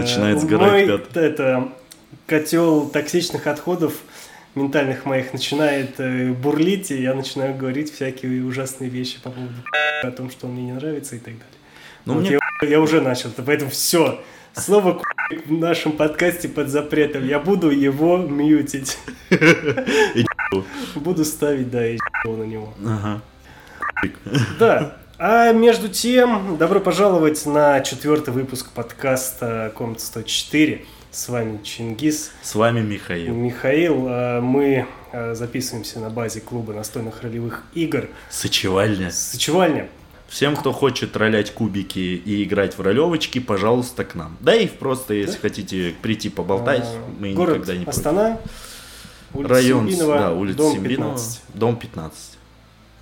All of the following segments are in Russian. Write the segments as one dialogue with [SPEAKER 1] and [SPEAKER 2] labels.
[SPEAKER 1] Начинает сгорать
[SPEAKER 2] мой, это котел токсичных отходов ментальных моих начинает э, бурлить, и я начинаю говорить всякие ужасные вещи по поводу о том, что он мне не нравится и так далее.
[SPEAKER 1] Ну,
[SPEAKER 2] Вот
[SPEAKER 1] мне
[SPEAKER 2] я, я уже начал, поэтому все. Слово в нашем подкасте под запретом. Я буду его мьютить. Буду ставить, да, и на него.
[SPEAKER 1] Ага.
[SPEAKER 2] Да. А между тем, добро пожаловать на четвертый выпуск подкаста Комната 104. С вами Чингис.
[SPEAKER 1] С вами Михаил.
[SPEAKER 2] Михаил, а, мы а, записываемся на базе клуба настольных ролевых игр
[SPEAKER 1] Сочевальня.
[SPEAKER 2] Сочевальня.
[SPEAKER 1] Всем, кто хочет ролять кубики и играть в ролевочки, пожалуйста, к нам. Да и просто, если
[SPEAKER 2] Да?
[SPEAKER 1] хотите прийти поболтать,
[SPEAKER 2] А,
[SPEAKER 1] мы
[SPEAKER 2] Город
[SPEAKER 1] никогда не против.
[SPEAKER 2] Астана, улица
[SPEAKER 1] Район,
[SPEAKER 2] Сембинова,
[SPEAKER 1] да, улица
[SPEAKER 2] дом
[SPEAKER 1] Сембинова,
[SPEAKER 2] 15.
[SPEAKER 1] дом 15.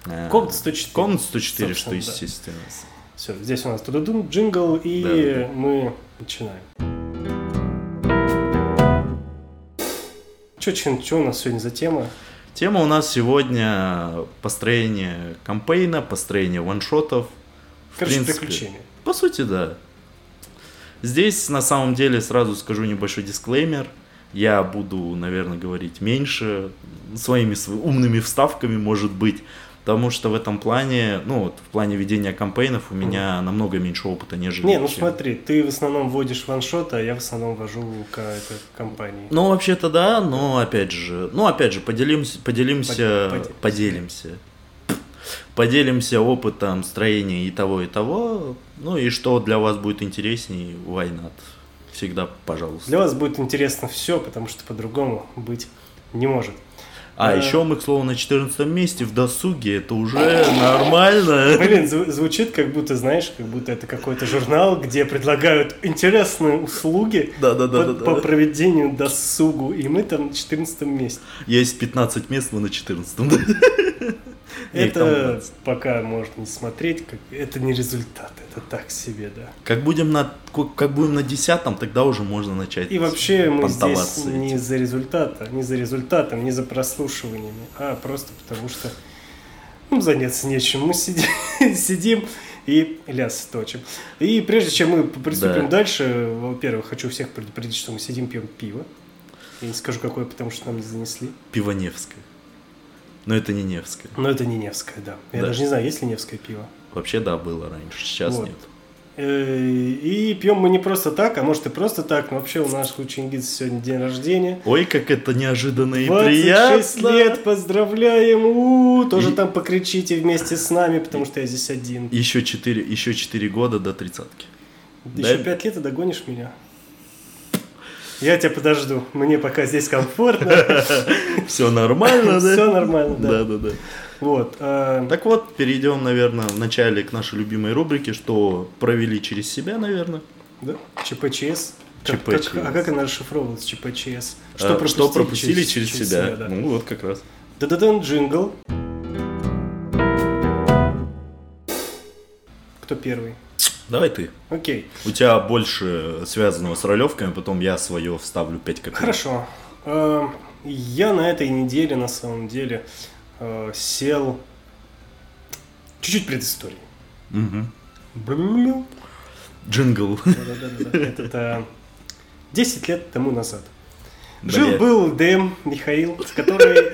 [SPEAKER 1] А,
[SPEAKER 2] Комната 104.
[SPEAKER 1] Комната 104, что
[SPEAKER 2] Собственно, да.
[SPEAKER 1] естественно.
[SPEAKER 2] Все, здесь у нас тудудун, джингл, и
[SPEAKER 1] Да, да,
[SPEAKER 2] мы начинаем. Че, Чин, что у нас сегодня за тема?
[SPEAKER 1] Тема у нас сегодня построение кампейна, построение ваншотов.
[SPEAKER 2] Короче,
[SPEAKER 1] принципе,
[SPEAKER 2] приключения.
[SPEAKER 1] По сути, да. Здесь, на самом деле, сразу скажу небольшой дисклеймер. Я буду, наверное, говорить меньше, своими св- умными вставками, может быть. Потому что в этом плане, ну, вот в плане ведения кампейнов у меня намного меньше опыта, нежели...
[SPEAKER 2] Не, ну
[SPEAKER 1] чем-
[SPEAKER 2] смотри, ты в основном вводишь ваншот, а я в основном вожу к этой компании.
[SPEAKER 1] Ну, вообще-то да, но опять же, ну, опять же, поделимся, поделимся,
[SPEAKER 2] Поделимся.
[SPEAKER 1] поделимся. Поделимся опытом строения и того, и того. Ну, и что для вас будет интереснее, why not? Всегда, пожалуйста.
[SPEAKER 2] Для вас будет интересно все, потому что по-другому быть не может.
[SPEAKER 1] А,
[SPEAKER 2] Э.
[SPEAKER 1] еще мы, к слову, на 14 месте в досуге, это уже нормально.
[SPEAKER 2] Блин, зв- звучит как будто, знаешь, как будто это какой-то журнал, где предлагают интересные услуги по, проведению досугу, и мы там на 14 месте.
[SPEAKER 1] Есть 15 мест, мы на 14 да? Их там
[SPEAKER 2] Это
[SPEAKER 1] 20.
[SPEAKER 2] пока можно не смотреть, как это не результат, это так себе, да.
[SPEAKER 1] Как будем на, как будем на 10 тогда уже можно начать
[SPEAKER 2] И вообще мы здесь
[SPEAKER 1] понтоваться
[SPEAKER 2] не
[SPEAKER 1] этим.
[SPEAKER 2] за результата, не за результатом, не за прослушиваниями, а просто потому что ну, заняться нечем. Мы сидим, сидим и ляс точим. И прежде чем мы приступим
[SPEAKER 1] Да.
[SPEAKER 2] дальше, во-первых, хочу всех предупредить, что мы сидим, пьем пиво. Я не скажу, какое, потому что нам не занесли.
[SPEAKER 1] Пиво Невское. Но это не Невское.
[SPEAKER 2] Но это не Невское, да. Я
[SPEAKER 1] Да.
[SPEAKER 2] даже не знаю, есть ли Невское пиво.
[SPEAKER 1] Вообще, да, было раньше, сейчас
[SPEAKER 2] Вот.
[SPEAKER 1] нет.
[SPEAKER 2] Э, И пьем мы не просто так, а может и просто так, но вообще у нашего Чингиса сегодня день рождения.
[SPEAKER 1] Ой, как это неожиданно и
[SPEAKER 2] 26
[SPEAKER 1] приятно.
[SPEAKER 2] лет, поздравляем! У, тоже
[SPEAKER 1] И-
[SPEAKER 2] там покричите вместе с нами, потому что я здесь один.
[SPEAKER 1] Еще 4, еще 4 года до тридцатки.
[SPEAKER 2] Еще
[SPEAKER 1] дай-
[SPEAKER 2] 5 лет и догонишь меня. Я тебя подожду. Мне пока здесь комфортно.
[SPEAKER 1] Все нормально, да?
[SPEAKER 2] Все нормально, да.
[SPEAKER 1] Да, да, да.
[SPEAKER 2] Вот. а,
[SPEAKER 1] Так вот, перейдем, наверное, вначале к нашей любимой рубрике, что провели через себя, наверное.
[SPEAKER 2] да, ЧПЧС. Как-
[SPEAKER 1] ЧПЧС.
[SPEAKER 2] а как она расшифровывалась, ЧПЧС?
[SPEAKER 1] А, что пропустили через, себя.
[SPEAKER 2] да.
[SPEAKER 1] Ну, вот как раз.
[SPEAKER 2] Да-да-дан, джингл. Кто первый?
[SPEAKER 1] Давай ты.
[SPEAKER 2] Окей.
[SPEAKER 1] У тебя больше связанного с ролевками, потом я свое вставлю 5 копеек.
[SPEAKER 2] Хорошо. Э, Я на этой неделе, на самом деле, э, сел... Чуть-чуть предыстории. Блю.
[SPEAKER 1] Джингл.
[SPEAKER 2] Это 10 лет тому назад. Жил-был ДМ Михаил, который,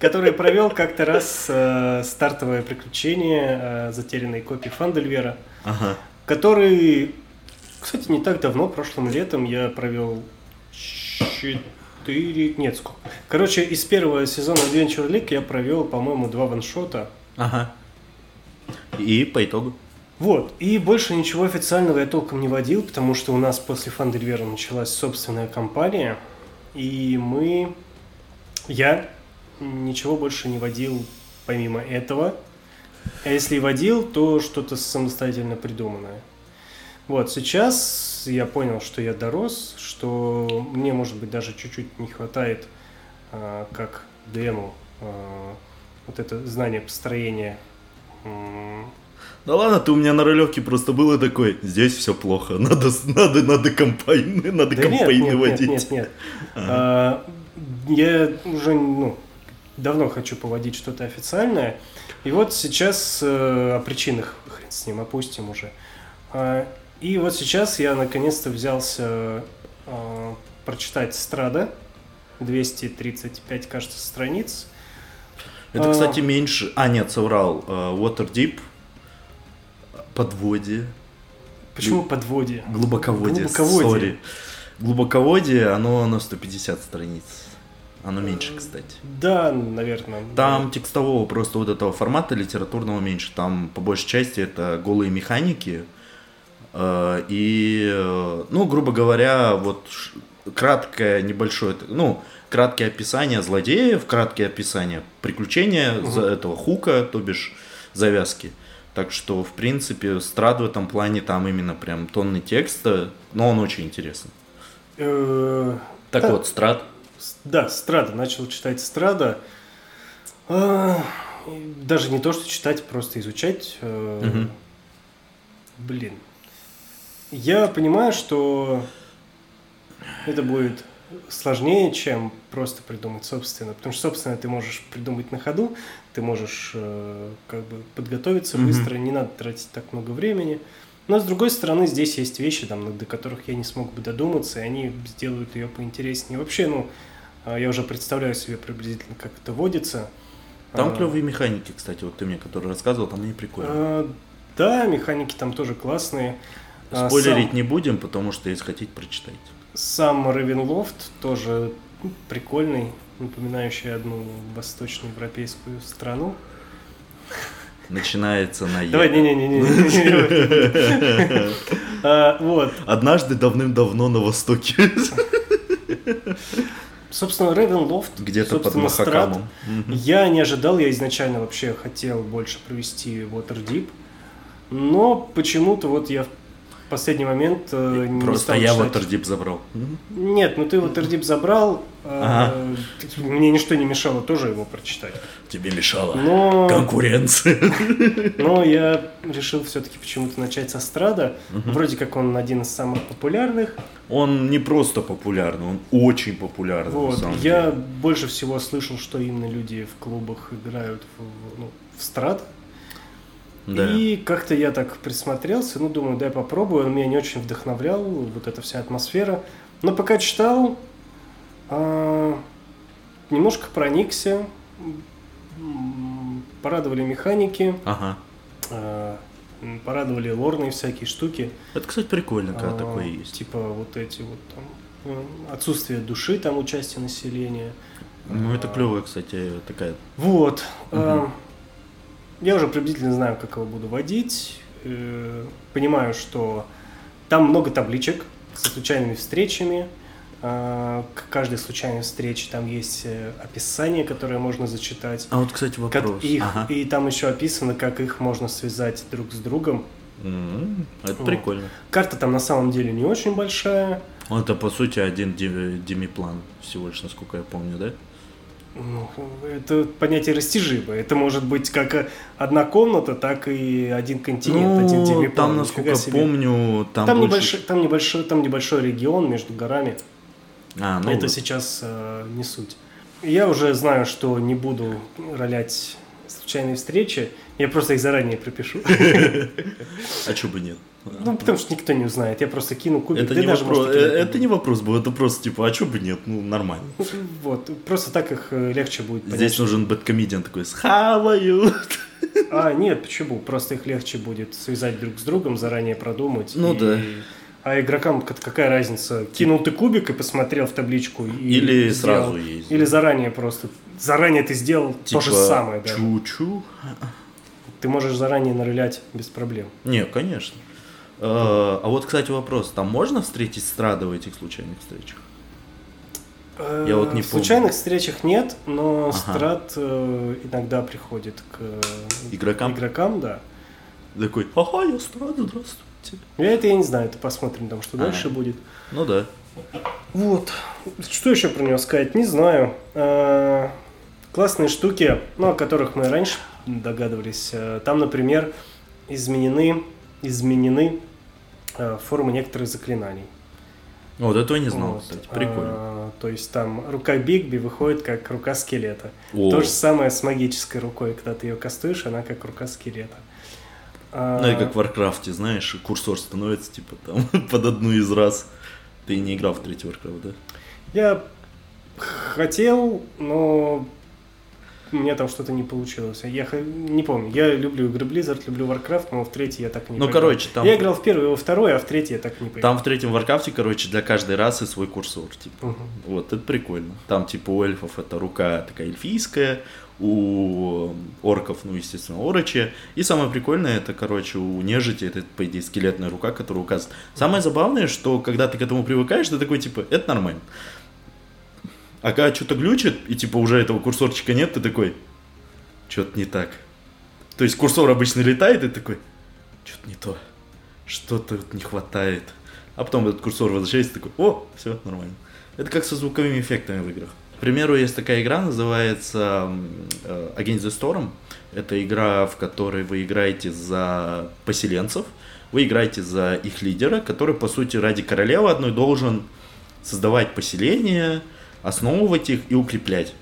[SPEAKER 2] который провел как-то раз э, стартовое приключение э, затерянной копи Фандельвера,
[SPEAKER 1] Ага.
[SPEAKER 2] Который, кстати, не так давно, прошлым летом я провел 4... Нет, сколько? Короче, из первого сезона Adventure League я провел, по-моему, два ваншота.
[SPEAKER 1] Ага. И по итогу.
[SPEAKER 2] Вот, и больше ничего официального я толком не водил, потому что у нас после Фандельвера началась собственная кампания, и мы, я ничего больше не водил помимо этого. А если и водил, то что-то самостоятельно придуманное. Вот, сейчас я понял, что я дорос, что мне, может быть, даже чуть-чуть не хватает, а, как ДМу, а, вот это знание построения
[SPEAKER 1] Да ладно, ты у меня на ролевке просто было такой, здесь все плохо, надо, надо, надо компайны, надо
[SPEAKER 2] Да нет,
[SPEAKER 1] компайны
[SPEAKER 2] нет, нет,
[SPEAKER 1] водить.
[SPEAKER 2] нет, нет. А, Я уже ну, давно хочу поводить что-то официальное. И вот сейчас э, о причинах, хрен с ним, опустим уже. А, И вот сейчас я наконец-то взялся э, прочитать Страда. 235, кажется, страниц.
[SPEAKER 1] Это,
[SPEAKER 2] А.
[SPEAKER 1] кстати, меньше... А, нет, соврал. Э, Waterdeep. Подводие.
[SPEAKER 2] Почему подводие?
[SPEAKER 1] Глубоководие.
[SPEAKER 2] Глубоководие.
[SPEAKER 1] Сори. Глубоководие, оно на 150 страниц. Оно меньше, кстати.
[SPEAKER 2] Да, наверное.
[SPEAKER 1] Там текстового просто вот этого формата литературного меньше. Там по большей части это голые механики. Э, И, э, ну, грубо говоря, вот краткое небольшое, ну, краткое описание злодеев, краткое описание приключения за этого хука, то бишь завязки. Так что, в принципе, Страд в этом плане там именно прям тонны текста, но он очень интересный.
[SPEAKER 2] Э,
[SPEAKER 1] Так
[SPEAKER 2] Да.
[SPEAKER 1] вот, Страд.
[SPEAKER 2] Да, Страда. Начал читать Страда. А, Даже не то, что читать, просто изучать.
[SPEAKER 1] Мгм.
[SPEAKER 2] Блин. Я понимаю, что это будет сложнее, чем просто придумать собственно. Потому что, собственно, ты можешь придумать на ходу, ты можешь э, как бы подготовиться
[SPEAKER 1] Мгм.
[SPEAKER 2] быстро, не надо тратить так много времени. Но, с другой стороны, здесь есть вещи, там, до которых я не смог бы додуматься, и они сделают ее поинтереснее. Вообще, ну, я уже представляю себе приблизительно, как это водится.
[SPEAKER 1] Там
[SPEAKER 2] А,
[SPEAKER 1] клевые механики, кстати, вот ты мне, который рассказывал, там они прикольные.
[SPEAKER 2] э, Да, механики там тоже классные. А,
[SPEAKER 1] Спойлерить
[SPEAKER 2] сам-
[SPEAKER 1] не будем, потому что если хотите, прочитайте.
[SPEAKER 2] Сам Ревенлофт тоже ну, прикольный, напоминающий одну восточноевропейскую страну.
[SPEAKER 1] Начинается на «е».
[SPEAKER 2] Давай, не-не-не. А, Вот.
[SPEAKER 1] Однажды давным-давно на востоке.
[SPEAKER 2] Собственно, Ревенлофт,
[SPEAKER 1] Где-то под. Махакамом.
[SPEAKER 2] Я не ожидал, я изначально вообще хотел больше провести Waterdeep, но почему-то вот я в последний момент э, не
[SPEAKER 1] Просто
[SPEAKER 2] стал
[SPEAKER 1] я. Waterdeep забрал.
[SPEAKER 2] Нет, ну ты Waterdeep забрал,
[SPEAKER 1] Ага.
[SPEAKER 2] мне ничто не мешало тоже его прочитать.
[SPEAKER 1] Тебе мешала
[SPEAKER 2] Но...
[SPEAKER 1] конкуренция.
[SPEAKER 2] Но я решил все-таки почему-то начать со Страда. Вроде как он один из самых популярных.
[SPEAKER 1] Он не просто популярный, он очень популярный.
[SPEAKER 2] Вот. Я
[SPEAKER 1] деле.
[SPEAKER 2] больше всего слышал, что именно люди в клубах играют в, ну, в Страд.
[SPEAKER 1] Да.
[SPEAKER 2] И как-то я так присмотрелся, ну, думаю, дай попробую. Он меня не очень вдохновлял, вот эта вся атмосфера. Но пока читал, а, немножко проникся, порадовали механики,
[SPEAKER 1] Ага.
[SPEAKER 2] а, порадовали лорные всякие штуки.
[SPEAKER 1] Это, кстати, прикольно, когда
[SPEAKER 2] А,
[SPEAKER 1] такое есть.
[SPEAKER 2] Типа вот эти вот там м, отсутствие души, там участие населения.
[SPEAKER 1] Ну, это
[SPEAKER 2] А,
[SPEAKER 1] клевая, кстати, такая.
[SPEAKER 2] Вот. А, Я уже приблизительно знаю, как его буду водить. Э, Понимаю, что там много табличек со случайными встречами. А, К каждой случайной встрече там есть э, описание, которое можно зачитать.
[SPEAKER 1] А вот, кстати,
[SPEAKER 2] Как
[SPEAKER 1] вопрос.
[SPEAKER 2] их,
[SPEAKER 1] Ага.
[SPEAKER 2] И там еще описано, как их можно связать друг с другом.
[SPEAKER 1] М, Это
[SPEAKER 2] Вот.
[SPEAKER 1] прикольно.
[SPEAKER 2] Карта там на самом деле не очень большая.
[SPEAKER 1] Это, по сути, один ди- демиплан, всего лишь, насколько я помню, да?
[SPEAKER 2] Ну, это понятие растяжимое. Это может быть как э, одна комната, так и один континент, один
[SPEAKER 1] Ну,
[SPEAKER 2] демиплан.
[SPEAKER 1] там, насколько
[SPEAKER 2] себе.
[SPEAKER 1] помню, там,
[SPEAKER 2] Там,
[SPEAKER 1] больше-
[SPEAKER 2] небольшой, там, небольшой, там небольшой регион между горами.
[SPEAKER 1] А, ну,
[SPEAKER 2] это сейчас э, не суть. Я уже знаю, что не буду ролять случайные встречи. Я просто их заранее пропишу.
[SPEAKER 1] А чё бы нет?
[SPEAKER 2] Ну, потому что никто не узнает. Я просто кину кубик.
[SPEAKER 1] Это не,
[SPEAKER 2] даже,
[SPEAKER 1] вопрос,
[SPEAKER 2] может,
[SPEAKER 1] э, это не вопрос был, это просто типа, а чё бы нет? Ну, нормально.
[SPEAKER 2] Вот. Просто так их э, легче будет понять.
[SPEAKER 1] Здесь нужен бэткомедиан такой, схаваю.
[SPEAKER 2] А, нет, почему? Просто их легче будет связать друг с другом, заранее продумать.
[SPEAKER 1] Ну
[SPEAKER 2] и-
[SPEAKER 1] да.
[SPEAKER 2] А игрокам как- какая разница? Кинул ты кубик и посмотрел в табличку. И
[SPEAKER 1] Или
[SPEAKER 2] сделал.
[SPEAKER 1] сразу есть.
[SPEAKER 2] Или заранее просто. Заранее ты сделал то
[SPEAKER 1] Типа,
[SPEAKER 2] же самое. даже.
[SPEAKER 1] Чу-чу.
[SPEAKER 2] Ты можешь заранее нарылять без проблем.
[SPEAKER 1] Не, конечно. Э, А вот, кстати, вопрос. Там можно встретить Страда в этих случайных встречах? Я вот не
[SPEAKER 2] Э, В случайных встречах нет, но
[SPEAKER 1] Ага.
[SPEAKER 2] страт э, иногда приходит к э,
[SPEAKER 1] Игрокам?
[SPEAKER 2] игрокам, да.
[SPEAKER 1] Такой, ага, я Страд, здравствуйте.
[SPEAKER 2] Я это я не знаю, это посмотрим там, что
[SPEAKER 1] Ага.
[SPEAKER 2] дальше будет.
[SPEAKER 1] Ну да.
[SPEAKER 2] Вот. Что еще про него сказать? Не знаю. Э, Классные штуки, ну, о которых мы раньше догадывались. Э, Там, например, изменены, изменены э, формы некоторых заклинаний.
[SPEAKER 1] Вот этого не знал,
[SPEAKER 2] Вот.
[SPEAKER 1] кстати. Прикольно.
[SPEAKER 2] А, то есть там рука Бигби выходит как рука скелета.
[SPEAKER 1] О.
[SPEAKER 2] То же самое с магической рукой. Когда ты ее кастуешь, она как рука скелета. А,
[SPEAKER 1] Ну, и как в Варкрафте, знаешь, курсор становится, типа, там, под одну из раз. Ты не играл в третий Warcraft, да?
[SPEAKER 2] Я хотел, но у меня там что-то не получилось. Я х- не помню. Я люблю игры Blizzard, люблю Warcraft, но в третий я так и не
[SPEAKER 1] Ну,
[SPEAKER 2] поиграл.
[SPEAKER 1] короче, там-
[SPEAKER 2] Я играл в первый, во второй, а в третий я так и не поиграл.
[SPEAKER 1] Там в третьем Варкрафте, короче, для каждой расы свой курсор, типа.
[SPEAKER 2] Мгм.
[SPEAKER 1] Вот, это прикольно. Там, типа, у эльфов это рука такая эльфийская, у орков, ну, естественно, орочи. И самое прикольное, это, короче, у нежити, это, по идее, скелетная рука, которая указывает. Самое забавное, что когда ты к этому привыкаешь, ты такой, типа, это нормально. А когда что-то глючит, и, типа, уже этого курсорчика нет, ты такой, что-то не так. То есть курсор обычно летает, и ты такой, что-то не то, что-то вот не хватает. А потом этот курсор возвращается, такой, о, все, нормально. Это как со звуковыми эффектами в играх. К примеру, есть такая игра, называется Against the Storm. Это игра, в которой вы играете за поселенцев, вы играете за их лидера, который, по сути, ради королевы одной должен создавать поселения, основывать их и укреплять.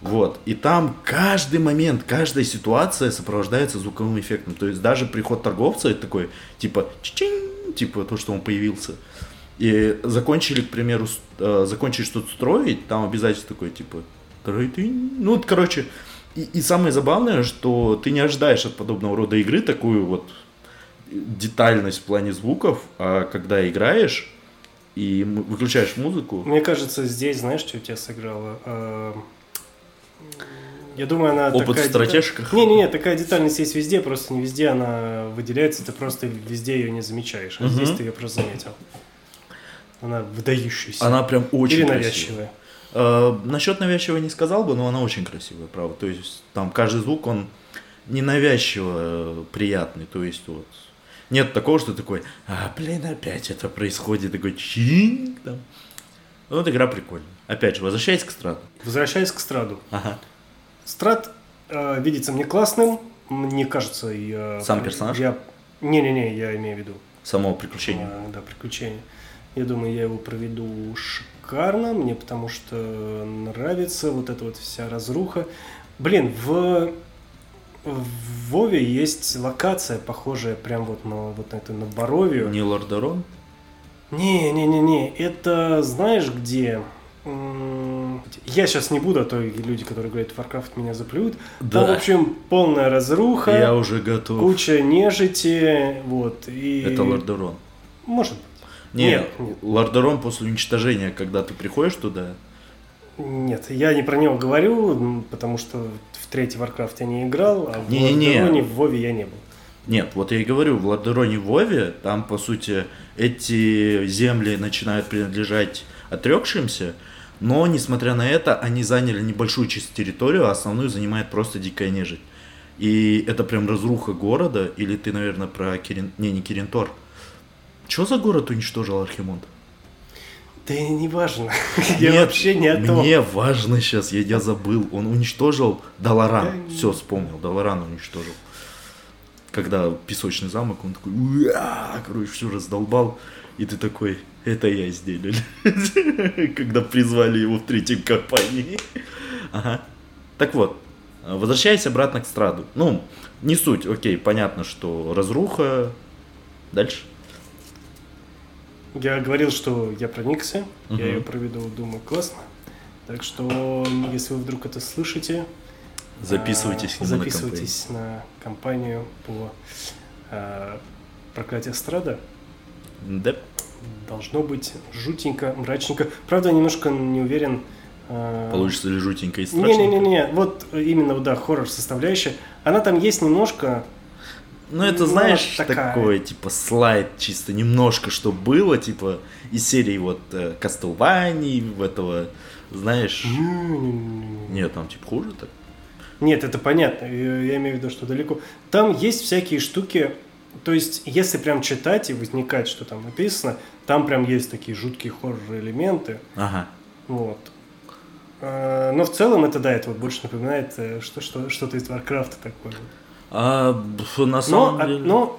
[SPEAKER 1] Вот. И там каждый момент, каждая ситуация сопровождается звуковым эффектом. То есть даже приход торговца это такой, типа, чинь, типа то, что он появился. И закончили, к примеру, э, закончили что-то строить, там обязательно такой, типа, ну, вот, короче, и, и самое забавное, что ты не ожидаешь от подобного рода игры такую вот детальность в плане звуков, а когда играешь и выключаешь музыку,
[SPEAKER 2] Мне кажется, здесь, знаешь, что у тебя сыграло? А, Я думаю, она
[SPEAKER 1] Опыт
[SPEAKER 2] такая
[SPEAKER 1] в стратежках?
[SPEAKER 2] Не-не-не, такая детальность есть везде, просто не везде она выделяется, ты просто везде ее не замечаешь. А
[SPEAKER 1] Мгм.
[SPEAKER 2] здесь ты ее просто заметил. Она выдающаяся.
[SPEAKER 1] она прям очень
[SPEAKER 2] Или
[SPEAKER 1] красивая.
[SPEAKER 2] навязчивая.
[SPEAKER 1] Э, насчет навязчивой не сказал бы, но она очень красивая, правда. То есть там каждый звук, он не навязчиво э, приятный. То есть вот нет такого, что такой, а, блин, опять это происходит, такой чинг там. Ну, вот игра прикольная. Опять же, возвращаясь к страту.
[SPEAKER 2] Возвращаясь к Страду.
[SPEAKER 1] Ага.
[SPEAKER 2] Страт э, видится мне классным, мне кажется, я...
[SPEAKER 1] Сам персонаж?
[SPEAKER 2] Я... Не-не-не, я имею в виду.
[SPEAKER 1] Само приключение.
[SPEAKER 2] А, да, приключения. Я думаю, я его проведу шикарно, мне потому что нравится вот эта вот вся разруха. Блин, в, в Вове есть локация, похожая прям вот на вот это на Боровию.
[SPEAKER 1] Не Лордерон?
[SPEAKER 2] Не-не-не-не, это знаешь где? Я сейчас не буду, а то люди, которые говорят Warcraft, меня заплюют.
[SPEAKER 1] Да.
[SPEAKER 2] Там, в общем, полная разруха,
[SPEAKER 1] Я уже готов.
[SPEAKER 2] куча нежити, вот, и...
[SPEAKER 1] Это Лордерон.
[SPEAKER 2] Может быть.
[SPEAKER 1] Не,
[SPEAKER 2] Нет, нет.
[SPEAKER 1] Лордерон после уничтожения, когда ты приходишь туда,
[SPEAKER 2] Нет, я не про него говорю, потому что в третий Warcraft я не играл, а в
[SPEAKER 1] Не-не-не.
[SPEAKER 2] Лордероне, в Вове я не был.
[SPEAKER 1] Нет, вот я и говорю, в Ладероне Вове, там, по сути, эти земли начинают принадлежать отрекшимся, но, несмотря на это, они заняли небольшую часть территорию, а основную занимает просто дикая нежить. И это прям разруха города, или ты, наверное, про Кирин... Не, не Киринтор. Что за город уничтожил Архимонд?
[SPEAKER 2] Да не важно. Я
[SPEAKER 1] Нет,
[SPEAKER 2] вообще не о том.
[SPEAKER 1] Мне важно сейчас, я, я забыл. Он уничтожил Даларан.
[SPEAKER 2] Да
[SPEAKER 1] Все, вспомнил. Даларан уничтожил. Когда песочный замок, он такой, «Уа!» короче, все раздолбал. И ты такой, это я сделали. Когда призвали его в третьей компании. Ага. Так вот, возвращаясь обратно к Страду. Ну, не суть, окей, понятно, что разруха. Дальше.
[SPEAKER 2] Я говорил, что я проникся,
[SPEAKER 1] Мгм.
[SPEAKER 2] я ее проведу, думаю, классно. Так что, если вы вдруг это слышите,
[SPEAKER 1] Записывайтесь
[SPEAKER 2] а,
[SPEAKER 1] нему на
[SPEAKER 2] записывайтесь на компанию по а, проклятие Страда.
[SPEAKER 1] Да.
[SPEAKER 2] Должно быть жутенько, мрачненько. Правда, немножко не уверен. а,
[SPEAKER 1] Получится ли жутенько и страшненько?
[SPEAKER 2] Не-не-не, вот именно, да, хоррор составляющая. Она там есть немножко,
[SPEAKER 1] Ну, это,
[SPEAKER 2] Ну,
[SPEAKER 1] знаешь,
[SPEAKER 2] такая.
[SPEAKER 1] такой, типа, слайд чисто немножко, что было, типа, из серии вот э, Castlevania, в этого, знаешь... Нет, там, типа, хуже так.
[SPEAKER 2] Нет, это понятно. Я имею в виду, что далеко. Там есть всякие штуки. То есть, если прям читать и возникать, что там написано, там прям есть такие жуткие хоррор-элементы.
[SPEAKER 1] Ага.
[SPEAKER 2] Вот. А, Но в целом это, да, это вот больше напоминает э, что, что, что-то из Варкрафта такое.
[SPEAKER 1] А, на
[SPEAKER 2] Но,
[SPEAKER 1] самом
[SPEAKER 2] а-
[SPEAKER 1] деле...
[SPEAKER 2] но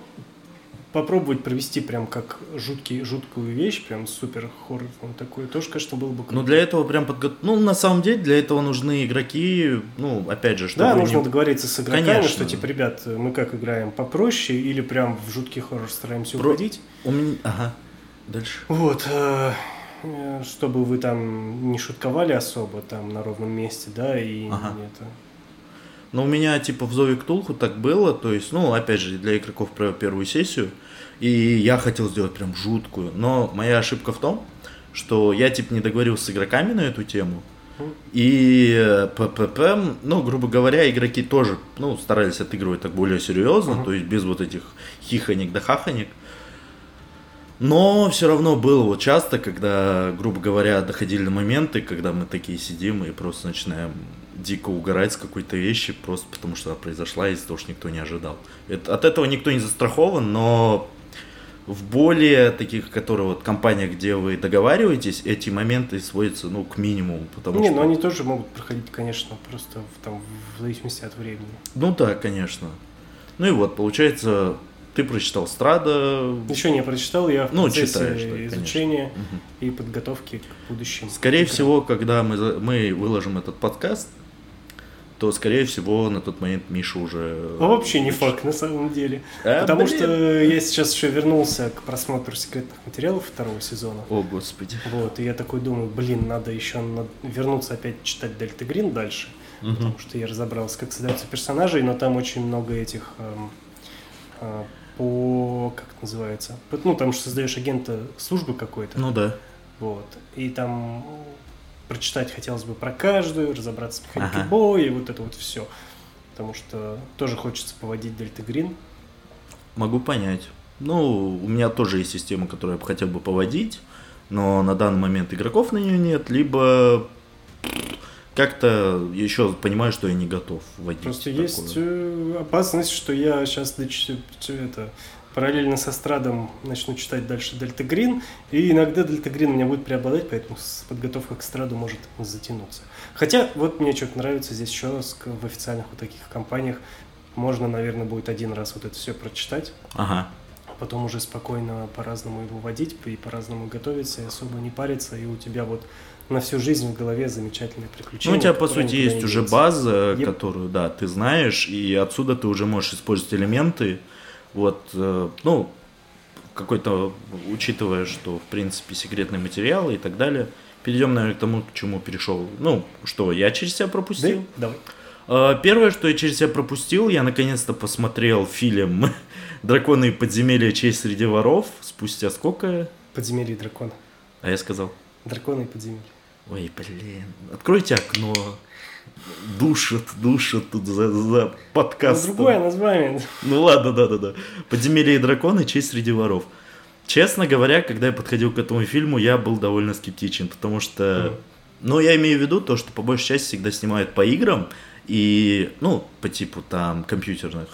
[SPEAKER 2] попробовать провести прям как жуткий, жуткую вещь, прям супер хоррор ну, такой, тоже, конечно, было бы круто.
[SPEAKER 1] Ну, для этого прям подго... Ну, на самом деле, для этого нужны игроки, ну, опять же, чтобы...
[SPEAKER 2] Да,
[SPEAKER 1] не-
[SPEAKER 2] нужно договориться с игроками,
[SPEAKER 1] Конечно.
[SPEAKER 2] что, типа, ребят, мы как играем попроще или прям в жуткий хоррор стараемся
[SPEAKER 1] Про-
[SPEAKER 2] уходить.
[SPEAKER 1] У меня... Ага. Дальше.
[SPEAKER 2] Вот, э, э, чтобы вы там не шутковали особо там на ровном месте, да, и
[SPEAKER 1] Ага.
[SPEAKER 2] не это...
[SPEAKER 1] Но у меня, типа, в Зове Ктулху так было, то есть, ну, опять же, для игроков про первую сессию, и я хотел сделать прям жуткую, но моя ошибка в том, что я, типа, не договорился с игроками на эту тему, и э, ППП, ну, грубо говоря, игроки тоже, ну, старались отыгрывать так более серьезно,
[SPEAKER 2] Мгм.
[SPEAKER 1] то есть без вот этих хихонек да хахонек. Но все равно было вот часто, когда, грубо говоря, доходили моменты, когда мы такие сидим и просто начинаем дико угорать с какой-то вещи, просто потому что она произошла из-за того, что никто не ожидал. Это- от этого никто не застрахован, но в более таких, которые вот компаниях, где вы договариваетесь, эти моменты сводятся, ну, к минимуму, потому
[SPEAKER 2] не,
[SPEAKER 1] что...
[SPEAKER 2] ну они тоже могут проходить, конечно, просто в, там, в зависимости от времени.
[SPEAKER 1] Ну да, конечно. Ну и вот, получается, ты прочитал Страда.
[SPEAKER 2] Еще не прочитал, я в
[SPEAKER 1] Ну,
[SPEAKER 2] процессе
[SPEAKER 1] читаешь, да, конечно.
[SPEAKER 2] изучения
[SPEAKER 1] Мгм.
[SPEAKER 2] и подготовки к будущим.
[SPEAKER 1] Скорее
[SPEAKER 2] играм.
[SPEAKER 1] всего, когда мы, мы выложим этот подкаст, то, скорее всего, на тот момент Миша уже...
[SPEAKER 2] Ну, вообще не факт, на самом деле.
[SPEAKER 1] А,
[SPEAKER 2] Потому
[SPEAKER 1] блин.
[SPEAKER 2] что я сейчас еще вернулся к просмотру секретных материалов второго сезона.
[SPEAKER 1] О, господи.
[SPEAKER 2] Вот, и я такой думаю, блин, надо еще на- вернуться опять читать Дельта Грин дальше.
[SPEAKER 1] Мгм.
[SPEAKER 2] Потому что я разобрался, как создаются персонажи, но там очень много этих эм, а, по... как это называется? Ну, там же создаешь агента службы какой-то.
[SPEAKER 1] Ну да.
[SPEAKER 2] Вот. И там прочитать хотелось бы про каждую, разобраться с механикой
[SPEAKER 1] Ага.
[SPEAKER 2] боя и вот это вот все. Потому что тоже хочется поводить Дельта Грин.
[SPEAKER 1] Могу понять. Ну, у меня тоже есть система, которую я бы хотел бы поводить, но на данный момент игроков на нее нет, либо как-то еще понимаю, что я не готов вводить.
[SPEAKER 2] Просто
[SPEAKER 1] такое.
[SPEAKER 2] есть э, опасность, что я сейчас это параллельно со Страдом начну читать дальше Дельта Грин, и иногда Дельта Грин у меня будет преобладать, поэтому с подготовкой к Страду может затянуться. Хотя вот мне что-то нравится здесь еще с- в официальных вот таких компаниях можно, наверное, будет один раз вот это все прочитать,
[SPEAKER 1] Ага.
[SPEAKER 2] а потом уже спокойно по-разному его водить и по-разному готовиться, и особо не париться, и у тебя вот на всю жизнь в голове замечательные
[SPEAKER 1] Ну,
[SPEAKER 2] приключения.
[SPEAKER 1] у тебя, по сути, есть уже база,
[SPEAKER 2] Еп.
[SPEAKER 1] которую, да, ты знаешь, и отсюда ты уже можешь использовать элементы. Вот, э, ну, какой-то, учитывая, что, в принципе, секретные материалы и так далее. Перейдем, наверное, к тому, к чему перешел. Ну, что я через себя пропустил.
[SPEAKER 2] Да? Давай.
[SPEAKER 1] Э, Первое, что я через себя пропустил, я наконец-то посмотрел фильм «Драконы и подземелья. Честь среди воров». Спустя сколько?
[SPEAKER 2] Подземелье дракона.
[SPEAKER 1] А я сказал,
[SPEAKER 2] Драконы и подземелье.
[SPEAKER 1] ой, блин, откройте окно. Душат, душат тут за, за
[SPEAKER 2] Ну,
[SPEAKER 1] подкастом.
[SPEAKER 2] другое название.
[SPEAKER 1] Ну ладно, да-да-да. «Подземелье и драконы. Честь среди воров». Честно говоря, когда я подходил к этому фильму, я был довольно скептичен, потому что... Ну, я имею в виду то, что по большей части всегда снимают по играм, и, ну, по типу там компьютерных.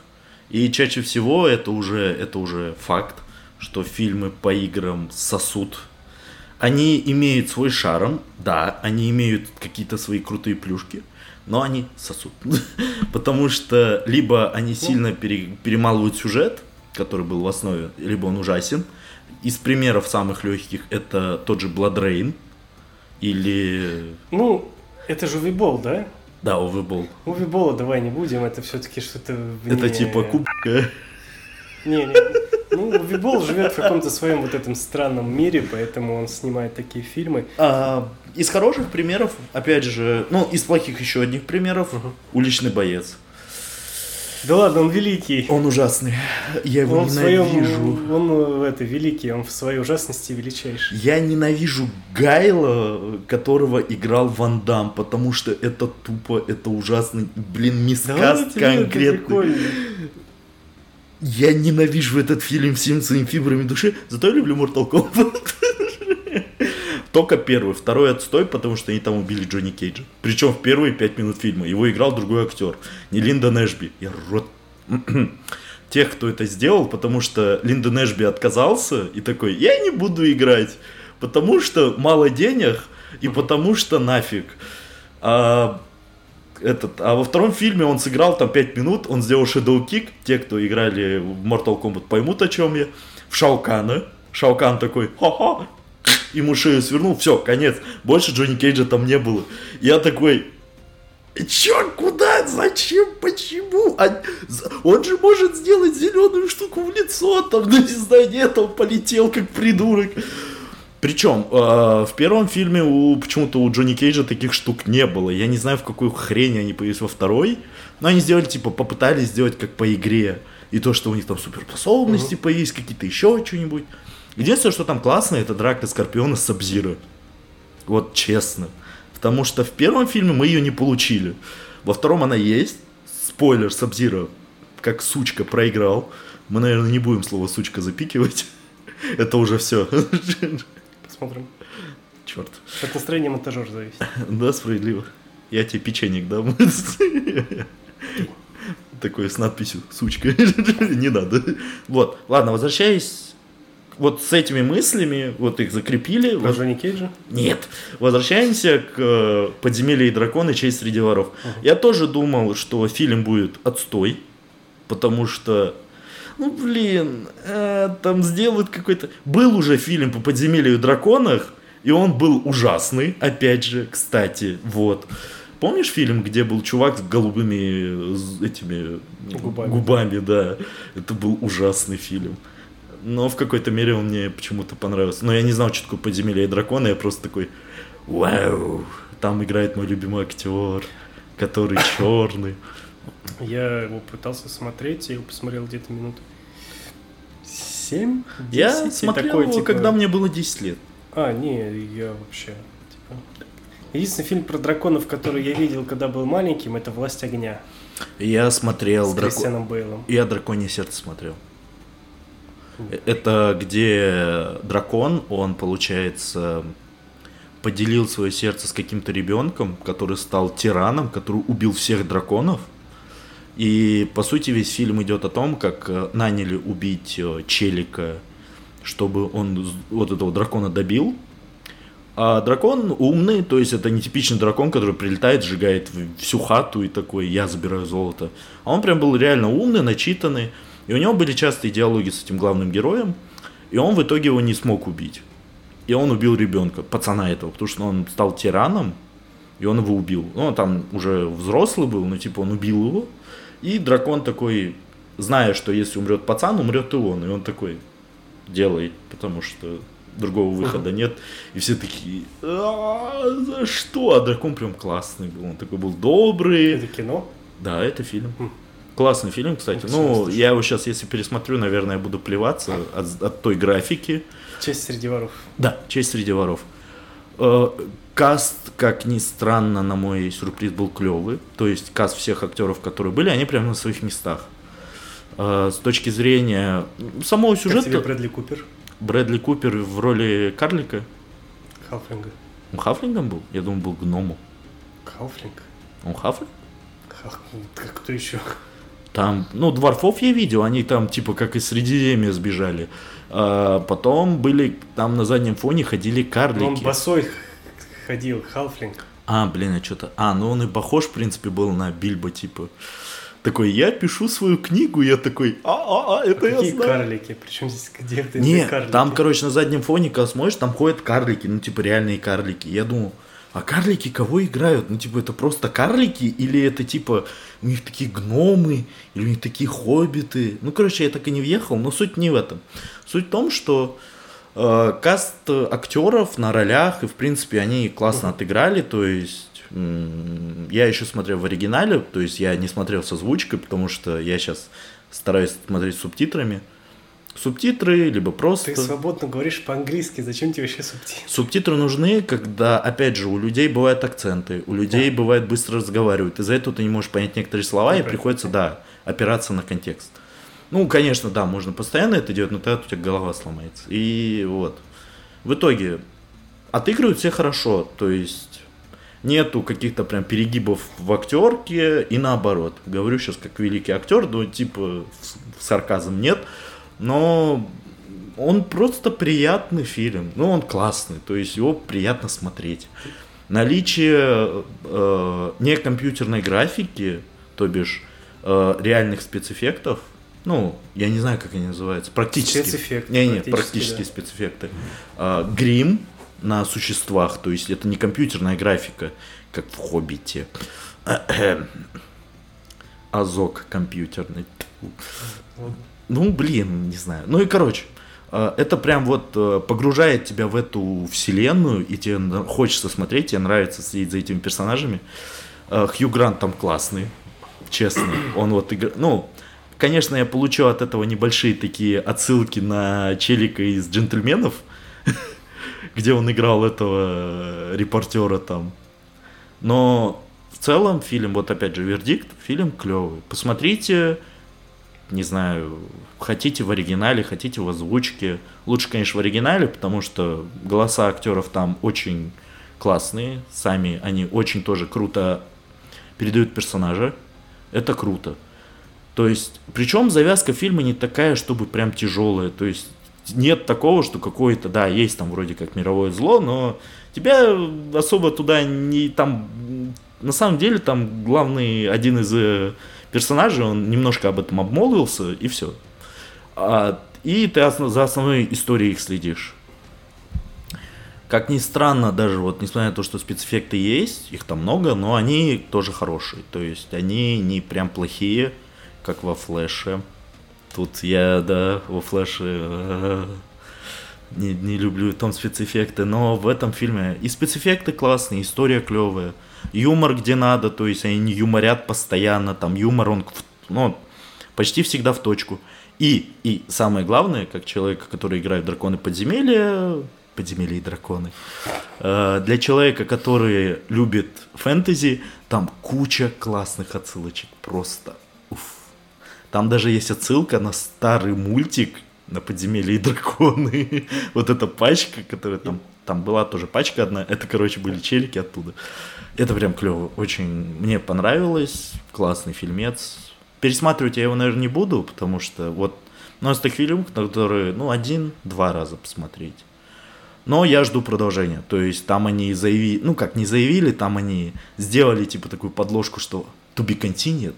[SPEAKER 1] И чаще всего это уже, это уже факт, что фильмы по играм сосут. Они имеют свой шарм, да, они имеют какие-то свои крутые плюшки, но они сосут. Потому что либо они сильно пере- перемалывают сюжет, который был в основе, либо он ужасен. Из примеров самых легких это тот же Blood Rain или...
[SPEAKER 2] Ну, это же Увибол, да?
[SPEAKER 1] Да, Overball.
[SPEAKER 2] Увибола давай не будем, это все-таки что-то вне-
[SPEAKER 1] Это типа кубка.
[SPEAKER 2] Не, не. Ну, Увибол живет в каком-то своем вот этом странном мире, поэтому он снимает такие фильмы.
[SPEAKER 1] А, из хороших примеров, опять же, ну, из плохих еще одних примеров, уличный боец.
[SPEAKER 2] Да ладно, он великий.
[SPEAKER 1] Он ужасный. Я его
[SPEAKER 2] Он в своем,
[SPEAKER 1] ненавижу.
[SPEAKER 2] он э, это великий, он в своей ужасности величайший.
[SPEAKER 1] Я ненавижу Гайла, которого играл Ван Дам, потому что это тупо, это ужасный, блин, мискаст
[SPEAKER 2] это
[SPEAKER 1] конкретный.
[SPEAKER 2] прикольно.
[SPEAKER 1] Я ненавижу этот фильм всеми своими фибрами души, зато я люблю Mortal Kombat. Только первый, второй отстой, потому что они там убили Джонни Кейджа. Причем в первые пять минут фильма. Его играл другой актер, не Линда Нэшби. Я рот... Тех, кто это сделал, потому что Линда Нэшби отказался и такой, я не буду играть, потому что мало денег и потому что нафиг. А этот, а во втором фильме он сыграл там 5 минут, он сделал Shadow Kick, те, кто играли в Mortal Kombat поймут о чем я, в Шаукана, Шаукан такой, ха-ха, ему шею свернул, все, конец, больше Джонни Кейджа там не было. Я такой, Чё, куда, зачем, почему? А, он же может сделать зеленую штуку в лицо, там, ну не знаю, нет, он полетел как придурок. Причем э, в первом фильме у, почему-то у Джонни Кейджа таких штук не было. Я не знаю, в какую хрень они появились во второй. Но они сделали, типа, попытались сделать как по игре. И то, что у них там суперспособности uh-huh. появились, какие-то еще что-нибудь. Единственное, что там классно, это драка Скорпиона с Сабзира. Вот честно. Потому что в первом фильме мы ее не получили. Во втором она есть. Спойлер, Сабзира как сучка проиграл. Мы, наверное, не будем слово сучка запикивать. Это уже все.
[SPEAKER 2] Посмотрим.
[SPEAKER 1] Черт.
[SPEAKER 2] От настроения монтажер зависит.
[SPEAKER 1] Да, справедливо. Я тебе печенек дам. Такой с надписью «Сучка». Не надо. Вот. Ладно, возвращаясь вот с этими мыслями, вот их закрепили.
[SPEAKER 2] Про Джонни Кейджа?
[SPEAKER 1] Нет. Возвращаемся к э, «Подземелье и драконы. Честь среди воров». Я тоже думал, что фильм будет отстой, потому что ну блин, э, там сделают какой-то... Был уже фильм по подземелью драконах, и он был ужасный, опять же, кстати, вот. Помнишь фильм, где был чувак с голубыми этими губами. губами, да? Это был ужасный фильм. Но в какой-то мере он мне почему-то понравился. Но я не знал, что такое подземелье и драконы, я просто такой, вау, там играет мой любимый актер, который черный.
[SPEAKER 2] Я его пытался смотреть, я его посмотрел где-то минут 7 10,
[SPEAKER 1] Я смотрел такой, его, типа... когда мне было 10 лет.
[SPEAKER 2] А, не, я вообще... Типа... Единственный фильм про драконов, который я видел, когда был маленьким, это «Власть огня».
[SPEAKER 1] Я смотрел...
[SPEAKER 2] С Драко... Бейлом.
[SPEAKER 1] Я «Драконье сердце» смотрел. Это где дракон, он, получается, поделил свое сердце с каким-то ребенком, который стал тираном, который убил всех драконов – и, по сути, весь фильм идет о том, как э, наняли убить э, Челика, чтобы он вот этого дракона добил. А дракон умный, то есть это не типичный дракон, который прилетает, сжигает всю хату и такой, я забираю золото. А он прям был реально умный, начитанный. И у него были частые диалоги с этим главным героем. И он в итоге его не смог убить. И он убил ребенка, пацана этого, потому что он стал тираном, и он его убил. Ну, он там уже взрослый был, но типа он убил его. И дракон такой, зная, что если умрет пацан, умрет и он. И он такой, делай, потому что другого выхода нет. И все такие, а, за что? А дракон прям классный был. Он такой был добрый.
[SPEAKER 2] Это кино?
[SPEAKER 1] Да, это фильм. Хм. Классный фильм, кстати. Ну, я его сейчас, если пересмотрю, наверное, буду плеваться от, от той графики.
[SPEAKER 2] Честь среди воров.
[SPEAKER 1] Да, честь среди воров. Каст, как ни странно, на мой сюрприз был клевый. То есть каст всех актеров, которые были, они прямо на своих местах. Э, с точки зрения самого сюжета... Как
[SPEAKER 2] тебе Брэдли Купер?
[SPEAKER 1] Брэдли Купер в роли карлика?
[SPEAKER 2] Хафлинга.
[SPEAKER 1] Он Хафлингом был? Я думал, был гному.
[SPEAKER 2] Хафлинг.
[SPEAKER 1] Он Хафлинг?
[SPEAKER 2] Как, как кто еще?
[SPEAKER 1] Там, ну, дворфов я видел, они там типа как из Средиземья сбежали. А потом были, там на заднем фоне ходили карлики.
[SPEAKER 2] Он босой ходил, Халфлинг.
[SPEAKER 1] А, блин, а что-то... А, ну он и похож, в принципе, был на Бильбо, типа. Такой, я пишу свою книгу, я такой, а, а, а, это а я
[SPEAKER 2] какие знаю. карлики? Причем здесь где ты
[SPEAKER 1] Нет,
[SPEAKER 2] карлики?
[SPEAKER 1] там, короче, на заднем фоне, когда смотришь, там ходят карлики, ну, типа, реальные карлики. Я думал, а карлики кого играют? Ну, типа, это просто карлики? Или это, типа, у них такие гномы? Или у них такие хоббиты? Ну, короче, я так и не въехал, но суть не в этом. Суть в том, что каст актеров на ролях, и, в принципе, они классно отыграли, то есть я еще смотрел в оригинале, то есть я не смотрел с озвучкой, потому что я сейчас стараюсь смотреть с субтитрами. Субтитры, либо просто...
[SPEAKER 2] Ты свободно говоришь по-английски, зачем тебе вообще субтитры?
[SPEAKER 1] Субтитры нужны, когда, опять же, у людей бывают акценты, у людей да. бывает быстро разговаривают. Из-за этого ты не можешь понять некоторые слова, да, и приходится, да, опираться на контекст. Ну, конечно, да, можно постоянно это делать, но тогда у тебя голова сломается. И вот. В итоге отыгрывают все хорошо, то есть нету каких-то прям перегибов в актерке и наоборот. Говорю сейчас как великий актер, но типа сарказм нет, но он просто приятный фильм, ну он классный, то есть его приятно смотреть. наличие э, не компьютерной графики, то бишь э, реальных спецэффектов, ну, я не знаю, как они называются, практически.
[SPEAKER 2] Спецэффекты,
[SPEAKER 1] Не, не,
[SPEAKER 2] практически,
[SPEAKER 1] практические
[SPEAKER 2] да.
[SPEAKER 1] спецэффекты. А, грим на существах, то есть это не компьютерная графика, как в Хоббите. Азок компьютерный. Ну, блин, не знаю. Ну и короче, э, это прям вот э, погружает тебя в эту вселенную, и тебе хочется смотреть, тебе нравится следить за этими персонажами. Э, Хью Грант там классный, честно. Он вот игра... Ну, конечно, я получил от этого небольшие такие отсылки на челика из «Джентльменов», где он играл этого э, репортера там. Но в целом фильм, вот опять же, вердикт, фильм клевый. Посмотрите, не знаю, хотите в оригинале, хотите в озвучке. Лучше, конечно, в оригинале, потому что голоса актеров там очень классные, сами они очень тоже круто передают персонажа. Это круто. То есть, причем завязка фильма не такая, чтобы прям тяжелая. То есть, нет такого, что какое-то, да, есть там вроде как мировое зло, но тебя особо туда не там... На самом деле там главный, один из э, персонажей, он немножко об этом обмолвился, и все. и ты основ- за основной историей их следишь. Как ни странно, даже вот несмотря на то, что спецэффекты есть, их там много, но они тоже хорошие. То есть они не прям плохие, как во флеше. Тут я, да, во флеше э, не, не люблю там спецэффекты, но в этом фильме и спецэффекты классные, история клевая, юмор где надо, то есть они не юморят постоянно, там юмор, он ну, почти всегда в точку. И, и самое главное, как человек, который играет в драконы подземелья, подземелья и драконы, э, для человека, который любит фэнтези, там куча классных отсылочек, просто. Там даже есть отсылка на старый мультик на подземелье и драконы. Вот эта пачка, которая там, там была тоже пачка одна. Это, короче, были челики оттуда. Это прям клево. Очень мне понравилось. Классный фильмец. Пересматривать я его, наверное, не буду, потому что вот ну, из таких фильмов, которые, ну, один-два раза посмотреть. Но я жду продолжения. То есть там они заявили, ну как не заявили, там они сделали типа такую подложку, что to be continued.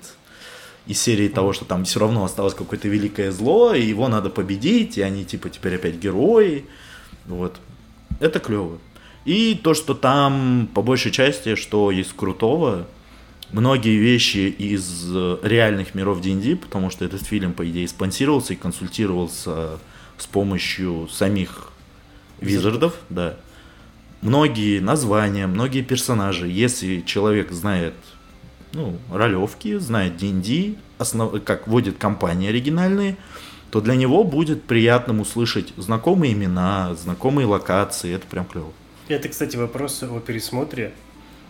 [SPEAKER 1] Из серии того, что там все равно осталось какое-то великое зло, и его надо победить, и они типа теперь опять герои. Вот. Это клево. И то, что там по большей части, что есть крутого, многие вещи из э, реальных миров D&D, потому что этот фильм, по идее, спонсировался и консультировался с помощью самих визардов, да. Многие названия, многие персонажи, если человек знает ну, ролевки, знает D&D, основ... как водит компании оригинальные, то для него будет приятным услышать знакомые имена, знакомые локации, это прям клево.
[SPEAKER 2] Это, кстати, вопрос о пересмотре.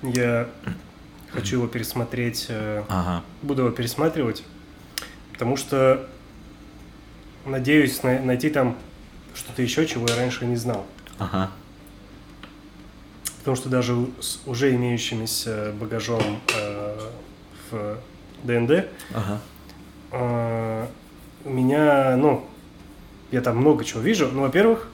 [SPEAKER 2] Я хочу его пересмотреть, э,
[SPEAKER 1] Ага.
[SPEAKER 2] буду его пересматривать, потому что надеюсь на- найти там что-то еще, чего я раньше не знал.
[SPEAKER 1] Ага.
[SPEAKER 2] Потому что даже с уже имеющимися багажом э, в ДНД
[SPEAKER 1] Ага.
[SPEAKER 2] э, у меня, ну, я там много чего вижу. Ну, во-первых,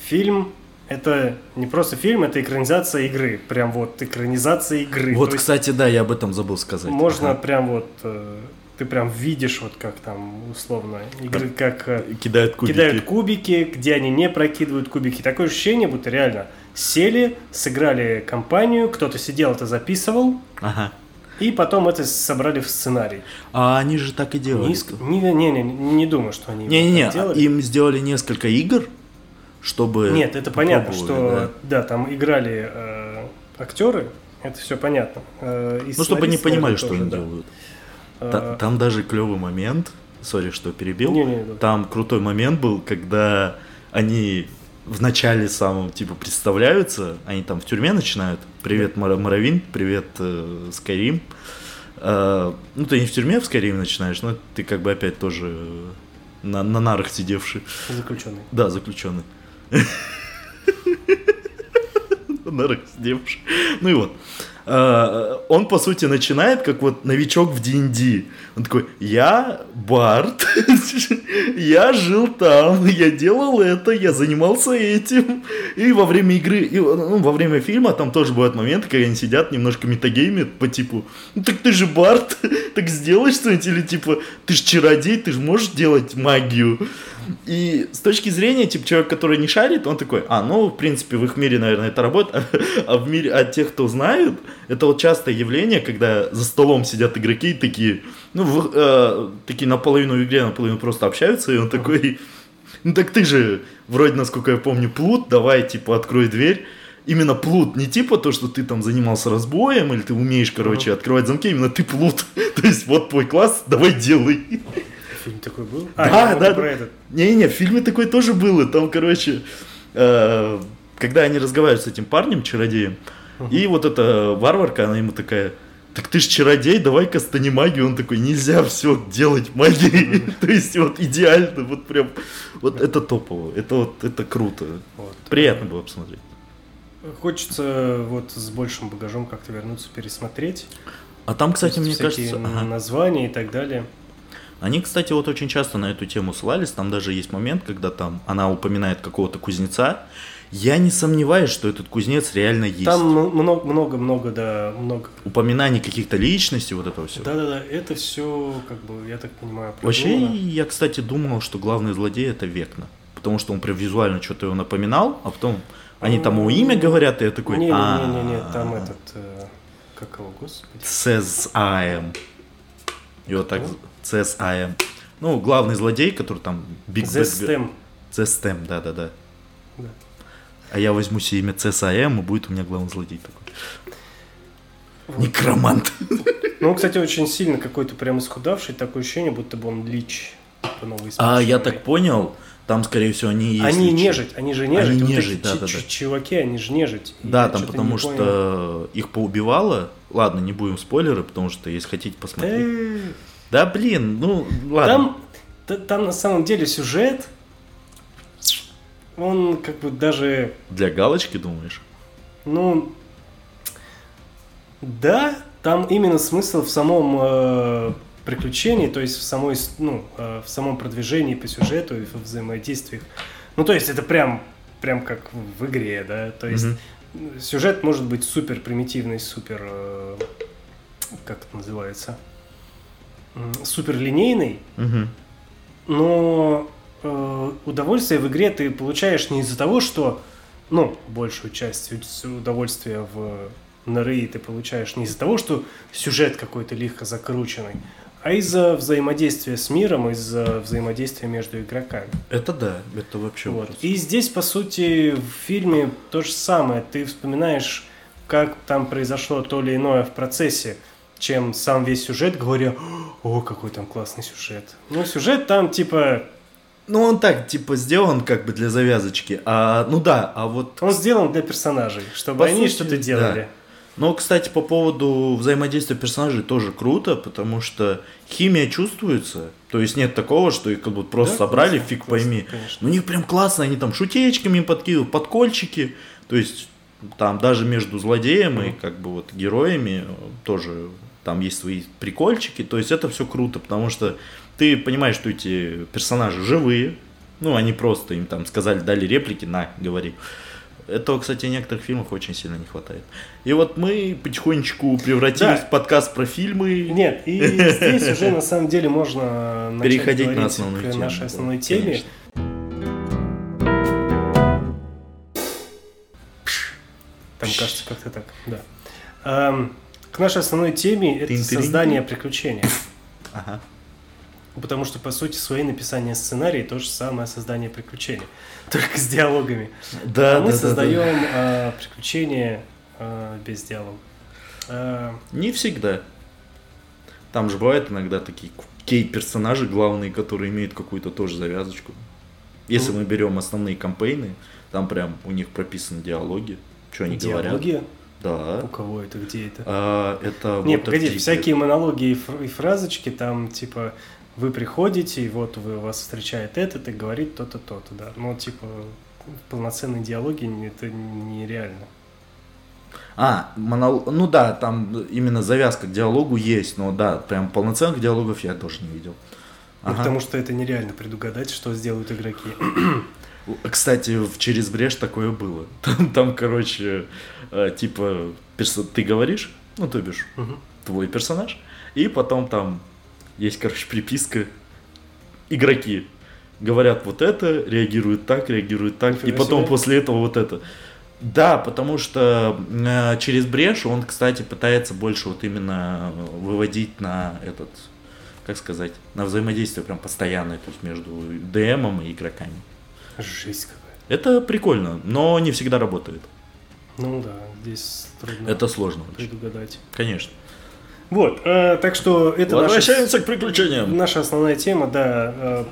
[SPEAKER 2] фильм это не просто фильм, это экранизация игры. Прям вот экранизация игры.
[SPEAKER 1] Вот,
[SPEAKER 2] То
[SPEAKER 1] кстати, да, я об этом забыл сказать.
[SPEAKER 2] можно
[SPEAKER 1] Ага.
[SPEAKER 2] прям вот э, ты прям видишь вот как там условно игры, как э,
[SPEAKER 1] Кидают кубики.
[SPEAKER 2] кидают кубики, где они не прокидывают кубики. Такое ощущение, будто реально сели, сыграли компанию, кто-то сидел, это записывал,
[SPEAKER 1] Ага.
[SPEAKER 2] и потом это собрали в сценарий.
[SPEAKER 1] А они же так и делали.
[SPEAKER 2] Низко- Не, не, не, не думаю, что они
[SPEAKER 1] Не-не-не,
[SPEAKER 2] так делали.
[SPEAKER 1] им сделали несколько игр, чтобы...
[SPEAKER 2] Нет, это понятно, что да. там играли э, актеры, это все понятно. Э,
[SPEAKER 1] Ну, чтобы они понимали,
[SPEAKER 2] наверное,
[SPEAKER 1] что
[SPEAKER 2] тоже,
[SPEAKER 1] они
[SPEAKER 2] да.
[SPEAKER 1] делают.
[SPEAKER 2] Э,
[SPEAKER 1] Та- Там даже клевый момент, сори, что перебил.
[SPEAKER 2] Не-не, да.
[SPEAKER 1] Там крутой момент был, когда они в начале самом, типа, представляются, они там в тюрьме начинают. Привет, Моровин, привет, э, Скайрим. Э, ну, ты не в тюрьме в Скайриме начинаешь, но ты как бы опять тоже э, на, на нарах сидевший.
[SPEAKER 2] заключенный.
[SPEAKER 1] Да, заключенный. Нарок сидевший. Ну и вот. А, Он, по сути, начинает как вот новичок в D&D. Он такой, я Барт, Я жил там, я делал это, я занимался этим. И во время игры, и, ну, во время фильма там тоже бывают моменты, когда они сидят, немножко метагеймят по типу, ну так ты же Барт, так сделай что-нибудь, или типа, ты же чародей, ты же можешь делать магию. И с точки зрения, типа, человек, который не шарит, он такой, а, ну, в принципе, в их мире, наверное, это работает, а в мире, а тех, кто знают, это вот частое явление, когда за столом сидят игроки и такие, ну, в, э, такие наполовину в игре, наполовину просто общаются, и он такой, ну, так ты же, вроде, насколько я помню, плут, давай, типа, открой дверь, именно плут, не типа то, что ты там занимался разбоем, или ты умеешь, короче, открывать замки, именно ты плут. то есть вот твой класс, давай делай.
[SPEAKER 2] Фильм такой был?
[SPEAKER 1] А, да, да. Про этот. Не-не, в фильме такой тоже был. И там, короче, э, когда они разговаривают с этим парнем, чародеем, uh-huh. и вот эта варварка, она ему такая, так ты ж чародей, давай-ка стани магию. Он такой, нельзя все делать магией. Mm-hmm. То есть вот идеально, вот прям, вот это топово, это вот, это круто. Вот. Приятно было посмотреть.
[SPEAKER 2] Хочется вот с большим багажом как-то вернуться, пересмотреть.
[SPEAKER 1] А там, кстати, мне кажется...
[SPEAKER 2] Ага. названия и так далее.
[SPEAKER 1] Они, кстати, вот очень часто на эту тему ссылались. Там даже есть момент, когда там она упоминает какого-то кузнеца. Я не сомневаюсь, что этот кузнец реально есть.
[SPEAKER 2] Там много-много, да, много.
[SPEAKER 1] Упоминаний каких-то личностей, вот этого всего.
[SPEAKER 2] Да-да-да, это все, как бы, я так понимаю,
[SPEAKER 1] придумано. Вообще, я, кстати, думал, что главный злодей это Векна. Потому что он прям визуально что-то его напоминал, а потом они там его имя говорят, и я такой...
[SPEAKER 2] Не-не-не, там этот... Э, как его, господи?
[SPEAKER 1] CSIM. Его так... CSIM. Ну, главный злодей, который там...
[SPEAKER 2] Big Zestem.
[SPEAKER 1] Zestem, да-да-да. А я возьму себе имя CSIM, и будет у меня главный злодей такой. Вот. Некромант.
[SPEAKER 2] Ну, кстати, очень сильно какой-то прям исхудавший, такое ощущение, будто бы он лич.
[SPEAKER 1] Типа а, я так понял, там, скорее всего, они есть.
[SPEAKER 2] Они личи. нежить, они же нежить. Они
[SPEAKER 1] вот нежить, да, да, да.
[SPEAKER 2] Чуваки, они же нежить.
[SPEAKER 1] Да, там потому что их поубивало. Ладно, не будем спойлеры, потому что если хотите посмотреть. Да блин, ну ладно.
[SPEAKER 2] Там, там на самом деле сюжет, он как бы даже...
[SPEAKER 1] Для галочки, думаешь?
[SPEAKER 2] Ну, да, там именно смысл в самом э, приключений, то есть в самой, ну, э, в самом продвижении по сюжету и в взаимодействиях. Ну, то есть это прям, прям как в игре, да, то есть mm-hmm. сюжет может быть супер примитивный, супер, э, как это называется, супер линейный,
[SPEAKER 1] угу.
[SPEAKER 2] но э, удовольствие в игре ты получаешь не из-за того, что, ну, большую часть удовольствия в НРИ ты получаешь не из-за того, что сюжет какой-то легко закрученный, а из-за взаимодействия с миром, из-за взаимодействия между игроками.
[SPEAKER 1] Это да, это вообще.
[SPEAKER 2] Вот. И здесь, по сути, в фильме то же самое. Ты вспоминаешь, как там произошло то или иное в процессе чем сам весь сюжет, говоря, о, какой там классный сюжет. Ну, сюжет там типа...
[SPEAKER 1] Ну, он так, типа, сделан как бы для завязочки. А, ну да, а вот...
[SPEAKER 2] Он сделан для персонажей, чтобы по они что-то делали. Да.
[SPEAKER 1] Но, кстати, по поводу взаимодействия персонажей тоже круто, потому что химия чувствуется. То есть нет такого, что их как бы просто да, собрали, классно, фиг классно, пойми. Конечно. Ну, у них прям классно, они там шутечками подкидывают, подкольчики. То есть там даже между злодеем mm-hmm. и как бы вот героями тоже там есть свои прикольчики, то есть это все круто, потому что ты понимаешь, что эти персонажи живые, ну, они просто им там сказали, дали реплики, на, говори. Этого, кстати, в некоторых фильмах очень сильно не хватает. И вот мы потихонечку превратились да. в подкаст про фильмы.
[SPEAKER 2] Нет, и здесь уже на самом деле можно
[SPEAKER 1] переходить на основную
[SPEAKER 2] к нашей основной теме. Там кажется как-то так, да. К нашей основной теме это создание приключения.
[SPEAKER 1] Ага.
[SPEAKER 2] Потому что, по сути, свои написания сценария то же самое создание приключений. Только с диалогами.
[SPEAKER 1] Да,
[SPEAKER 2] а мы
[SPEAKER 1] да,
[SPEAKER 2] создаем
[SPEAKER 1] да, да.
[SPEAKER 2] А, приключения а, без диалога.
[SPEAKER 1] А... Не всегда. Там же бывают иногда такие кей-персонажи главные, которые имеют какую-то тоже завязочку. Если mm. мы берем основные кампейны, там прям у них прописаны диалоги, что они диалоги? говорят. Диалоги? Да.
[SPEAKER 2] У кого это, где это?
[SPEAKER 1] А, это
[SPEAKER 2] Не, вот погоди, всякие монологи и, фр- и фразочки там, типа, вы приходите, и вот вы, вас встречает этот и говорит то-то, то-то, да. Но, типа, полноценные диалоги это нереально.
[SPEAKER 1] А, монол... ну да, там именно завязка к диалогу есть, но да, прям полноценных диалогов я тоже не видел.
[SPEAKER 2] Ну,
[SPEAKER 1] Ага.
[SPEAKER 2] потому что это нереально предугадать, что сделают игроки.
[SPEAKER 1] Кстати, в через брешь такое было. Там, там, короче, типа, перso- ты говоришь, ну, то бишь,
[SPEAKER 2] Мгм.
[SPEAKER 1] твой персонаж, и потом там есть, короче, приписка. Игроки говорят вот это, реагируют так, реагируют так, и
[SPEAKER 2] Нифига
[SPEAKER 1] потом
[SPEAKER 2] себе.
[SPEAKER 1] после этого вот это. Да, потому что э, через брешь он, кстати, пытается больше вот именно выводить на этот, как сказать, на взаимодействие прям постоянное, то есть между ДМом и игроками.
[SPEAKER 2] Жесть какая.
[SPEAKER 1] Это прикольно, но не всегда работает.
[SPEAKER 2] Ну да, здесь трудно
[SPEAKER 1] Это сложно
[SPEAKER 2] предугадать.
[SPEAKER 1] Конечно.
[SPEAKER 2] Вот, э, так что это наша,
[SPEAKER 1] Возвращаемся к приключениям.
[SPEAKER 2] наша основная тема, да, э,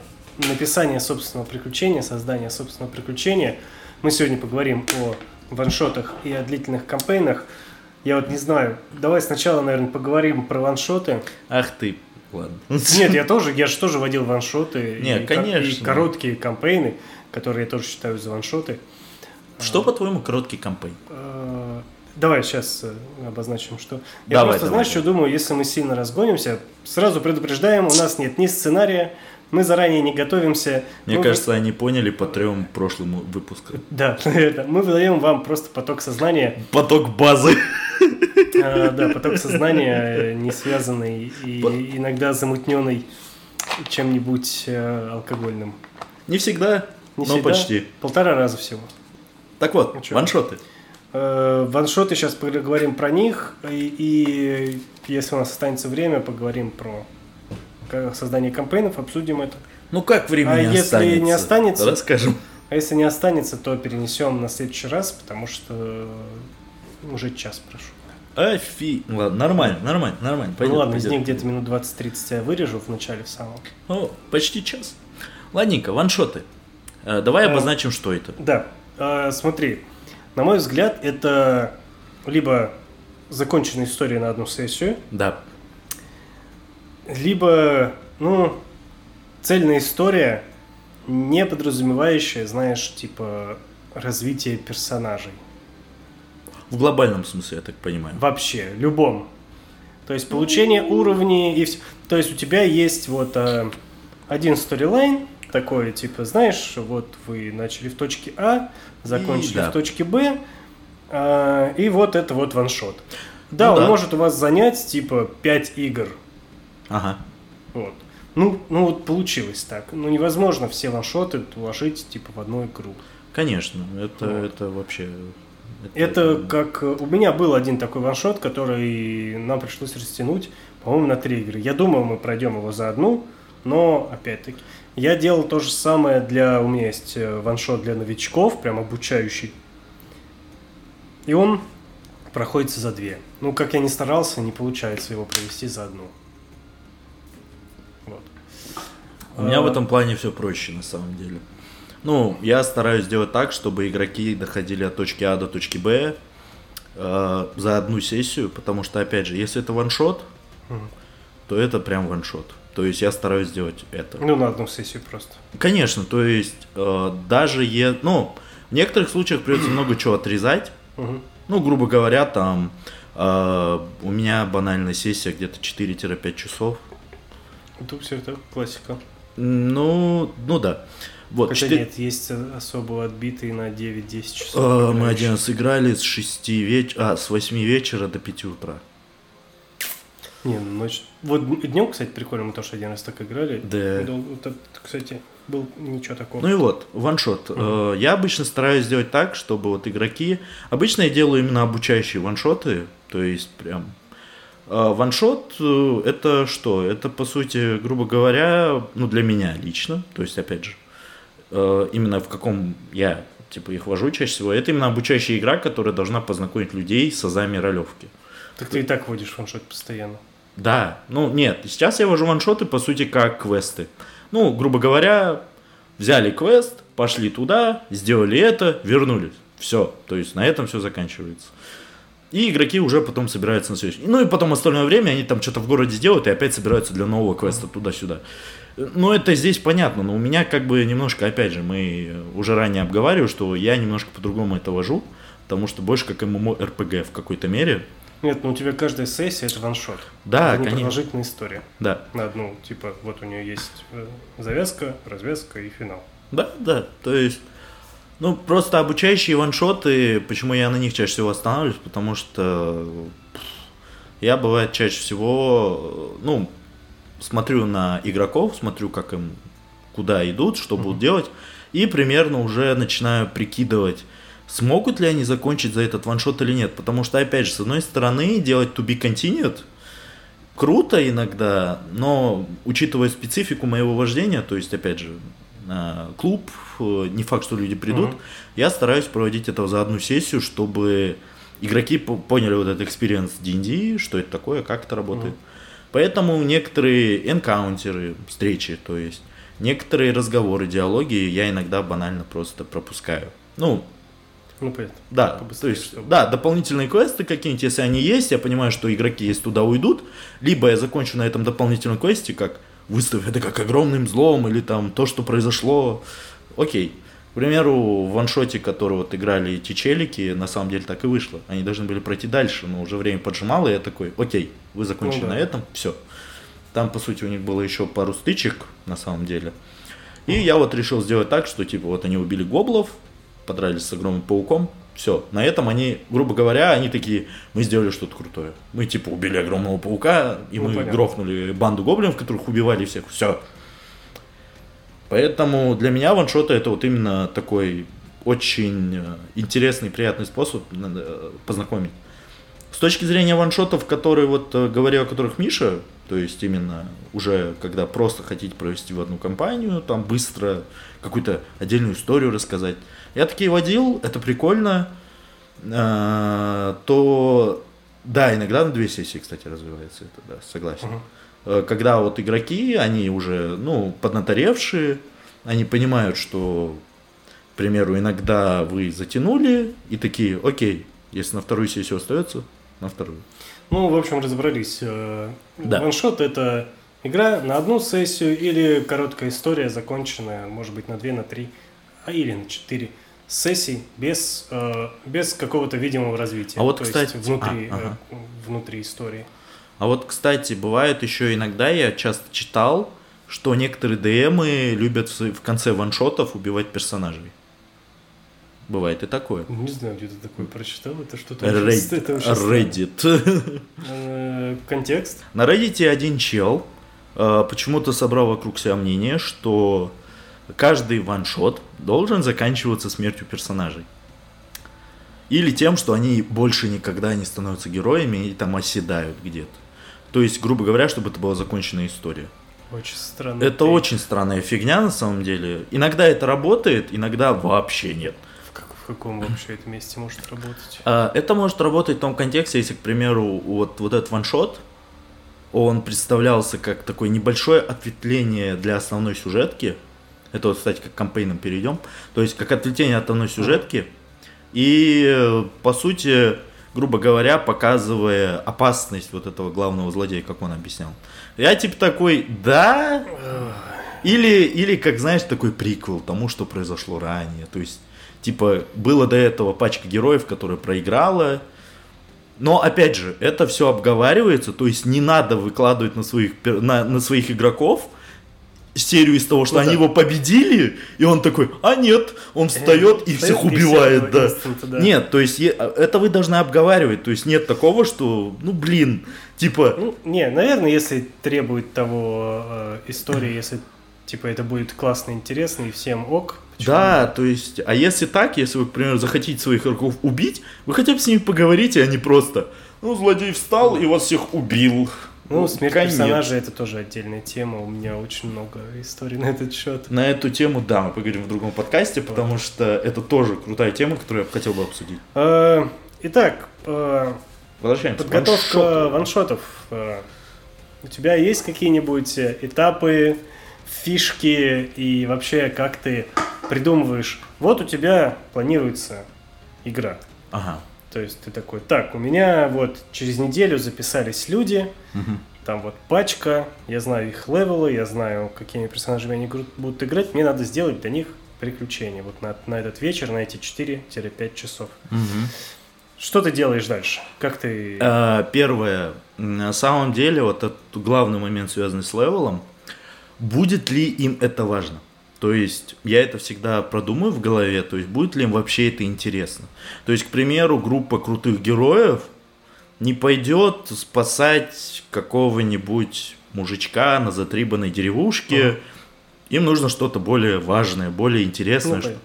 [SPEAKER 2] написание собственного приключения, создание собственного приключения. Мы сегодня поговорим о ваншотах и о длительных кампейнах. Я вот не знаю, давай сначала, наверное, поговорим про ваншоты.
[SPEAKER 1] Ах ты, ладно.
[SPEAKER 2] Нет, я тоже, я же тоже водил ваншоты.
[SPEAKER 1] Не,
[SPEAKER 2] и, ко-
[SPEAKER 1] конечно.
[SPEAKER 2] И короткие кампейны, которые я тоже считаю за ваншоты.
[SPEAKER 1] Что, по-твоему, короткий кампейн?
[SPEAKER 2] Э, Давай сейчас обозначим, что. Я
[SPEAKER 1] Давай,
[SPEAKER 2] просто,
[SPEAKER 1] давай,
[SPEAKER 2] знаешь,
[SPEAKER 1] давай.
[SPEAKER 2] что думаю, если мы сильно разгонимся, сразу предупреждаем, у нас нет ни сценария, мы заранее не готовимся.
[SPEAKER 1] Мне
[SPEAKER 2] Мы-
[SPEAKER 1] кажется, они поняли по трем прошлым выпускам.
[SPEAKER 2] Да. Мы выдаем вам просто поток сознания,
[SPEAKER 1] Поток базы.
[SPEAKER 2] э, да, поток сознания, э, не связанный и иногда замутненный чем-нибудь э, алкогольным.
[SPEAKER 1] Не всегда,
[SPEAKER 2] Не
[SPEAKER 1] но
[SPEAKER 2] всегда.
[SPEAKER 1] почти.
[SPEAKER 2] Полтора раза всего.
[SPEAKER 1] Так вот,
[SPEAKER 2] Ну
[SPEAKER 1] ваншоты.
[SPEAKER 2] Э, Ваншоты, сейчас поговорим про них, и, и если у нас останется время, поговорим про создание кампейнов, обсудим это.
[SPEAKER 1] Ну как времени
[SPEAKER 2] А если
[SPEAKER 1] останется?
[SPEAKER 2] не останется?
[SPEAKER 1] Расскажем.
[SPEAKER 2] А если не останется, то перенесем на следующий раз, потому что уже час прошу.
[SPEAKER 1] Афи... Ладно, нормально, нормально, нормально. Пойдет,
[SPEAKER 2] ну ладно, из
[SPEAKER 1] пойдет.
[SPEAKER 2] них где-то минут 20-30 я вырежу в начале в самом.
[SPEAKER 1] О, почти час. Ладненько, ваншоты. Э, Давай
[SPEAKER 2] Э,
[SPEAKER 1] обозначим, что это.
[SPEAKER 2] Да, э, смотри, на мой взгляд, это либо законченная история на одну сессию,
[SPEAKER 1] Да.
[SPEAKER 2] либо, ну, цельная история, не подразумевающая, знаешь, типа развитие персонажей.
[SPEAKER 1] В глобальном смысле, я так понимаю.
[SPEAKER 2] Вообще, любом. То есть получение уровней и все. То есть у тебя есть вот э, один сторилайн, такой, типа, знаешь, вот вы начали в точке А, закончили
[SPEAKER 1] да.
[SPEAKER 2] в точке Б, э, и вот это вот ваншот. Да,
[SPEAKER 1] Ну
[SPEAKER 2] он
[SPEAKER 1] да.
[SPEAKER 2] может у вас занять, типа, 5 игр.
[SPEAKER 1] Ага.
[SPEAKER 2] Вот. Ну, ну вот получилось так. Ну невозможно все ваншоты уложить типа в одну игру.
[SPEAKER 1] Конечно, это,
[SPEAKER 2] Вот.
[SPEAKER 1] это вообще...
[SPEAKER 2] Это как э, у меня был один такой ваншот, который нам пришлось растянуть, по-моему, на три игры. Я думал, мы пройдем его за одну, но опять-таки я делал то же самое для у меня есть э, ваншот для новичков, прям обучающий, и он проходится за две. Ну как я не старался, не получается его провести за одну. Вот.
[SPEAKER 1] У меня в
[SPEAKER 2] А,
[SPEAKER 1] этом плане все проще, на самом деле. Ну, я стараюсь сделать так, чтобы игроки доходили от точки А до точки Б э, за одну сессию, потому что, опять же, если это ваншот,
[SPEAKER 2] Мгм.
[SPEAKER 1] то это прям ваншот. То есть я стараюсь сделать это.
[SPEAKER 2] Ну, на одну сессию просто.
[SPEAKER 1] Конечно, то есть э, даже е... ну, в некоторых случаях придется много чего отрезать. Ну, грубо говоря, там э, у меня банальная сессия где-то 4-5 часов.
[SPEAKER 2] Это все это классика.
[SPEAKER 1] Ну, ну да. Вот,
[SPEAKER 2] Хотя
[SPEAKER 1] четы-
[SPEAKER 2] нет, есть особо отбитые на 9-10 часов.
[SPEAKER 1] Э, Мы один раз играли с 6 вечера, а, с 8 вечера до 5 утра.
[SPEAKER 2] Не, ну, ночь... Вот днем, кстати, прикольно, мы тоже один раз так играли.
[SPEAKER 1] Да.
[SPEAKER 2] Вот это, кстати, был ничего такого.
[SPEAKER 1] Ну и вот, ваншот. Э, Я обычно стараюсь сделать так, чтобы вот игроки... Обычно я делаю именно обучающие ваншоты, то есть прям... э, Ваншот э, это что? Это по сути, грубо говоря, ну для меня лично, то есть опять же, именно в каком я типа их вожу чаще всего, это именно обучающая игра, которая должна познакомить людей с азами ролевки.
[SPEAKER 2] Так ты и так водишь ваншот постоянно.
[SPEAKER 1] Да, ну нет, сейчас я вожу ваншоты, по сути, как квесты. Ну, грубо говоря, взяли квест, пошли туда, сделали это, вернулись. Все, то есть на этом все заканчивается. И игроки уже потом собираются на следующий. Ну и потом остальное время они там что-то в городе делают и опять собираются для нового квеста туда-сюда. Ну это здесь понятно, но у меня как бы немножко, опять же, мы уже ранее обговаривали, что я немножко по-другому это вожу, потому что больше как ММО РПГ в какой-то мере.
[SPEAKER 2] Нет, ну у тебя каждая сессия это ваншот.
[SPEAKER 1] Да,
[SPEAKER 2] это не
[SPEAKER 1] конечно.
[SPEAKER 2] продолжительная история.
[SPEAKER 1] Да.
[SPEAKER 2] На одну, типа, вот у нее есть э, завязка, развязка и финал.
[SPEAKER 1] Да, да. То есть, ну, просто обучающие ваншоты, почему я на них чаще всего останавливаюсь, потому что я, бывает, чаще всего, э, ну, смотрю на игроков, смотрю, как им, куда идут, что будут делать, и примерно уже начинаю прикидывать, смогут ли они закончить за этот ваншот или нет. Потому что, опять же, с одной стороны, делать to be continued круто иногда, но учитывая специфику моего вождения, то есть, опять же, э, клуб, э, не факт, что люди придут,
[SPEAKER 2] Мгм.
[SPEAKER 1] я стараюсь проводить это за одну сессию, чтобы игроки по- поняли вот этот experience D&D, что это такое, как это работает. Поэтому некоторые encounter ы, встречи, то есть некоторые разговоры, диалоги я иногда банально просто пропускаю. Ну,
[SPEAKER 2] Ну, понятно.
[SPEAKER 1] да, то есть,
[SPEAKER 2] чтобы-
[SPEAKER 1] да, дополнительные квесты какие-нибудь, если они есть, я понимаю, что игроки если туда уйдут, либо я закончу на этом дополнительном квесте, как выставь это как огромным злом, или там то, что произошло, окей. К примеру, в ваншоте, который вот играли эти челики, на самом деле так и вышло. Они должны были пройти дальше, но уже время поджимало, и я такой, окей, вы закончили
[SPEAKER 2] Ну да.
[SPEAKER 1] на этом, все. Там, по сути, у них было еще пару стычек, на самом деле. И я вот решил сделать так, что, типа, вот они убили гоблов, подрались с огромным пауком, все. На этом они, грубо говоря, они такие, мы сделали что-то крутое. Мы, типа, убили огромного паука, и
[SPEAKER 2] Ну,
[SPEAKER 1] мы
[SPEAKER 2] понятно.
[SPEAKER 1] грохнули банду гоблинов, которых убивали всех, все. Поэтому для меня ваншоты это вот именно такой очень э, интересный, приятный способ э, познакомить. С точки зрения ваншотов, которые вот э, говорил, о которых Миша, то есть именно уже когда просто хотите провести в одну компанию, там быстро какую-то отдельную историю рассказать. Я такие водил, это прикольно, э, то да, иногда на две сессии, кстати, развивается это, да, согласен. Э, Когда вот игроки, они уже, ну, поднаторевшие, они понимают, что, к примеру, иногда вы затянули и такие, окей, если на вторую сессию остается, на вторую.
[SPEAKER 2] Ну, в общем, разобрались. Э,
[SPEAKER 1] Да.
[SPEAKER 2] Ваншот это игра на одну сессию или короткая история, законченная, может быть, на две, на три, а или на четыре сессий без, э, без какого-то видимого развития.
[SPEAKER 1] А вот,
[SPEAKER 2] То есть
[SPEAKER 1] кстати,
[SPEAKER 2] внутри,
[SPEAKER 1] а, ага.
[SPEAKER 2] внутри истории.
[SPEAKER 1] А вот, кстати, бывает еще иногда, я часто читал, что некоторые ДМы любят в конце ваншотов убивать персонажей. Бывает и такое.
[SPEAKER 2] Не знаю, где ты такое прочитал. Это что-то
[SPEAKER 1] Reddit.
[SPEAKER 2] это.
[SPEAKER 1] Reddit.
[SPEAKER 2] Э, Контекст.
[SPEAKER 1] На Reddit один чел э, почему-то собрал вокруг себя мнение, что каждый ваншот должен заканчиваться смертью персонажей. Или тем, что они больше никогда не становятся героями и там оседают где-то. То есть, грубо говоря, чтобы это была законченная история.
[SPEAKER 2] Очень странно.
[SPEAKER 1] Это очень странная фигня на самом деле. Иногда это работает, иногда вообще нет.
[SPEAKER 2] Каком вообще это месте может работать?
[SPEAKER 1] А, Это может работать в том контексте, если, к примеру, вот, вот этот ваншот, он представлялся как такое небольшое ответвление для основной сюжетки. Это вот, кстати, как к кампейнам перейдем. То есть, как ответвление от основной сюжетки. И, по сути, грубо говоря, показывая опасность вот этого главного злодея, как он объяснял. Я типа такой, да, или, или, как знаешь, такой приквел тому, что произошло ранее. То есть, типа, было до этого пачка героев, которая проиграла. Но, опять же, это все обговаривается, то есть не надо выкладывать на своих, на, на своих игроков серию из того, что
[SPEAKER 2] Ну
[SPEAKER 1] они
[SPEAKER 2] да.
[SPEAKER 1] его победили, и он такой, а нет, он встает и всех убивает, да. Нет, то есть это вы должны обговаривать, то есть нет такого, что, ну блин, типа,
[SPEAKER 2] Ну, не, наверное, если требует того э, истории, если типа это будет классно, интересно и всем ок. почему
[SPEAKER 1] Да, то есть, а если так, если вы, к примеру, захотите своих игроков убить, вы хотя бы с ними поговорите, а не просто, ну, злодей встал и вас всех убил.
[SPEAKER 2] Ну, смерть
[SPEAKER 1] конец.
[SPEAKER 2] персонажа это тоже отдельная тема. У меня очень много историй на этот счет.
[SPEAKER 1] На эту тему, да, мы поговорим в другом подкасте, потому что это тоже крутая тема, которую я хотел бы обсудить.
[SPEAKER 2] Э, Итак, э,
[SPEAKER 1] Возвращаемся
[SPEAKER 2] подготовка
[SPEAKER 1] ваншоту.
[SPEAKER 2] ваншотов. Э, У тебя есть какие-нибудь этапы, фишки и вообще как ты придумываешь? Вот у тебя планируется игра.
[SPEAKER 1] Ага.
[SPEAKER 2] То есть ты такой, так, у меня вот через неделю записались люди,
[SPEAKER 1] Мгм.
[SPEAKER 2] там вот пачка, я знаю их level ы, я знаю, какими персонажами они будут играть, мне надо сделать для них приключения вот на, на этот вечер, на эти 4-5 часов.
[SPEAKER 1] Мгм.
[SPEAKER 2] Что ты делаешь дальше? Как ты...
[SPEAKER 1] Э, Первое. На самом деле, вот этот главный момент, связанный с level ом, будет ли им это важно? То есть я это всегда продумаю в голове, то есть будет ли им вообще это интересно. То есть, к примеру, группа крутых героев не пойдет спасать какого-нибудь мужичка на затрибанной деревушке. uh Им нужно что-то более важное, более интересное. Что...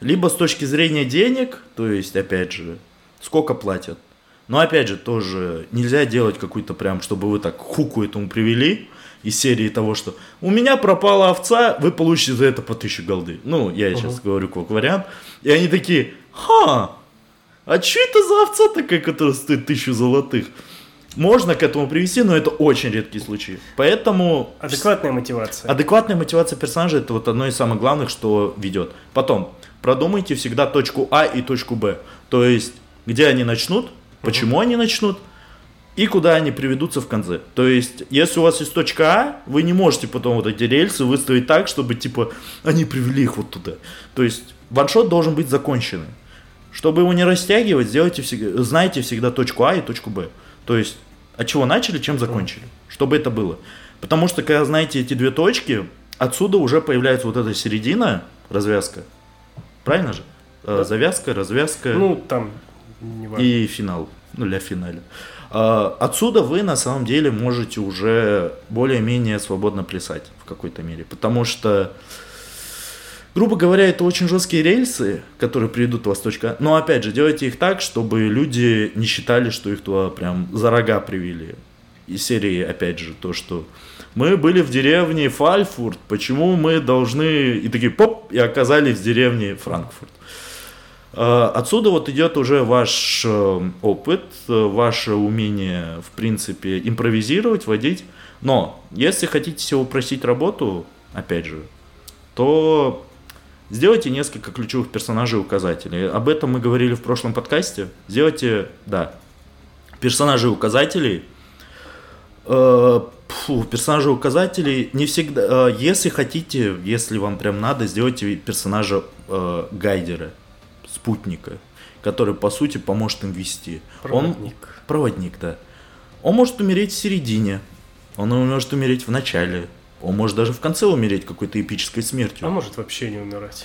[SPEAKER 1] Либо с точки зрения денег, то есть, опять же, сколько платят. Но опять же, тоже нельзя делать какую-то прям, чтобы вы так хуку этому привели из серии того, что у меня пропала овца, вы получите за это по тысяче голды. Ну, я сейчас uh-huh. говорю как вариант. И они такие, ха, а что это за овца такая, которая стоит тысячу золотых? Можно к этому привести, но это очень редкие случаи. Поэтому...
[SPEAKER 2] Адекватная мотивация.
[SPEAKER 1] Адекватная мотивация персонажа это вот одно из самых главных, что ведет. Потом, продумайте всегда точку А и точку Б. То есть, где они начнут, почему uh-huh. они начнут, и куда они приведутся в конце. То есть, если у вас есть точка А, вы не можете потом вот эти рельсы выставить так, чтобы, типа, они привели их вот туда. То есть, ваншот должен быть законченный. Чтобы его не растягивать, сделайте всегда, знайте всегда точку А и точку Б. То есть, от чего начали, чем закончили. Чтобы это было. Потому что, когда знаете эти две точки, отсюда уже появляется вот эта середина, развязка. Правильно же? Э, да. Завязка, развязка.
[SPEAKER 2] Ну, там,
[SPEAKER 1] И финал. Ну, для финаля. А, отсюда вы на самом деле можете уже более-менее свободно плясать в какой-то мере. Потому что, грубо говоря, это очень жесткие рельсы, которые приведут вас точка. Но опять же, делайте их так, чтобы люди не считали, что их туда прям за рога привели. И серии, опять же, то, что мы были в деревне Фальфурт, почему мы должны... И такие, поп, и оказались в деревне Франкфурт. Э, отсюда вот идет уже ваш э, опыт, э, ваше умение, в принципе, импровизировать, водить. Но если хотите себе упростить работу, опять же, то сделайте несколько ключевых персонажей указателей. Об этом мы говорили в прошлом подкасте. Сделайте, да, персонажей указателей. Фу, персонажи указателей не всегда. Если хотите, если вам прям надо, сделайте персонажа гайдера спутника, который, по сути, поможет им вести.
[SPEAKER 2] Проводник.
[SPEAKER 1] Он, проводник, да. Он может умереть в середине, он может умереть в начале, он может даже в конце умереть какой-то эпической смертью.
[SPEAKER 2] А может вообще не умирать.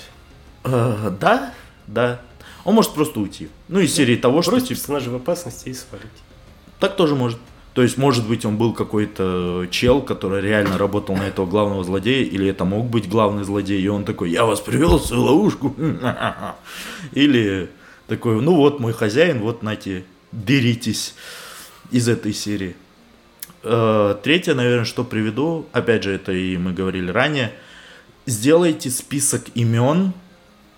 [SPEAKER 1] Э, да, да. Он может просто уйти. Ну, из серии того,
[SPEAKER 2] что...
[SPEAKER 1] Просто
[SPEAKER 2] типа... персонажа в опасности и свалить.
[SPEAKER 1] Так тоже может. То есть, может быть, он был какой-то чел, который реально работал на этого главного злодея, или это мог быть главный злодей, и он такой, я вас привел в свою ловушку. Или такой, ну вот мой хозяин, вот нате, беритесь из этой серии. Э, третье, наверное, что приведу, опять же, это и мы говорили ранее, сделайте список имен,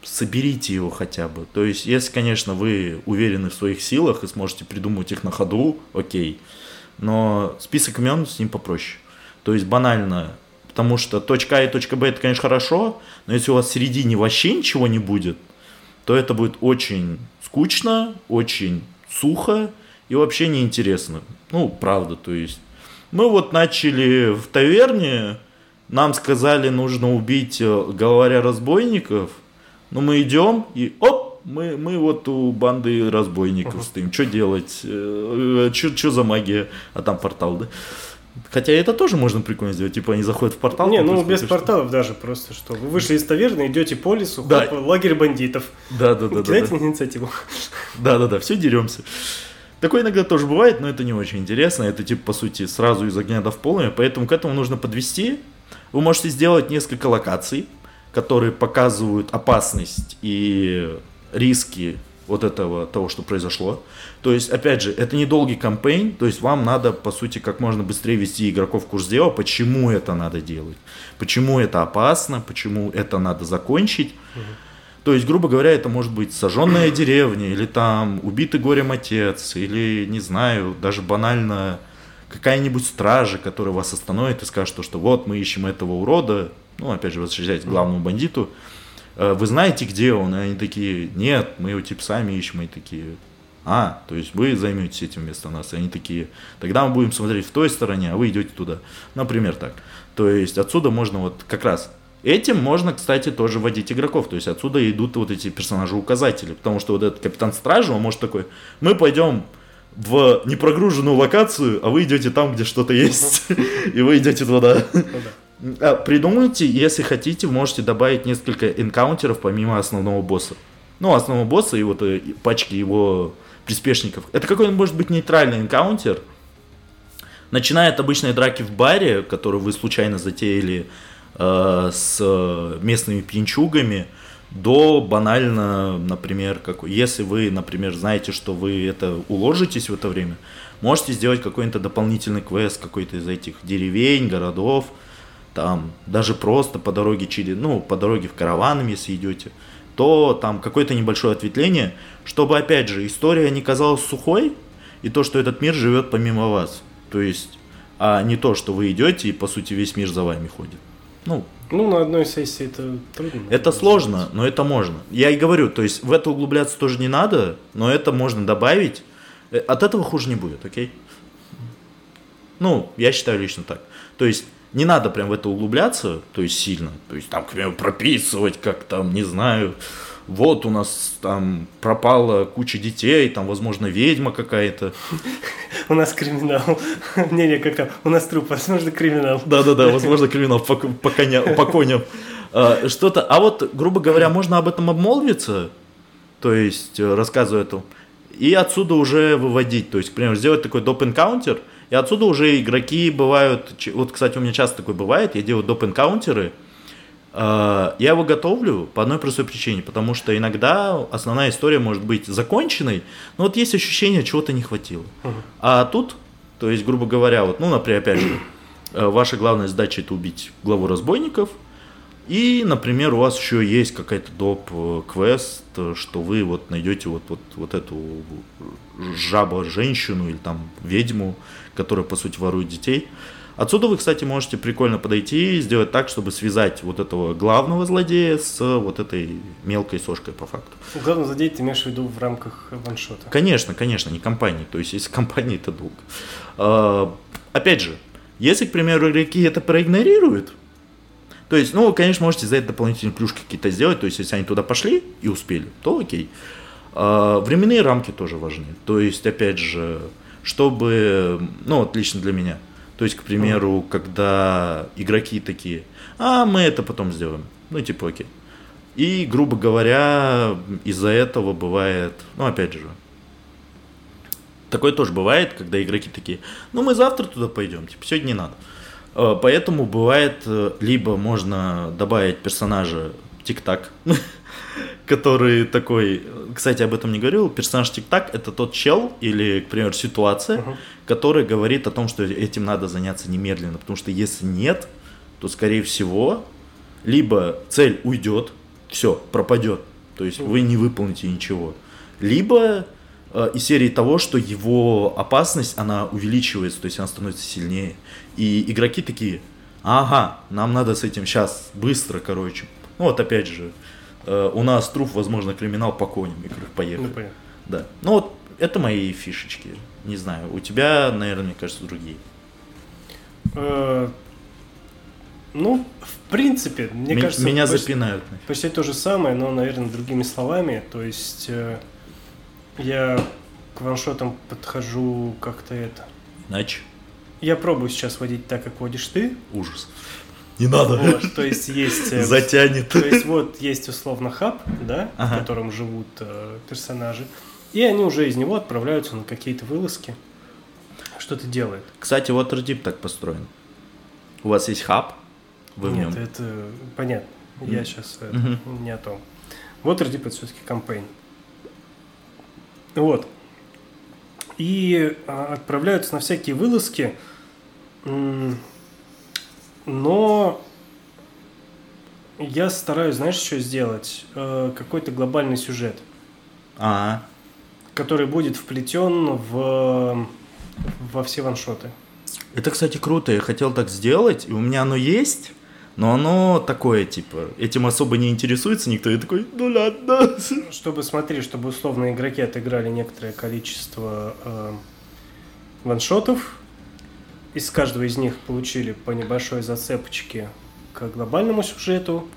[SPEAKER 1] соберите его хотя бы. То есть, если, конечно, вы уверены в своих силах и сможете придумать их на ходу, окей но список имен с ним попроще. То есть банально, потому что точка А и точка Б это, конечно, хорошо, но если у вас в середине вообще ничего не будет, то это будет очень скучно, очень сухо и вообще неинтересно. Ну, правда, то есть. Мы вот начали в таверне, нам сказали, нужно убить э, главаря разбойников, но мы идем и оп, мы, мы вот у банды разбойников uh-huh. стоим. Что делать? Э, Что за магия? А там портал, да? Хотя это тоже можно прикольно сделать. Типа они заходят в портал.
[SPEAKER 2] Не, ну без порталов даже просто что. Вы вышли из таверны, идете по лесу, да. хоп, лагерь бандитов.
[SPEAKER 1] Да, да, да.
[SPEAKER 2] Кидайте
[SPEAKER 1] да,
[SPEAKER 2] да. инициативу.
[SPEAKER 1] Да, да, да, все деремся. Такое иногда тоже бывает, но это не очень интересно. Это типа, по сути, сразу из огня до в полное. Поэтому к этому нужно подвести. Вы можете сделать несколько локаций, которые показывают опасность и риски вот этого, того, что произошло. То есть, опять же, это недолгий кампейн, то есть вам надо, по сути, как можно быстрее вести игроков в курс дела, почему это надо делать, почему это опасно, почему это надо закончить. Угу. То есть, грубо говоря, это может быть сожженная деревня, или там убитый горем отец, или, не знаю, даже банально какая-нибудь стража, которая вас остановит и скажет, что, что вот мы ищем этого урода, ну, опять же, возвращаясь к главному бандиту, Э, вы знаете, где он? И они такие, нет, мы его типа сами ищем. И такие, а, то есть вы займетесь этим вместо нас. И они такие, тогда мы будем смотреть в той стороне, а вы идете туда. Например, так. То есть отсюда можно вот как раз Этим можно, кстати, тоже вводить игроков. То есть отсюда идут вот эти персонажи-указатели. Потому что вот этот капитан стражи, он может такой, мы пойдем в непрогруженную локацию, а вы идете там, где что-то есть, и вы идете туда. А, придумайте, если хотите, можете добавить несколько энкаунтеров помимо основного босса. Ну, основного босса и вот э, пачки его приспешников. Это какой-нибудь может быть нейтральный энкаунтер. Начиная от обычной драки в баре, которую вы случайно затеяли э, с местными пьянчугами, до банально, например, как, если вы, например, знаете, что вы это уложитесь в это время, можете сделать какой-то дополнительный квест какой-то из этих деревень, городов, там, даже просто по дороге через, ну, по дороге в караванами, если идете, то там какое-то небольшое ответвление, чтобы, опять же, история не казалась сухой, и то, что этот мир живет помимо вас. То есть, а не то, что вы идете, и, по сути, весь мир за вами ходит. Ну,
[SPEAKER 2] ну, на одной сессии это трудно.
[SPEAKER 1] Это сложно, но это можно. Я и говорю, то есть в это углубляться тоже не надо, но это можно добавить. Э, от этого хуже не будет, окей? Ну, я считаю лично так. То есть не надо прям в это углубляться, то есть сильно. То есть там, к примеру, прописывать, как там, не знаю, вот у нас там пропала куча детей, там, возможно, ведьма какая-то.
[SPEAKER 2] У нас криминал. Не-не, как там, у нас труп, возможно, криминал.
[SPEAKER 1] Да-да-да, возможно, криминал по, по, коня, по коням. А, что-то, а вот, грубо говоря, можно об этом обмолвиться, то есть э, рассказывая это, и отсюда уже выводить, то есть, к примеру, сделать такой доп-энкаунтер, и отсюда уже игроки бывают, вот, кстати, у меня часто такое бывает, я делаю доп-энкаунтеры, а, я его готовлю по одной простой причине, потому что иногда основная история может быть законченной, но вот есть ощущение, чего-то не хватило. Uh-huh. А тут, то есть, грубо говоря, вот, ну, например, опять же, э, ваша главная задача это убить главу разбойников, и, например, у вас еще есть какая-то доп. Э, квест, что вы вот найдете вот, вот, вот эту жабу-женщину или там ведьму, которая, по сути, ворует детей. Отсюда вы, кстати, можете прикольно подойти и сделать так, чтобы связать вот этого главного злодея с вот этой мелкой сошкой по факту.
[SPEAKER 2] Главный злодей ты имеешь в виду в рамках ваншота?
[SPEAKER 1] Конечно, конечно, не компании. То есть, если компании, это долго. А, опять же, если, к примеру, игроки это проигнорируют, то есть, ну, конечно, можете за это дополнительные плюшки какие-то сделать. То есть, если они туда пошли и успели, то окей. А, временные рамки тоже важны. То есть, опять же, чтобы, ну, отлично для меня, то есть, к примеру, когда игроки такие, а мы это потом сделаем. Ну, типа, окей. И, грубо говоря, из-за этого бывает, ну, опять же, такое тоже бывает, когда игроки такие, ну, мы завтра туда пойдем, типа, сегодня не надо. Э, поэтому бывает, э, либо можно добавить персонажа тик-так, который такой, кстати, об этом не говорил, персонаж тик-так это тот чел или, к примеру, ситуация, uh-huh. который говорит о том, что этим надо заняться немедленно, потому что если нет, то, скорее всего, либо цель уйдет, все, пропадет, то есть uh-huh. вы не выполните ничего, либо э, из серии того, что его опасность, она увеличивается, то есть она становится сильнее, и игроки такие, ага, нам надо с этим сейчас быстро, короче, ну вот опять же, Э, у нас труп, возможно, криминал по коням, и поехали. Ну, понятно. Да. Ну вот это мои фишечки. Не знаю. У тебя, наверное, мне кажется, другие.
[SPEAKER 2] Э, ну, в принципе, мне М- кажется...
[SPEAKER 1] Меня почти, запинают.
[SPEAKER 2] Почти то же самое, но, наверное, другими словами. То есть э, я к ваншотам подхожу как-то это...
[SPEAKER 1] Иначе?
[SPEAKER 2] Я пробую сейчас водить так, как водишь ты.
[SPEAKER 1] Ужас. Не надо.
[SPEAKER 2] Вот, то есть есть... Э,
[SPEAKER 1] Затянет.
[SPEAKER 2] То есть вот есть условно хаб, да, ага. в котором живут э, персонажи, и они уже из него отправляются на какие-то вылазки. Что-то делают.
[SPEAKER 1] Кстати, вот Waterdeep так построен. У вас есть хаб,
[SPEAKER 2] вы Нет, в нем. это понятно. Я mm. сейчас это, не о том. Вот Waterdeep это все-таки кампейн. Вот. И а, отправляются на всякие вылазки но я стараюсь, знаешь, что сделать? Э, какой-то глобальный сюжет.
[SPEAKER 1] А.
[SPEAKER 2] Который будет вплетен в во все ваншоты.
[SPEAKER 1] Это, кстати, круто. Я хотел так сделать, и у меня оно есть, но оно такое, типа, этим особо не интересуется никто. И такой, ну ладно.
[SPEAKER 2] Чтобы, смотри, чтобы условно игроки отыграли некоторое количество э, ваншотов, из каждого из них получили по небольшой зацепочке к глобальному сюжету.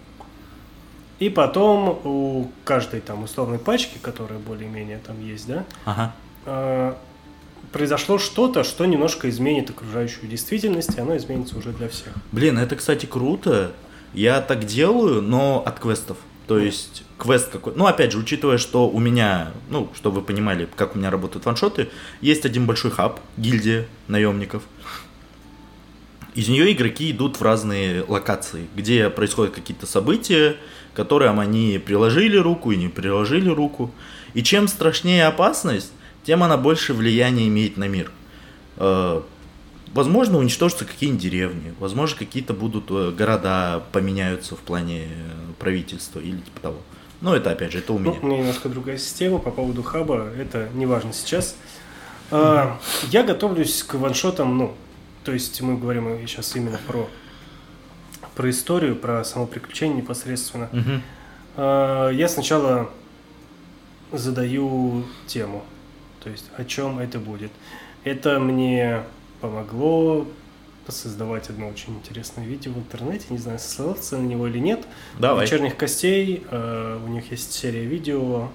[SPEAKER 2] И потом у каждой там условной пачки, которая более-менее там есть, да,
[SPEAKER 1] Ага.
[SPEAKER 2] э, произошло что-то, что немножко изменит окружающую действительность, и оно изменится уже для всех.
[SPEAKER 1] Блин, это, кстати, круто. Я так делаю, но от квестов. То есть квест какой. Ну, опять же, учитывая, что у меня, ну, чтобы вы понимали, как у меня работают ваншоты, есть один большой хаб, гильдия наемников. Из нее игроки идут в разные локации, где происходят какие-то события, которым они приложили руку и не приложили руку. И чем страшнее опасность, тем она больше влияния имеет на мир. Э, Возможно, уничтожатся какие-нибудь деревни, возможно, какие-то будут э, города поменяются в плане э, правительства или типа того. Но это опять же, это у
[SPEAKER 2] Ну,
[SPEAKER 1] меня.
[SPEAKER 2] у меня немножко другая система по поводу хаба, это не важно сейчас. А, Я готовлюсь к ваншотам, ну, то есть мы говорим сейчас именно про, про историю, про само приключение непосредственно. А, Я сначала задаю тему, то есть о чем это будет. Это мне помогло создавать одно очень интересное видео в интернете, не знаю, ссылаться на него или нет.
[SPEAKER 1] Давай.
[SPEAKER 2] Вечерних костей, э, у них есть серия видео,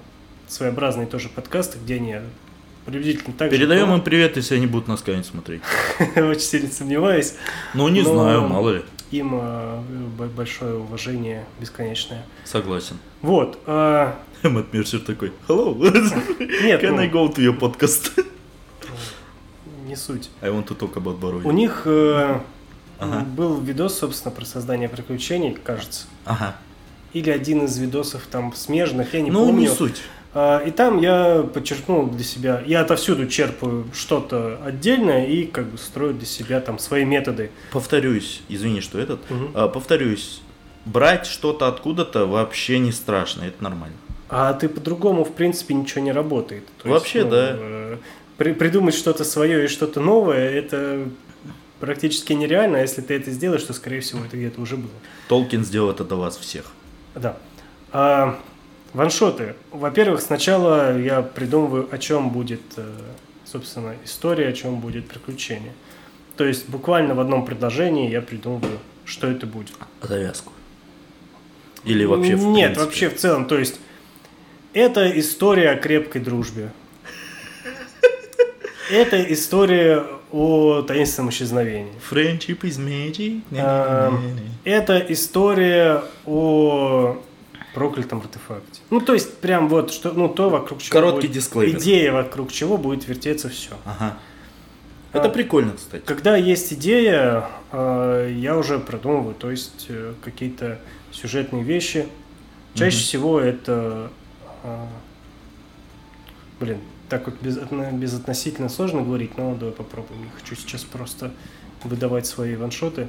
[SPEAKER 2] своеобразные тоже подкасты, где они приблизительно так же
[SPEAKER 1] Передаем
[SPEAKER 2] про-
[SPEAKER 1] им привет, если они будут нас когда-нибудь смотреть.
[SPEAKER 2] Очень сильно сомневаюсь.
[SPEAKER 1] Ну, не знаю, мало ли.
[SPEAKER 2] Им э, большое уважение бесконечное.
[SPEAKER 1] Согласен.
[SPEAKER 2] Вот. э,
[SPEAKER 1] Мэтт Мерсер такой, hello,
[SPEAKER 2] Нет,
[SPEAKER 1] can
[SPEAKER 2] ну,
[SPEAKER 1] I go to your podcast?
[SPEAKER 2] не суть.
[SPEAKER 1] I want to talk about
[SPEAKER 2] У
[SPEAKER 1] Боровик.
[SPEAKER 2] них э,
[SPEAKER 1] Ага.
[SPEAKER 2] был видос, собственно, про создание приключений, кажется.
[SPEAKER 1] Ага.
[SPEAKER 2] Или один из видосов там смежных, я не
[SPEAKER 1] Ну,
[SPEAKER 2] помню.
[SPEAKER 1] не суть.
[SPEAKER 2] А, И там я подчеркнул для себя, я отовсюду черпаю что-то отдельное и как бы строю для себя там свои методы.
[SPEAKER 1] Повторюсь, извини, что этот. А, Повторюсь, брать что-то откуда-то вообще не страшно, это нормально.
[SPEAKER 2] А ты по-другому, в принципе, ничего не работает. То
[SPEAKER 1] Вообще, да.
[SPEAKER 2] э, при- придумать что-то свое и что-то новое, это практически нереально. А если ты это сделаешь, то, скорее всего, это где-то уже было.
[SPEAKER 1] Толкин сделал это до вас всех.
[SPEAKER 2] Да. А, ваншоты. Во-первых, сначала я придумываю, о чем будет, э, собственно, история, о чем будет приключение. То есть буквально в одном предложении я придумываю, что это будет.
[SPEAKER 1] Завязку. Или вообще в
[SPEAKER 2] Нет,
[SPEAKER 1] принципе?
[SPEAKER 2] вообще в целом. То есть это история о крепкой дружбе. Это история о таинственном исчезновении.
[SPEAKER 1] Friendship is magic.
[SPEAKER 2] Это история о проклятом артефакте. Ну, то есть, прям вот, что, ну, то, вокруг чего
[SPEAKER 1] Короткий
[SPEAKER 2] будет-
[SPEAKER 1] дисклеймер.
[SPEAKER 2] Идея, вокруг чего будет вертеться все.
[SPEAKER 1] Ага. Это
[SPEAKER 2] А,
[SPEAKER 1] прикольно, кстати.
[SPEAKER 2] Когда есть идея, э, я уже продумываю, то есть э, какие-то сюжетные вещи. Чаще
[SPEAKER 1] Мгм.
[SPEAKER 2] всего это, э, блин, так вот без, отно- безотносительно сложно говорить, но давай попробуем. Не хочу сейчас просто выдавать свои ваншоты.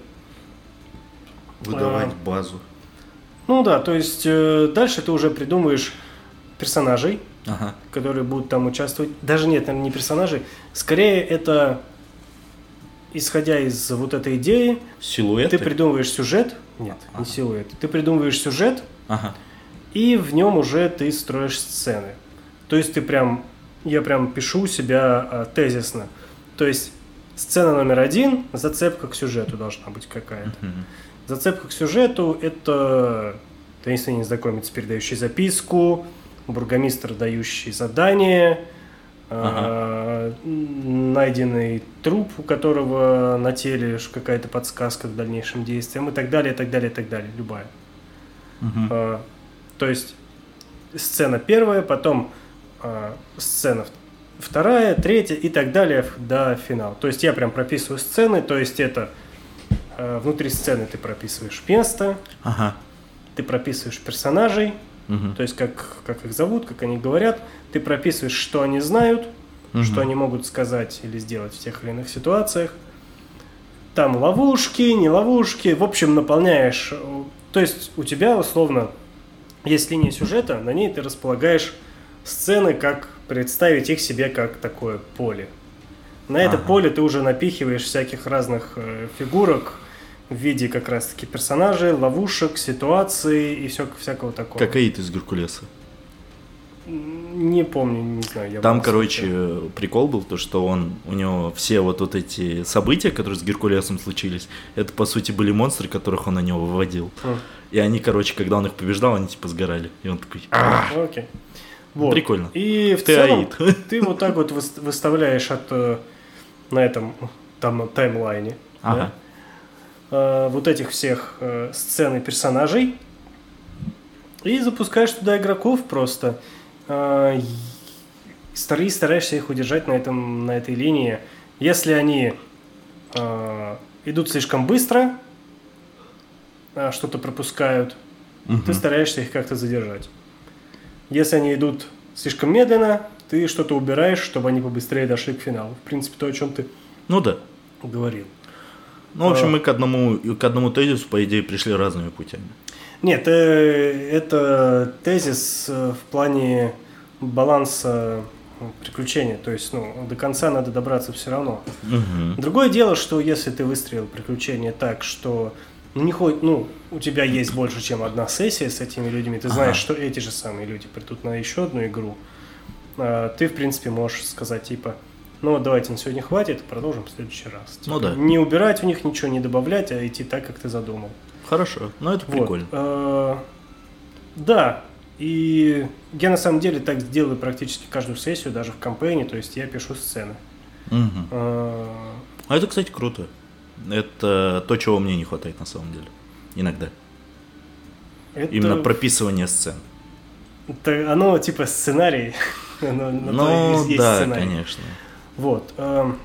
[SPEAKER 1] Выдавать
[SPEAKER 2] А.
[SPEAKER 1] базу.
[SPEAKER 2] Ну да, то есть э, дальше ты уже придумываешь персонажей,
[SPEAKER 1] Ага.
[SPEAKER 2] которые будут там участвовать. Даже нет, наверное, не персонажей. Скорее это, исходя из вот этой идеи,
[SPEAKER 1] Силуэты.
[SPEAKER 2] ты придумываешь сюжет. Нет,
[SPEAKER 1] Ага.
[SPEAKER 2] не силуэт. Ты придумываешь сюжет,
[SPEAKER 1] Ага.
[SPEAKER 2] и в нем уже ты строишь сцены. То есть ты прям, я прям пишу у себя а, тезисно. То есть сцена номер один, зацепка к сюжету должна быть какая-то.
[SPEAKER 1] Мгм.
[SPEAKER 2] Зацепка к сюжету – это таинственный незнакомец, передающий записку, бургомистр, дающий задание, а, найденный труп, у которого на теле какая-то подсказка к дальнейшим действиям и так далее, и так далее, и так далее, любая. А, То есть сцена первая, потом а, сцена вторая, третья и так далее до финала. То есть я прям прописываю сцены, то есть это внутри сцены ты прописываешь место,
[SPEAKER 1] Ага.
[SPEAKER 2] ты прописываешь персонажей,
[SPEAKER 1] Мгм.
[SPEAKER 2] то есть как, как их зовут, как они говорят, ты прописываешь, что они знают,
[SPEAKER 1] Мгм.
[SPEAKER 2] что они могут сказать или сделать в тех или иных ситуациях. Там ловушки, не ловушки, в общем, наполняешь. э, То есть у тебя условно есть линия сюжета, на ней ты располагаешь сцены, как представить их себе как такое поле. На это
[SPEAKER 1] Ага.
[SPEAKER 2] поле ты уже напихиваешь всяких разных э, фигурок в виде как раз-таки персонажей, ловушек, ситуаций и все, всякого такого.
[SPEAKER 1] Как Аид из Геркулеса.
[SPEAKER 2] Не помню, не знаю. Я
[SPEAKER 1] Там, короче,
[SPEAKER 2] смотрел.
[SPEAKER 1] прикол был, то, что он, у него все вот, вот эти события, которые с Геркулесом случились, это, по сути, были монстры, которых он на него выводил.
[SPEAKER 2] М.
[SPEAKER 1] И они, короче, когда он их побеждал, они типа сгорали. И он такой, «А,
[SPEAKER 2] Окей. Вот.
[SPEAKER 1] Прикольно.
[SPEAKER 2] И в
[SPEAKER 1] Ты
[SPEAKER 2] целом
[SPEAKER 1] аид.
[SPEAKER 2] ты вот так вот выс- выставляешь от э, на этом там таймлайне
[SPEAKER 1] Ага.
[SPEAKER 2] да, э, вот этих всех э, сцен и персонажей и запускаешь туда игроков просто. Э, и стар- и стараешься их удержать на, этом, на этой линии. Если они э, идут слишком быстро, э, что-то пропускают,
[SPEAKER 1] Мгм.
[SPEAKER 2] ты стараешься их как-то задержать. Если они идут слишком медленно, ты что-то убираешь, чтобы они побыстрее дошли к финалу. В принципе, то, о чем ты
[SPEAKER 1] Ну да.
[SPEAKER 2] говорил.
[SPEAKER 1] Ну, в общем,
[SPEAKER 2] А.
[SPEAKER 1] мы к одному, к одному тезису, по идее, пришли разными путями.
[SPEAKER 2] Нет, э, это тезис э, в плане баланса э, приключения. То есть, ну, до конца надо добраться все равно.
[SPEAKER 1] Мгм.
[SPEAKER 2] Другое дело, что если ты выстроил приключение так, что ну, не хоть, ну, у тебя есть больше, чем одна сессия с этими людьми, ты знаешь,
[SPEAKER 1] Ага.
[SPEAKER 2] что эти же самые люди придут на еще одну игру, а, ты, в принципе, можешь сказать, типа, ну, вот давайте на сегодня хватит, продолжим в следующий раз.
[SPEAKER 1] Ну
[SPEAKER 2] Типа,
[SPEAKER 1] да.
[SPEAKER 2] Не убирать у них ничего, не добавлять, а идти так, как ты задумал.
[SPEAKER 1] Хорошо. Ну, это
[SPEAKER 2] Вот.
[SPEAKER 1] прикольно.
[SPEAKER 2] Э, Да, и я на самом деле так делаю практически каждую сессию, даже в кампейне, то есть я пишу сцены. Э,
[SPEAKER 1] А это, кстати, круто. Это то, чего мне не хватает на самом деле. Иногда.
[SPEAKER 2] это-
[SPEAKER 1] Именно прописывание сцен.
[SPEAKER 2] Это оно типа сценарий. Оно то
[SPEAKER 1] Ну, да,
[SPEAKER 2] сценарий.
[SPEAKER 1] конечно.
[SPEAKER 2] Вот. эм,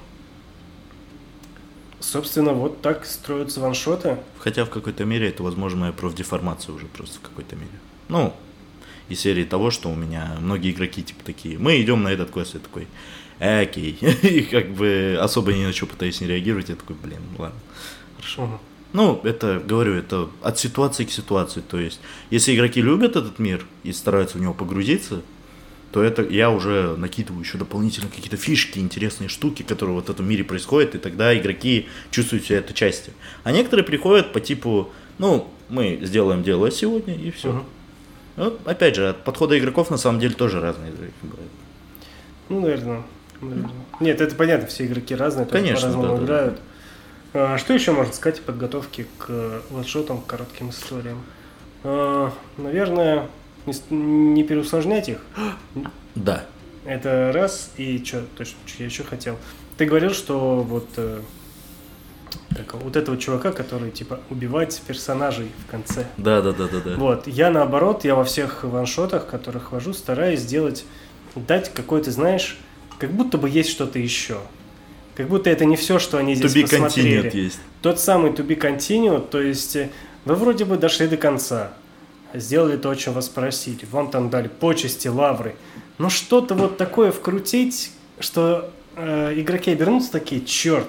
[SPEAKER 2] Собственно, вот так строятся ваншоты.
[SPEAKER 1] Хотя в какой-то мере это, возможно, моя профдеформация уже просто в какой-то мере. Ну, из серии того, что у меня многие игроки типа такие, мы идем на этот квест, я такой, «Э, окей. И как бы особо ни на что пытаюсь не реагировать, я такой, блин, ладно. Хорошо.
[SPEAKER 2] Мгм.
[SPEAKER 1] Ну, это, говорю, это от ситуации к ситуации. То есть, если игроки любят этот мир и стараются в него погрузиться, то это я уже накидываю еще дополнительно какие-то фишки, интересные штуки, которые вот в этом мире происходят, и тогда игроки чувствуют себя этой частью. А некоторые приходят по типу, ну, мы сделаем дело сегодня, и все.
[SPEAKER 2] Мгм.
[SPEAKER 1] Вот, опять же, от подхода игроков на самом деле тоже разные бывают.
[SPEAKER 2] Ну, наверное. наверное. Нет, это понятно, все игроки разные,
[SPEAKER 1] Конечно,
[SPEAKER 2] по-разному
[SPEAKER 1] да, да,
[SPEAKER 2] играют. А, Что еще можно сказать о подготовке к ваншотам, к коротким историям? А, Наверное, не не переусложнять их.
[SPEAKER 1] Да.
[SPEAKER 2] Это раз. И что, точно, я еще хотел. Ты говорил, что вот э, как, вот этого чувака, который типа убивать персонажей в конце.
[SPEAKER 1] Да, да, да, да, да.
[SPEAKER 2] Вот, я наоборот, я во всех ваншотах, которых вожу, стараюсь сделать, дать какой-то, знаешь, как будто бы есть что-то еще. Как будто это не все, что они
[SPEAKER 1] To
[SPEAKER 2] здесь
[SPEAKER 1] be
[SPEAKER 2] посмотрели.
[SPEAKER 1] continued есть.
[SPEAKER 2] Тот самый to be continued, то есть э, вы вроде бы дошли до конца, сделали то, о чем вас просили, вам там дали почести, лавры, но что-то вот такое вкрутить, что э, игроки обернутся такие, черт,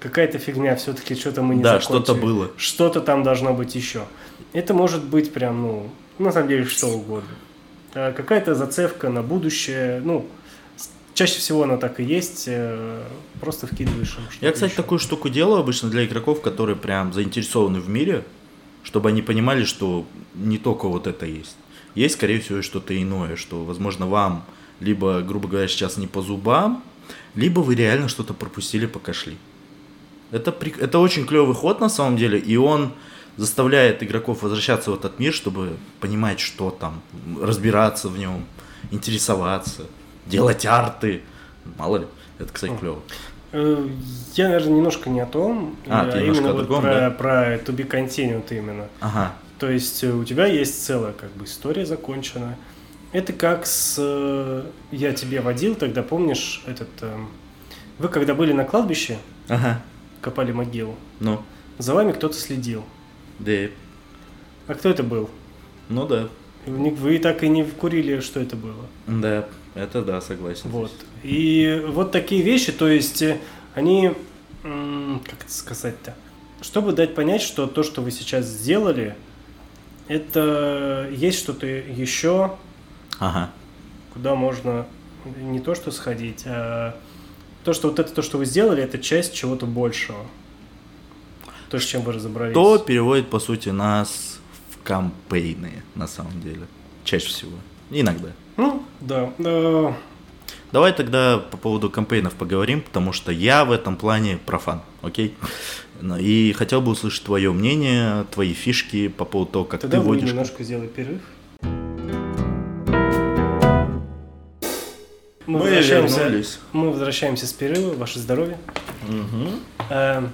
[SPEAKER 2] какая-то фигня, все-таки что-то мы не
[SPEAKER 1] Да, что-то было.
[SPEAKER 2] Что-то там должно быть еще. Это может быть прям, ну, на самом деле, что угодно. А Какая-то зацепка на будущее, ну, чаще всего она так и есть, э, просто вкидываешь им
[SPEAKER 1] Я, кстати,
[SPEAKER 2] еще.
[SPEAKER 1] такую штуку делаю обычно для игроков, которые прям заинтересованы в мире, чтобы они понимали, что не только вот это есть. Есть, скорее всего, что-то иное, что, возможно, вам либо, грубо говоря, сейчас не по зубам, либо вы реально что-то пропустили, пока шли. Это, прик- это очень клевый ход на самом деле, и он заставляет игроков возвращаться в этот мир, чтобы понимать, что там, разбираться в нем, интересоваться, делать арты. Мало ли, это, кстати, клево.
[SPEAKER 2] Э, Я, наверное, немножко не о том,
[SPEAKER 1] А, ты немножко
[SPEAKER 2] именно вот
[SPEAKER 1] другом,
[SPEAKER 2] про,
[SPEAKER 1] да?
[SPEAKER 2] про to be continued именно.
[SPEAKER 1] Ага.
[SPEAKER 2] То есть э, у тебя есть целая как бы история закончена. Это как с... э, Я тебе водил, тогда помнишь этот... Вы когда были на кладбище,
[SPEAKER 1] Ага.
[SPEAKER 2] копали могилу,
[SPEAKER 1] Ну,
[SPEAKER 2] за вами кто-то следил.
[SPEAKER 1] да.
[SPEAKER 2] А кто это был?
[SPEAKER 1] Ну да.
[SPEAKER 2] Вы так и не курили, что это было.
[SPEAKER 1] Да, это да, согласен.
[SPEAKER 2] Вот. И вот такие вещи, то есть э, они, как это сказать-то, чтобы дать понять, что то, что вы сейчас сделали, это есть что-то еще,
[SPEAKER 1] Ага.
[SPEAKER 2] куда можно не то что сходить, а то, что вот это то, что вы сделали, это часть чего-то большего. То, с чем вы разобрались.
[SPEAKER 1] То переводит, по сути, нас в кампейны, на самом деле. Чаще всего. Иногда.
[SPEAKER 2] Ну, да. Э,
[SPEAKER 1] Давай тогда по поводу кампейнов поговорим, потому что я в этом плане профан, окей? Ну, И хотел бы услышать твое мнение, твои фишки по поводу того, как
[SPEAKER 2] Тогда
[SPEAKER 1] ты водишь.
[SPEAKER 2] немножко сделай перерыв.
[SPEAKER 1] Мы
[SPEAKER 2] возвращаемся,
[SPEAKER 1] вернулись.
[SPEAKER 2] мы возвращаемся с перерыва. Ваше здоровье.
[SPEAKER 1] Мгм.
[SPEAKER 2] Э,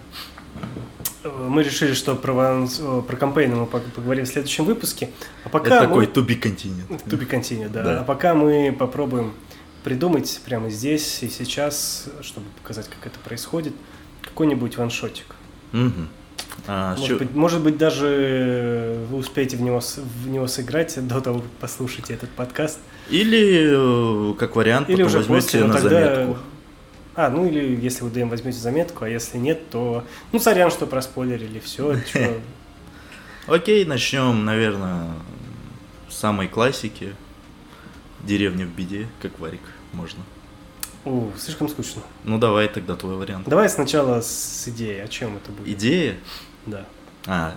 [SPEAKER 2] Мы решили, что про, ван- о, про кампейны мы пог- поговорим в следующем выпуске. А пока
[SPEAKER 1] Это
[SPEAKER 2] мы...
[SPEAKER 1] такой to be continued.
[SPEAKER 2] To be continued, да.
[SPEAKER 1] Да.
[SPEAKER 2] А пока мы попробуем придумать прямо здесь и сейчас, чтобы показать, как это происходит, какой-нибудь ваншотик.
[SPEAKER 1] Мгм. А,
[SPEAKER 2] Может, быть, может быть, даже вы успеете в него, в него сыграть до того, как послушаете этот подкаст.
[SPEAKER 1] Или, э, как вариант,
[SPEAKER 2] Или
[SPEAKER 1] потом
[SPEAKER 2] уже
[SPEAKER 1] возьмете
[SPEAKER 2] после,
[SPEAKER 1] на
[SPEAKER 2] тогда...
[SPEAKER 1] заметку.
[SPEAKER 2] А, ну или если вы даем возьмете заметку, а если нет, то... Ну, сорян, что проспойлерили, все.
[SPEAKER 1] Окей, начнем, наверное, с самой классики. Деревня в беде, как варик, можно.
[SPEAKER 2] У, слишком скучно.
[SPEAKER 1] Ну давай тогда твой вариант.
[SPEAKER 2] Давай сначала с идеей, о чем это будет.
[SPEAKER 1] Идея?
[SPEAKER 2] Да.
[SPEAKER 1] А.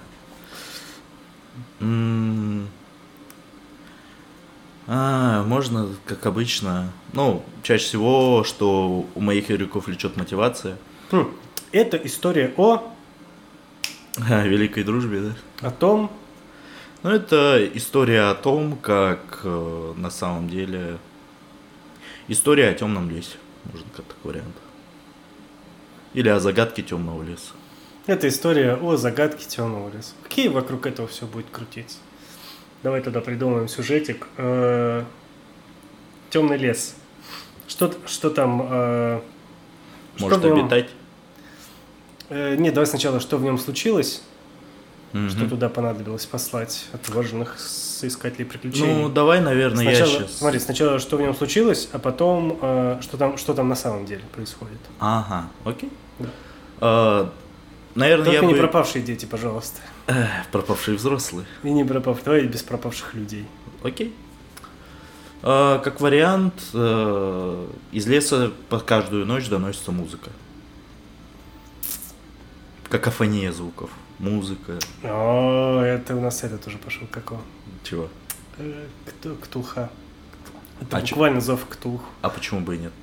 [SPEAKER 1] А, можно, как обычно. Ну, чаще всего, что у моих игроков влечет мотивация.
[SPEAKER 2] Хм. Это история о,
[SPEAKER 1] О великой дружбе, да?
[SPEAKER 2] о том,
[SPEAKER 1] Ну, это история о том, как э, на самом деле... История о темном лесе, можно как такой вариант. Или о загадке темного леса.
[SPEAKER 2] это история о загадке темного леса. Какие вокруг этого все будет крутиться? Давай тогда придумаем сюжетик. Темный лес. Что, что там? э, что
[SPEAKER 1] Может
[SPEAKER 2] нем-
[SPEAKER 1] обитать.
[SPEAKER 2] Э, нет, давай сначала, что в нем случилось,
[SPEAKER 1] Мгм.
[SPEAKER 2] что туда понадобилось послать отваженных соискателей приключений.
[SPEAKER 1] Ну, давай, наверное,
[SPEAKER 2] сначала,
[SPEAKER 1] я сейчас...
[SPEAKER 2] Смотри, сначала, что в нем случилось, а потом, э, что, там, что там на самом деле происходит.
[SPEAKER 1] Ага, окей.
[SPEAKER 2] Да.
[SPEAKER 1] А, наверное,
[SPEAKER 2] Только
[SPEAKER 1] я
[SPEAKER 2] не
[SPEAKER 1] бы...
[SPEAKER 2] пропавшие дети, пожалуйста.
[SPEAKER 1] Эх, пропавшие взрослые.
[SPEAKER 2] И не пропав... Давай без пропавших людей.
[SPEAKER 1] Окей. А, как вариант, э, из леса по каждую ночь доносится музыка. Какофония звуков. Музыка.
[SPEAKER 2] О, это у нас это тоже пошел какого?
[SPEAKER 1] Чего?
[SPEAKER 2] Э, Кто, ктулха. Это
[SPEAKER 1] А
[SPEAKER 2] буквально зов ктулх.
[SPEAKER 1] А почему бы и нет?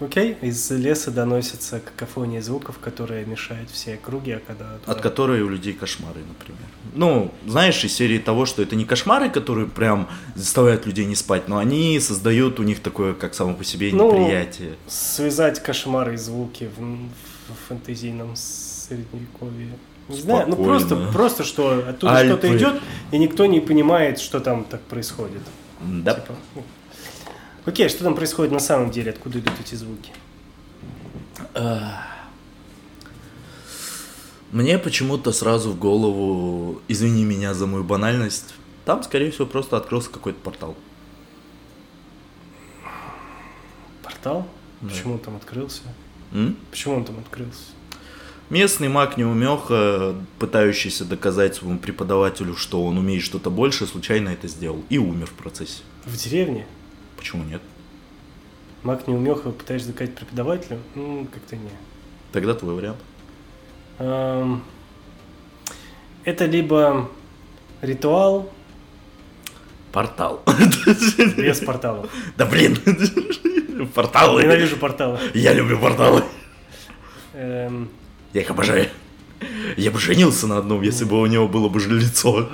[SPEAKER 2] Окей, из леса доносится какофония звуков, которые мешают все округи, а когда... туда-
[SPEAKER 1] От которой у людей кошмары, например. Ну, знаешь, из серии того, что это не кошмары, которые прям заставляют людей не спать, но они создают у них такое, как само по себе,
[SPEAKER 2] Ну,
[SPEAKER 1] неприятие.
[SPEAKER 2] связать кошмары и звуки в, в фэнтезийном средневековье. Не знаю, ну
[SPEAKER 1] Спокойно.
[SPEAKER 2] просто, просто что оттуда
[SPEAKER 1] Альпы.
[SPEAKER 2] что-то идет, и никто не понимает, что там так происходит.
[SPEAKER 1] Да.
[SPEAKER 2] Типа, ну. Окей, что там происходит на самом деле, откуда идут эти звуки?
[SPEAKER 1] Мне почему-то сразу в голову, извини меня за мою банальность, там, скорее всего, просто открылся какой-то портал.
[SPEAKER 2] Портал?
[SPEAKER 1] Да.
[SPEAKER 2] Почему он там открылся?
[SPEAKER 1] М?
[SPEAKER 2] Почему он там открылся?
[SPEAKER 1] Местный маг неумеха, пытающийся доказать своему преподавателю, что он умеет что-то больше, случайно это сделал и умер в процессе.
[SPEAKER 2] В деревне?
[SPEAKER 1] Почему нет?
[SPEAKER 2] Маг не умеха, пытаешься доказать преподавателю? Ну, как-то не.
[SPEAKER 1] Тогда твой вариант.
[SPEAKER 2] Это либо ритуал
[SPEAKER 1] Портал.
[SPEAKER 2] без порталов.
[SPEAKER 1] Да блин, порталы.
[SPEAKER 2] Ненавижу порталы.
[SPEAKER 1] Я люблю порталы.
[SPEAKER 2] Эм,
[SPEAKER 1] Я их обожаю. Я бы женился на одном, если бы у него было бы же лицо.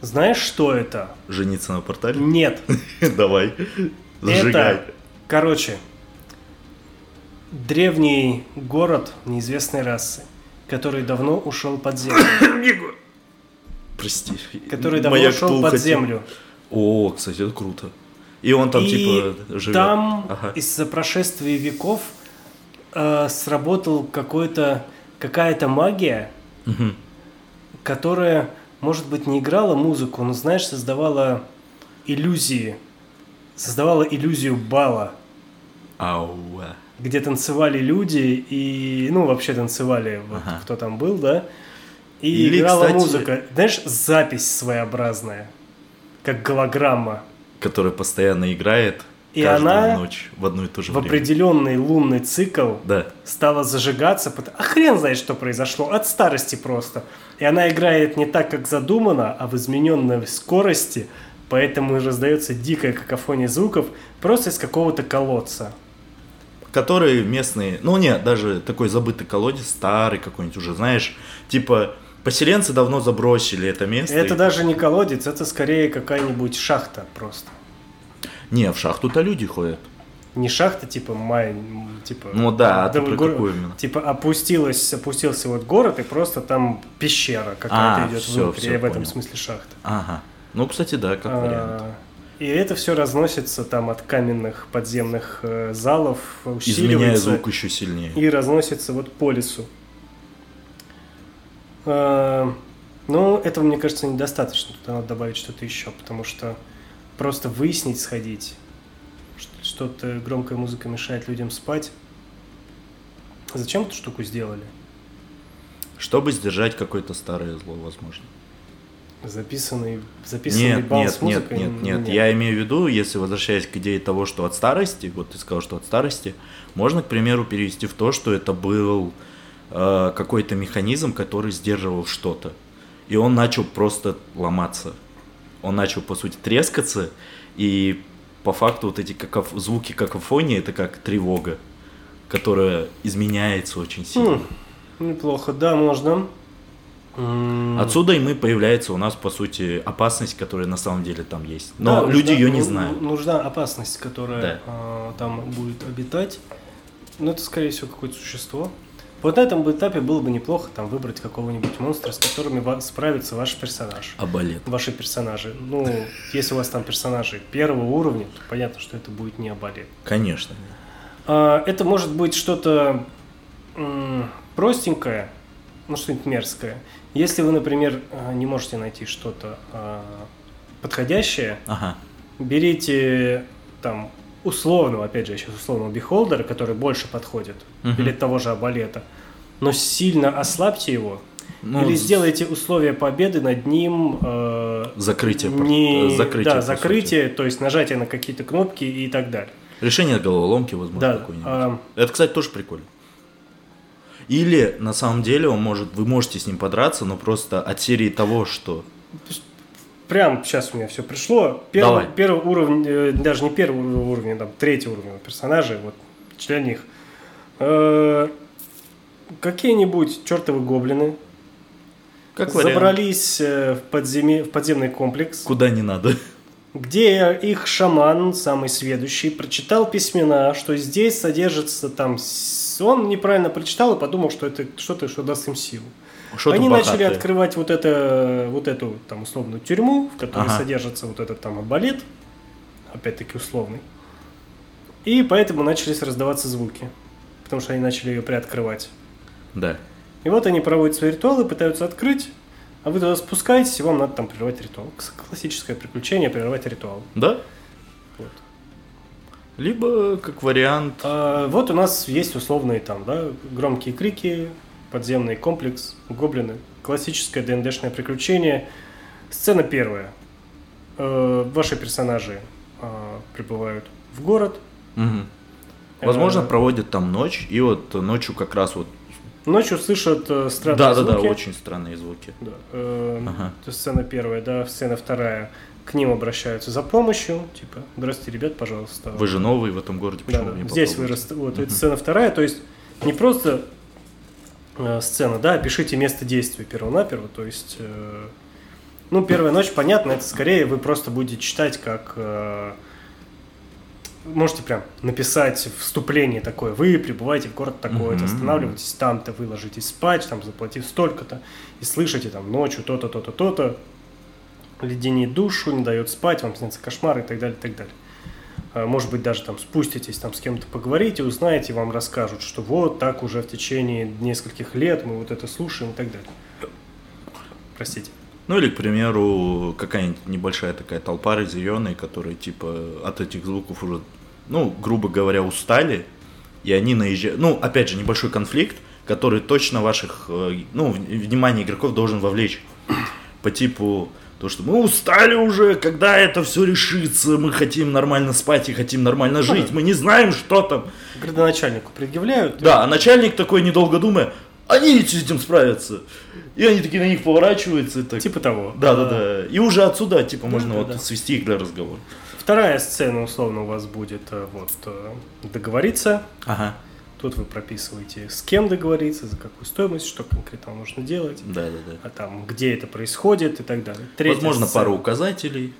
[SPEAKER 2] Знаешь, что это?
[SPEAKER 1] Жениться на портале?
[SPEAKER 2] Нет.
[SPEAKER 1] Давай. Зажигай.
[SPEAKER 2] Это, короче, древний город неизвестной расы, который давно ушел под землю.
[SPEAKER 1] Прости.
[SPEAKER 2] Который давно
[SPEAKER 1] Моя
[SPEAKER 2] ушел под
[SPEAKER 1] хотел-
[SPEAKER 2] землю.
[SPEAKER 1] О, кстати, это круто. И он там
[SPEAKER 2] И
[SPEAKER 1] типа живет.
[SPEAKER 2] там
[SPEAKER 1] Ага.
[SPEAKER 2] из-за прошествия веков э, сработал какой-то какая-то магия,
[SPEAKER 1] Мгм.
[SPEAKER 2] которая, может быть, не играла музыку, но, знаешь, создавала иллюзии. Создавала иллюзию бала,
[SPEAKER 1] Ауа.
[SPEAKER 2] где танцевали люди и, ну, вообще танцевали, вот,
[SPEAKER 1] Ага.
[SPEAKER 2] кто там был, да, и
[SPEAKER 1] Или,
[SPEAKER 2] играла
[SPEAKER 1] кстати-
[SPEAKER 2] музыка. Знаешь, запись своеобразная, как голограмма.
[SPEAKER 1] Который постоянно играет
[SPEAKER 2] И она
[SPEAKER 1] ночь в одно и то же
[SPEAKER 2] В
[SPEAKER 1] время.
[SPEAKER 2] определенный лунный цикл
[SPEAKER 1] Да.
[SPEAKER 2] стала зажигаться, а хрен знает, что произошло, от старости просто. И она играет не так, как задумано, а в измененной скорости, Поэтому и раздается дикая какофония звуков просто из какого-то колодца.
[SPEAKER 1] Которые местные, ну нет, даже такой забытый колодец, старый какой-нибудь уже, знаешь, типа поселенцы давно забросили это место.
[SPEAKER 2] Это
[SPEAKER 1] и-
[SPEAKER 2] даже не колодец, это скорее какая-нибудь шахта просто.
[SPEAKER 1] Не, в шахту-то люди ходят.
[SPEAKER 2] Не шахта, типа май, типа.
[SPEAKER 1] Ну да, а ты про
[SPEAKER 2] гор-
[SPEAKER 1] какую именно?
[SPEAKER 2] Типа опустилась, опустился вот город, и просто там пещера какая-то
[SPEAKER 1] А,
[SPEAKER 2] идет
[SPEAKER 1] всё,
[SPEAKER 2] внутрь.
[SPEAKER 1] всё,
[SPEAKER 2] и в этом смысле шахта.
[SPEAKER 1] Ага. Ну, кстати, да, как
[SPEAKER 2] А,
[SPEAKER 1] вариант.
[SPEAKER 2] И это все разносится там от каменных подземных э, залов,
[SPEAKER 1] Изменяя
[SPEAKER 2] усиливается
[SPEAKER 1] звук еще сильнее.
[SPEAKER 2] и разносится вот по лесу. А, Ну, этого, мне кажется, недостаточно. Тут надо добавить что-то еще, потому что просто выяснить, сходить, что- что-то громкая музыка мешает людям спать. Зачем эту штуку сделали?
[SPEAKER 1] Чтобы сдержать какое-то старое зло, возможно.
[SPEAKER 2] Записанный, записанный
[SPEAKER 1] Нет,
[SPEAKER 2] бал
[SPEAKER 1] нет,
[SPEAKER 2] с
[SPEAKER 1] нет,
[SPEAKER 2] музыкой?
[SPEAKER 1] нет, нет. Я имею в виду, если возвращаясь к идее того, что от старости, вот ты сказал, что от старости, можно, к примеру, перевести в то, что это был э, какой-то механизм, который сдерживал что-то. И он начал просто ломаться. Он начал, по сути, трескаться, и по факту вот эти какоф- звуки какофонии это как тревога, которая изменяется очень сильно.
[SPEAKER 2] Хм, неплохо, да, можно.
[SPEAKER 1] Отсюда и мы появляется у нас, по сути, опасность, которая на самом деле там есть. Но
[SPEAKER 2] Да,
[SPEAKER 1] люди
[SPEAKER 2] нужна-
[SPEAKER 1] ее не
[SPEAKER 2] ну-
[SPEAKER 1] знают.
[SPEAKER 2] Нужна опасность, которая
[SPEAKER 1] Да.
[SPEAKER 2] а, там будет обитать. Но это, скорее всего, какое-то существо. Вот на этом этапе было бы неплохо там выбрать какого-нибудь монстра, с которыми справится ваш персонаж.
[SPEAKER 1] Абалет.
[SPEAKER 2] Ваши персонажи. Ну, если у вас там персонажи первого уровня, то понятно, что это будет не абалет.
[SPEAKER 1] Конечно.
[SPEAKER 2] А, Это может быть что-то простенькое, ну что-нибудь мерзкое. Если вы, например, а, не можете найти что-то а, подходящее,
[SPEAKER 1] Ага.
[SPEAKER 2] берите там условного, опять же, сейчас условного бихолдера, который больше подходит,
[SPEAKER 1] Мгм.
[SPEAKER 2] или того же абалета, но сильно ослабьте его,
[SPEAKER 1] Ну,
[SPEAKER 2] или сделайте условия победы над ним э,
[SPEAKER 1] Закрытие.
[SPEAKER 2] не,
[SPEAKER 1] э, закрытие,
[SPEAKER 2] да, закрытие, то есть нажатие на какие-то кнопки и так далее.
[SPEAKER 1] сути. Решение головоломки, возможно,
[SPEAKER 2] Да,
[SPEAKER 1] какое-нибудь.
[SPEAKER 2] а,
[SPEAKER 1] Это, кстати, тоже прикольно. Или, на самом деле, он может, вы можете с ним подраться, но просто от серии того, что...
[SPEAKER 2] Прям сейчас у меня все пришло. Первый,
[SPEAKER 1] Давай.
[SPEAKER 2] первый уровень, э, даже не первый уровень, там третий уровень персонажей, вот для них. Э, какие-нибудь чертовы гоблины
[SPEAKER 1] Как вариант.
[SPEAKER 2] забрались э, в, подземе- в подземный комплекс,
[SPEAKER 1] Куда не надо.
[SPEAKER 2] где их шаман, самый сведущий, прочитал письмена, что здесь содержится там... Он неправильно прочитал и подумал, что это что-то, что даст им силу.
[SPEAKER 1] Что-то
[SPEAKER 2] Они начали
[SPEAKER 1] богатое.
[SPEAKER 2] открывать вот, это, вот эту там условную тюрьму, в которой
[SPEAKER 1] Ага.
[SPEAKER 2] содержится вот этот там абалет, опять-таки условный. И поэтому начались раздаваться звуки, потому что они начали ее приоткрывать.
[SPEAKER 1] Да.
[SPEAKER 2] И вот они проводят свои ритуалы, пытаются открыть, а вы туда спускаетесь, и вам надо там прервать ритуал. Классическое приключение прервать ритуал.
[SPEAKER 1] Да?
[SPEAKER 2] Вот.
[SPEAKER 1] Либо, как вариант...
[SPEAKER 2] А, вот у нас есть условные там, да, громкие крики, подземный комплекс, гоблины. Классическое ДНДшное приключение. Сцена первая. Э, ваши персонажи а, прибывают в город.
[SPEAKER 1] Мгм. Возможно,
[SPEAKER 2] Э,
[SPEAKER 1] проводят там ночь, и вот ночью как раз вот...
[SPEAKER 2] Ночью слышат э, странные
[SPEAKER 1] Да-да-да,
[SPEAKER 2] звуки.
[SPEAKER 1] очень странные звуки.
[SPEAKER 2] Да, э,
[SPEAKER 1] Ага.
[SPEAKER 2] Это сцена первая, да, сцена вторая. К ним обращаются за помощью, типа, здравствуйте, ребят, пожалуйста.
[SPEAKER 1] Вы же новый в этом городе,
[SPEAKER 2] Да,
[SPEAKER 1] почему
[SPEAKER 2] да.
[SPEAKER 1] вы не
[SPEAKER 2] Здесь
[SPEAKER 1] попробуете?
[SPEAKER 2] вырос. Вот,
[SPEAKER 1] Мгм.
[SPEAKER 2] это сцена вторая, то есть не просто э, сцена, да, пишите место действия перво-наперво, то есть, э, ну, первая ночь, понятно, это скорее вы просто будете читать, как э, можете прям написать вступление такое, вы прибываете в город такой-то,
[SPEAKER 1] Мгм.
[SPEAKER 2] останавливаетесь там-то, вы ложитесь спать, там, заплатив столько-то, и слышите там ночью то-то, то-то, то-то, леденит душу, не дает спать, вам снятся кошмары и так далее, и так далее. А, Может быть, даже там спуститесь, там с кем-то поговорите, узнаете, вам расскажут, что вот так уже в течение нескольких лет мы вот это слушаем и так далее. Простите.
[SPEAKER 1] Ну или, к примеру, какая-нибудь небольшая такая толпа разъяренная, которые типа от этих звуков уже, ну, грубо говоря, устали, и они наезжают. Ну, опять же, небольшой конфликт, который точно ваших, э, ну, внимание игроков должен вовлечь. По типу, то, что мы устали уже, когда это все решится, мы хотим нормально спать и хотим нормально жить, мы не знаем, что там.
[SPEAKER 2] Градоначальнику предъявляют.
[SPEAKER 1] Да, а начальник такой, недолго думая, они с этим справятся. И они такие на них поворачиваются. И так...
[SPEAKER 2] Типа того.
[SPEAKER 1] Да, да, да. И уже отсюда, типа, можно
[SPEAKER 2] да,
[SPEAKER 1] вот
[SPEAKER 2] да.
[SPEAKER 1] свести их для разговора.
[SPEAKER 2] Вторая сцена, условно, у вас будет э, вот э, договориться.
[SPEAKER 1] Ага.
[SPEAKER 2] Тут вы прописываете, с кем договориться, за какую стоимость, что конкретно нужно делать,
[SPEAKER 1] Да, да, да.
[SPEAKER 2] а там, где это происходит и так далее. Третья
[SPEAKER 1] Возможно,
[SPEAKER 2] сцена.
[SPEAKER 1] пару указателей,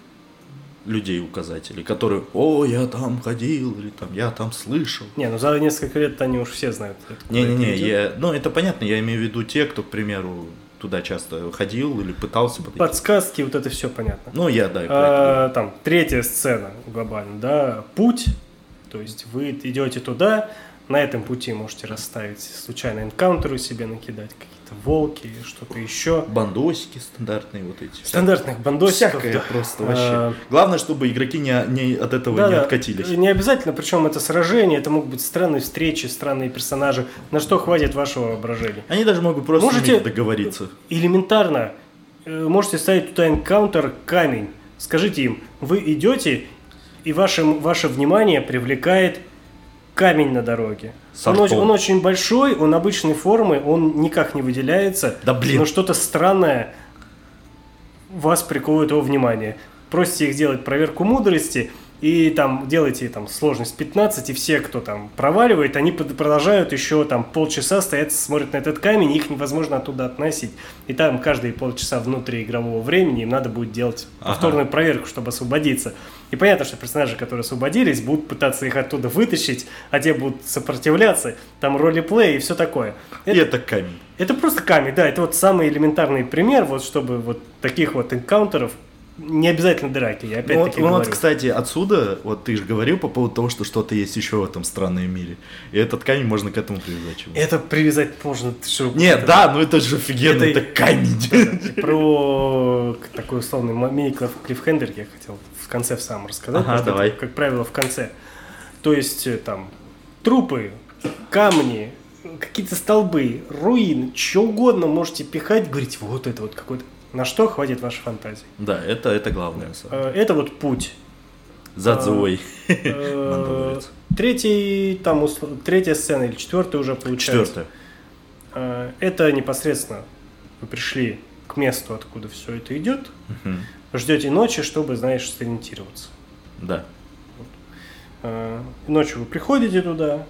[SPEAKER 1] людей указателей, которые, о, я там ходил, или там, я там слышал.
[SPEAKER 2] Не, ну за несколько лет они уж все знают.
[SPEAKER 1] Не-не-не, я, ну это понятно, я имею в виду те, кто, к примеру, туда часто ходил или пытался подойти.
[SPEAKER 2] Подсказки, вот это все понятно.
[SPEAKER 1] Ну, я, да,
[SPEAKER 2] А, там третья сцена глобально, да, путь, то есть вы идете туда, на этом пути можете расставить случайно энкаунтеры себе накидать, какие-то волки, что-то еще.
[SPEAKER 1] Бандосики стандартные вот эти.
[SPEAKER 2] Стандартных бандосиков.
[SPEAKER 1] Всякое
[SPEAKER 2] да.
[SPEAKER 1] просто
[SPEAKER 2] А,
[SPEAKER 1] вообще. Главное, чтобы игроки не, не от этого
[SPEAKER 2] Да,
[SPEAKER 1] не откатились.
[SPEAKER 2] Не обязательно, причем это сражение, это могут быть странные встречи, странные персонажи, на что хватит вашего воображения.
[SPEAKER 1] Они даже могут просто
[SPEAKER 2] Можете-
[SPEAKER 1] договориться.
[SPEAKER 2] Элементарно э, можете ставить туда энкаунтер камень. Скажите им, вы идете, и ваше, ваше внимание привлекает камень на дороге. Он, очень- он очень большой, он обычной формы, он никак не выделяется.
[SPEAKER 1] Да блин.
[SPEAKER 2] Но что-то странное вас приковывает его внимание. Просите их сделать проверку мудрости, и там делайте там сложность 15, и все, кто там проваливает, они продолжают еще там полчаса стоять, смотрят на этот камень, их невозможно оттуда относить. И там каждые полчаса внутри игрового времени им надо будет делать
[SPEAKER 1] Ага.
[SPEAKER 2] повторную проверку, чтобы освободиться. И понятно, что персонажи, которые освободились, будут пытаться их оттуда вытащить, а те будут сопротивляться, там ролеплей и все такое.
[SPEAKER 1] И это камень.
[SPEAKER 2] Это просто камень, да, это вот самый элементарный пример, вот чтобы вот таких вот энкаунтеров, не обязательно драки, я
[SPEAKER 1] Ну, вот,
[SPEAKER 2] опять-таки
[SPEAKER 1] ну вот,
[SPEAKER 2] говорю.
[SPEAKER 1] кстати, отсюда, вот ты же говорил по поводу того, что что-то есть еще в этом странном мире. И этот камень можно к этому привязать. чего.
[SPEAKER 2] Это привязать можно, ты что,
[SPEAKER 1] Нет,
[SPEAKER 2] это-
[SPEAKER 1] да, ну это же офигенно,
[SPEAKER 2] Это-
[SPEAKER 1] это, камень.
[SPEAKER 2] Про такой условный мини-клиффхендер я хотел в конце в самом рассказать,
[SPEAKER 1] Ага, давай.
[SPEAKER 2] это, как правило, в конце. То есть э, там трупы, камни, какие-то столбы, руины, что угодно можете пихать, говорить, вот это вот какой-то. На что хватит вашей фантазии?
[SPEAKER 1] Да, это, это главное.
[SPEAKER 2] Э, Это вот путь.
[SPEAKER 1] Задзуой.
[SPEAKER 2] Э,
[SPEAKER 1] Мандалорец.
[SPEAKER 2] Третий, там, третья сцена или четвертая уже получается.
[SPEAKER 1] Четвертое.
[SPEAKER 2] Э, Это непосредственно вы пришли к месту, откуда все это идет. Ждете ночи, чтобы, знаешь, сориентироваться.
[SPEAKER 1] Да.
[SPEAKER 2] Э, Ночью вы приходите туда.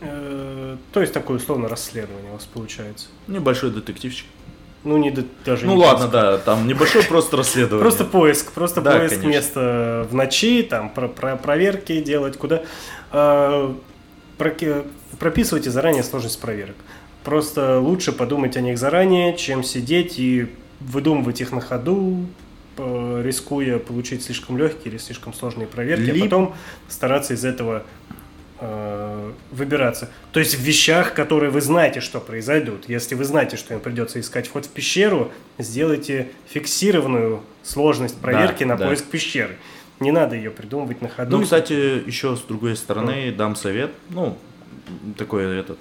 [SPEAKER 2] э, То есть такое условно расследование у вас получается.
[SPEAKER 1] Небольшой детективчик.
[SPEAKER 2] Ну, не даже
[SPEAKER 1] Ну
[SPEAKER 2] не
[SPEAKER 1] ладно,
[SPEAKER 2] поиск.
[SPEAKER 1] да, там небольшой просто расследование.
[SPEAKER 2] Просто поиск, просто
[SPEAKER 1] Да,
[SPEAKER 2] поиск
[SPEAKER 1] конечно.
[SPEAKER 2] места в ночи, там про, про- проверки делать, куда. Э, проки- прописывайте заранее сложность проверок. Просто лучше подумать о них заранее, чем сидеть и выдумывать их на ходу, рискуя получить слишком легкие или слишком сложные проверки,
[SPEAKER 1] Либо-
[SPEAKER 2] а потом стараться из этого э, выбираться. То есть в вещах, которые вы знаете, что произойдут. Если вы знаете, что им придется искать вход в пещеру, сделайте фиксированную сложность проверки
[SPEAKER 1] Да,
[SPEAKER 2] на
[SPEAKER 1] да.
[SPEAKER 2] поиск пещеры. Не надо ее придумывать на ходу.
[SPEAKER 1] Ну, кстати, еще с другой стороны дам совет, ну, такой этот.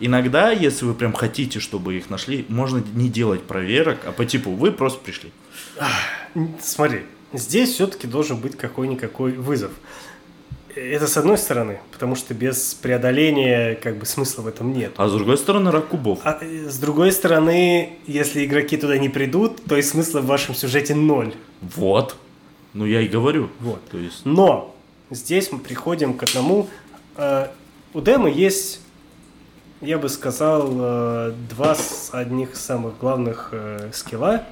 [SPEAKER 1] Иногда, если вы прям хотите, чтобы их нашли, можно не делать проверок, а по типу вы просто пришли.
[SPEAKER 2] Смотри, здесь все-таки должен быть какой-никакой вызов. Это с одной стороны, потому что без преодоления как бы смысла в этом нет.
[SPEAKER 1] А с другой стороны, рак кубов.
[SPEAKER 2] А э, с другой стороны, если игроки туда не придут, то и смысла в вашем сюжете ноль.
[SPEAKER 1] Вот. Ну, я и говорю.
[SPEAKER 2] Вот.
[SPEAKER 1] То есть,
[SPEAKER 2] Но здесь мы приходим к одному. э, У Дема есть, я бы сказал, э, два с одних самых главных э, скилла.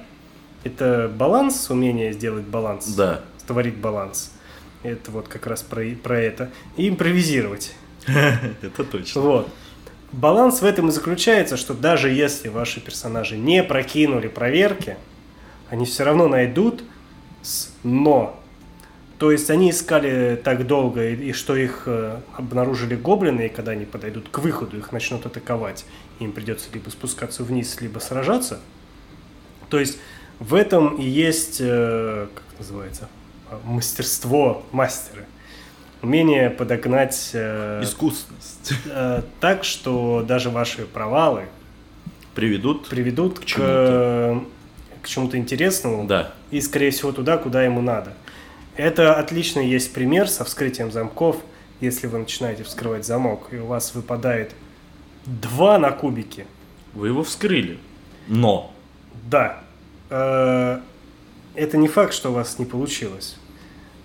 [SPEAKER 2] Это баланс, умение сделать баланс,
[SPEAKER 1] да.
[SPEAKER 2] творить баланс. Это вот как раз про, про это. И импровизировать.
[SPEAKER 1] Это точно.
[SPEAKER 2] Вот. Баланс в этом и заключается, что даже если ваши персонажи не прокинули проверки, они все равно найдут с но. То есть они искали так долго, и, и что их э, обнаружили гоблины, и когда они подойдут к выходу, их начнут атаковать. Им придется либо спускаться вниз, либо сражаться. То есть в этом и есть, э, как называется, мастерство мастера. Умение подогнать э,
[SPEAKER 1] Искусственность.
[SPEAKER 2] э, так, что даже ваши провалы
[SPEAKER 1] Приведут.
[SPEAKER 2] приведут к,
[SPEAKER 1] чему-то.
[SPEAKER 2] к чему-то интересному
[SPEAKER 1] Да.
[SPEAKER 2] и, скорее всего, туда, куда ему надо. Это отличный есть пример со вскрытием замков. Если вы начинаете вскрывать замок, и у вас выпадает два на кубике,
[SPEAKER 1] вы его вскрыли. Но.
[SPEAKER 2] Да. Э, Это не факт, что у вас не получилось.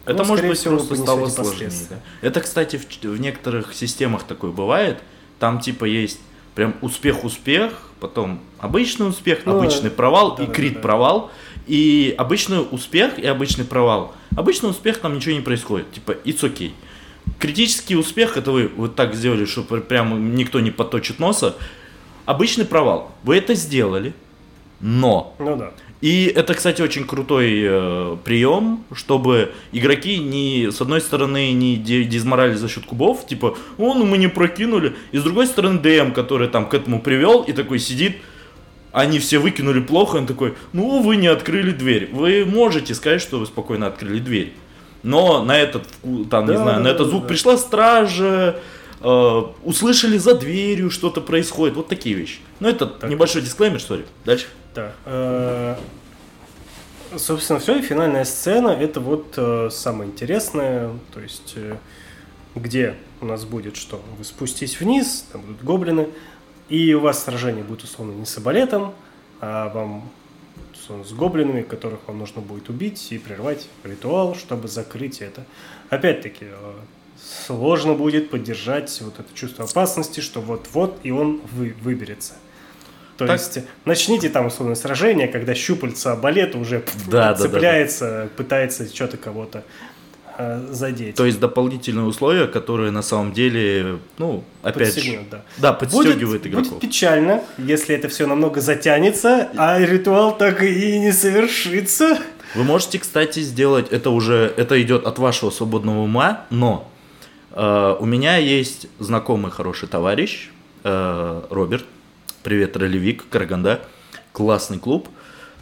[SPEAKER 1] Это
[SPEAKER 2] Ну,
[SPEAKER 1] может быть
[SPEAKER 2] всего,
[SPEAKER 1] просто стало сложнее. да. Это, кстати, в, в некоторых системах такое бывает. Там типа есть прям успех-успех, потом обычный успех,
[SPEAKER 2] Ну,
[SPEAKER 1] обычный провал и
[SPEAKER 2] да-да-да-да.
[SPEAKER 1] крит провал. И обычный успех и обычный провал. Обычный успех там ничего не происходит. Типа, it's okay. Критический успех, это вы вот так сделали, чтобы прям никто не поточит носа. Обычный провал. Вы это сделали, но
[SPEAKER 2] Ну да.
[SPEAKER 1] И это, кстати, очень крутой э, прием, чтобы игроки не, с одной стороны, не де- дезморали за счет кубов, типа, о, ну мы не прокинули, и с другой стороны, ДМ, который там к этому привел, и такой сидит, они все выкинули плохо, он такой, ну вы не открыли дверь. Вы можете сказать, что вы спокойно открыли дверь. Но на этот, там, не
[SPEAKER 2] Да,
[SPEAKER 1] знаю, на
[SPEAKER 2] да,
[SPEAKER 1] этот
[SPEAKER 2] да,
[SPEAKER 1] звук
[SPEAKER 2] да.
[SPEAKER 1] пришла стража, э, услышали за дверью что-то происходит, вот такие вещи. Ну это
[SPEAKER 2] Так.
[SPEAKER 1] небольшой дисклеймер, сори. Дальше.
[SPEAKER 2] Да. Э, Собственно, все, и финальная сцена это вот э, самое интересное, то есть э, где у нас будет что? Вы спуститесь вниз, там будут гоблины, и у вас сражение будет условно не с абалетом, а вам с гоблинами, которых вам нужно будет убить и прервать ритуал, чтобы закрыть это. Опять-таки, сложно будет поддержать вот это чувство опасности, что вот-вот и он вы, выберется. То
[SPEAKER 1] Так.
[SPEAKER 2] есть начните там условное сражение, когда щупальца балета уже
[SPEAKER 1] Да, да, да,
[SPEAKER 2] цепляется, пытается что-то кого-то э, задеть.
[SPEAKER 1] То есть дополнительные условия, которые на самом деле, ну, опять же,
[SPEAKER 2] да.
[SPEAKER 1] да,
[SPEAKER 2] Будет,
[SPEAKER 1] подстегивает
[SPEAKER 2] будет
[SPEAKER 1] игроков.
[SPEAKER 2] печально, если это все намного затянется, а ритуал так и не совершится.
[SPEAKER 1] Вы можете, кстати, сделать, это уже, это идет от вашего свободного ума, но у меня есть знакомый хороший товарищ, э, Роберт, привет, ролевик, Караганда, классный клуб.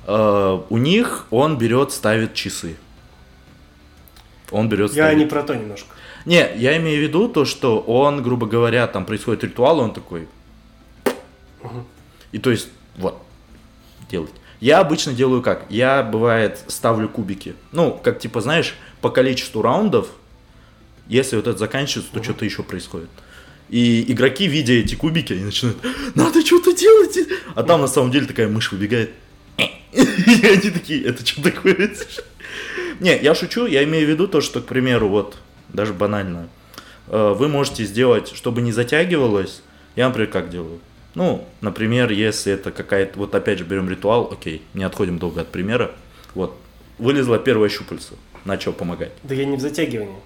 [SPEAKER 1] Э, у них он берет, ставит часы. Он берет,
[SPEAKER 2] Я
[SPEAKER 1] ставит.
[SPEAKER 2] не про то немножко.
[SPEAKER 1] Не, я имею в виду то, что он, грубо говоря, там происходит ритуал, и он такой. И то есть, вот, делать. Я обычно делаю как? Я, бывает, ставлю кубики. Ну, как типа, знаешь, по количеству раундов, если вот это заканчивается, то что-то еще происходит. И игроки, видя эти кубики, они начинают, надо что-то делать. А там на самом деле такая мышь выбегает. И они такие, это что такое? Не, я шучу, я имею в виду то, что, к примеру, вот, даже банально, э, вы можете сделать, чтобы не затягивалось, я, например, как делаю? Ну, например, если это какая-то, вот опять же берем ритуал, окей, не отходим долго от примера, вот, вылезла первая щупальца, начал помогать.
[SPEAKER 2] Да я не в затягивании.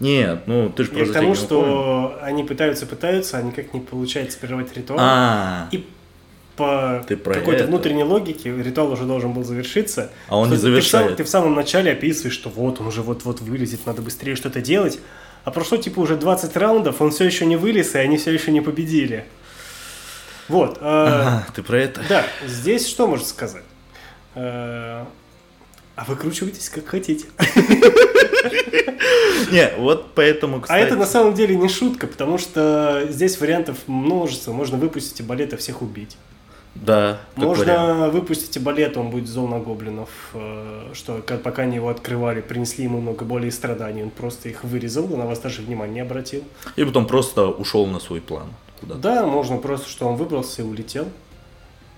[SPEAKER 1] Нет, ну ты же
[SPEAKER 2] Я к тому, что они пытаются, пытаются, а никак не получается прервать ритуал.
[SPEAKER 1] А,
[SPEAKER 2] И по какой-то
[SPEAKER 1] это.
[SPEAKER 2] внутренней логике ритуал уже должен был завершиться.
[SPEAKER 1] А он не
[SPEAKER 2] ты в сам-
[SPEAKER 1] завершает.
[SPEAKER 2] Ты в самом начале описываешь, что вот он уже вот-вот вылезет, надо быстрее что-то делать. А прошло типа уже 20 раундов, он все еще не вылез, и они все еще не победили. Вот. э,
[SPEAKER 1] ага, ты про это?
[SPEAKER 2] Да, здесь что можно сказать? Э, А выкручивайтесь как хотите.
[SPEAKER 1] Не, вот поэтому,
[SPEAKER 2] А
[SPEAKER 1] кстати...
[SPEAKER 2] это на самом деле не шутка, потому что здесь вариантов множество. Можно выпустить и балета всех убить.
[SPEAKER 1] Да,
[SPEAKER 2] Можно выпустить и балет, он будет зол на гоблинов, э, что пока они его открывали, принесли ему много боли и страданий, он просто их вырезал, на вас даже внимания не обратил.
[SPEAKER 1] И потом просто ушел на свой план.
[SPEAKER 2] Да, можно просто, что он выбрался и улетел.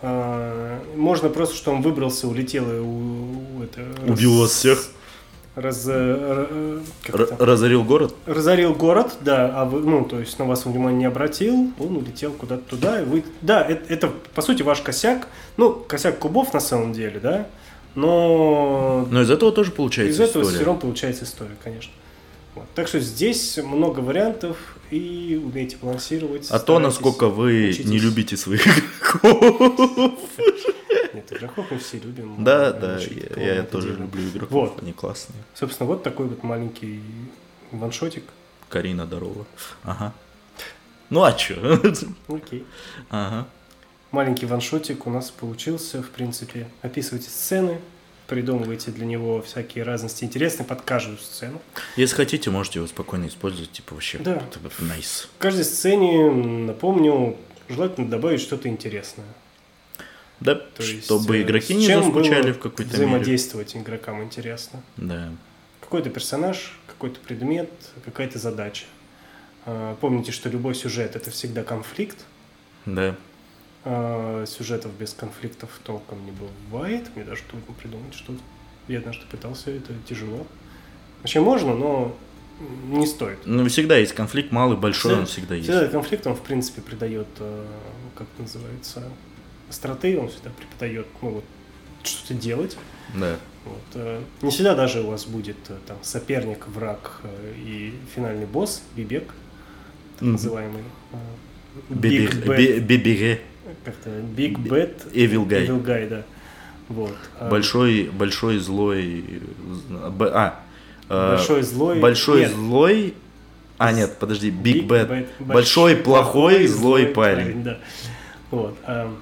[SPEAKER 2] А, Можно просто, что он выбрался, улетел и у- это,
[SPEAKER 1] Убил вас всех?
[SPEAKER 2] Раз, э, э,
[SPEAKER 1] разорил город?
[SPEAKER 2] разорил город, да, а вы, ну, то есть на вас внимания не обратил, он улетел куда-то туда, и вы, да, это, это, по сути ваш косяк, ну, косяк кубов на самом деле, да, но
[SPEAKER 1] Но из этого тоже получается
[SPEAKER 2] из этого
[SPEAKER 1] история.
[SPEAKER 2] все равно получается история, конечно. Вот. Так что здесь много вариантов, и умейте балансировать.
[SPEAKER 1] А то, насколько вы
[SPEAKER 2] учитесь.
[SPEAKER 1] не любите своих игроков.
[SPEAKER 2] Нет, игроков мы все любим.
[SPEAKER 1] Да, да, я, тоже люблю игроков,
[SPEAKER 2] Вот.
[SPEAKER 1] они классные.
[SPEAKER 2] Собственно, вот такой вот маленький ваншотик.
[SPEAKER 1] Карина, здорово. Ага. Ну а чё?
[SPEAKER 2] Окей.
[SPEAKER 1] Ага.
[SPEAKER 2] Маленький ваншотик у нас получился, в принципе. Описывайте сцены, придумывайте для него всякие разности интересные под каждую сцену.
[SPEAKER 1] Если хотите, можете его спокойно использовать, типа вообще.
[SPEAKER 2] Да.
[SPEAKER 1] Nice.
[SPEAKER 2] В каждой сцене, напомню, желательно добавить что-то интересное.
[SPEAKER 1] Да,
[SPEAKER 2] То есть,
[SPEAKER 1] чтобы
[SPEAKER 2] э,
[SPEAKER 1] игроки не заскучали в какой-то мере.
[SPEAKER 2] Взаимодействовать игрокам интересно.
[SPEAKER 1] Да.
[SPEAKER 2] Какой-то персонаж, какой-то предмет, какая-то задача. А, Помните, что любой сюжет это всегда конфликт.
[SPEAKER 1] Да.
[SPEAKER 2] А, сюжетов без конфликтов толком не бывает. Мне даже трудно придумать что-то. Я однажды пытался, это тяжело. Вообще можно, но не стоит.
[SPEAKER 1] Ну, всегда есть конфликт, малый, большой, он всегда есть.
[SPEAKER 2] Всегда конфликт, он, в принципе, придает, э, как называется, остроты, он всегда преподает, ну, вот, что-то делать.
[SPEAKER 1] Да.
[SPEAKER 2] Вот, э, не всегда даже у вас будет э, там соперник, враг э, и финальный босс, Бибек, так
[SPEAKER 1] Мгм.
[SPEAKER 2] называемый. э, Big как-то Big Bad
[SPEAKER 1] Evil Guy.
[SPEAKER 2] Evil Guy, да. Вот. А,
[SPEAKER 1] Большой, большой злой... А, э,
[SPEAKER 2] большой злой.
[SPEAKER 1] большой
[SPEAKER 2] Нет,
[SPEAKER 1] злой... А, нет, подожди, Big, Bad.
[SPEAKER 2] Bad-
[SPEAKER 1] Большой, плохой, злой парень.
[SPEAKER 2] Да. Вот. а,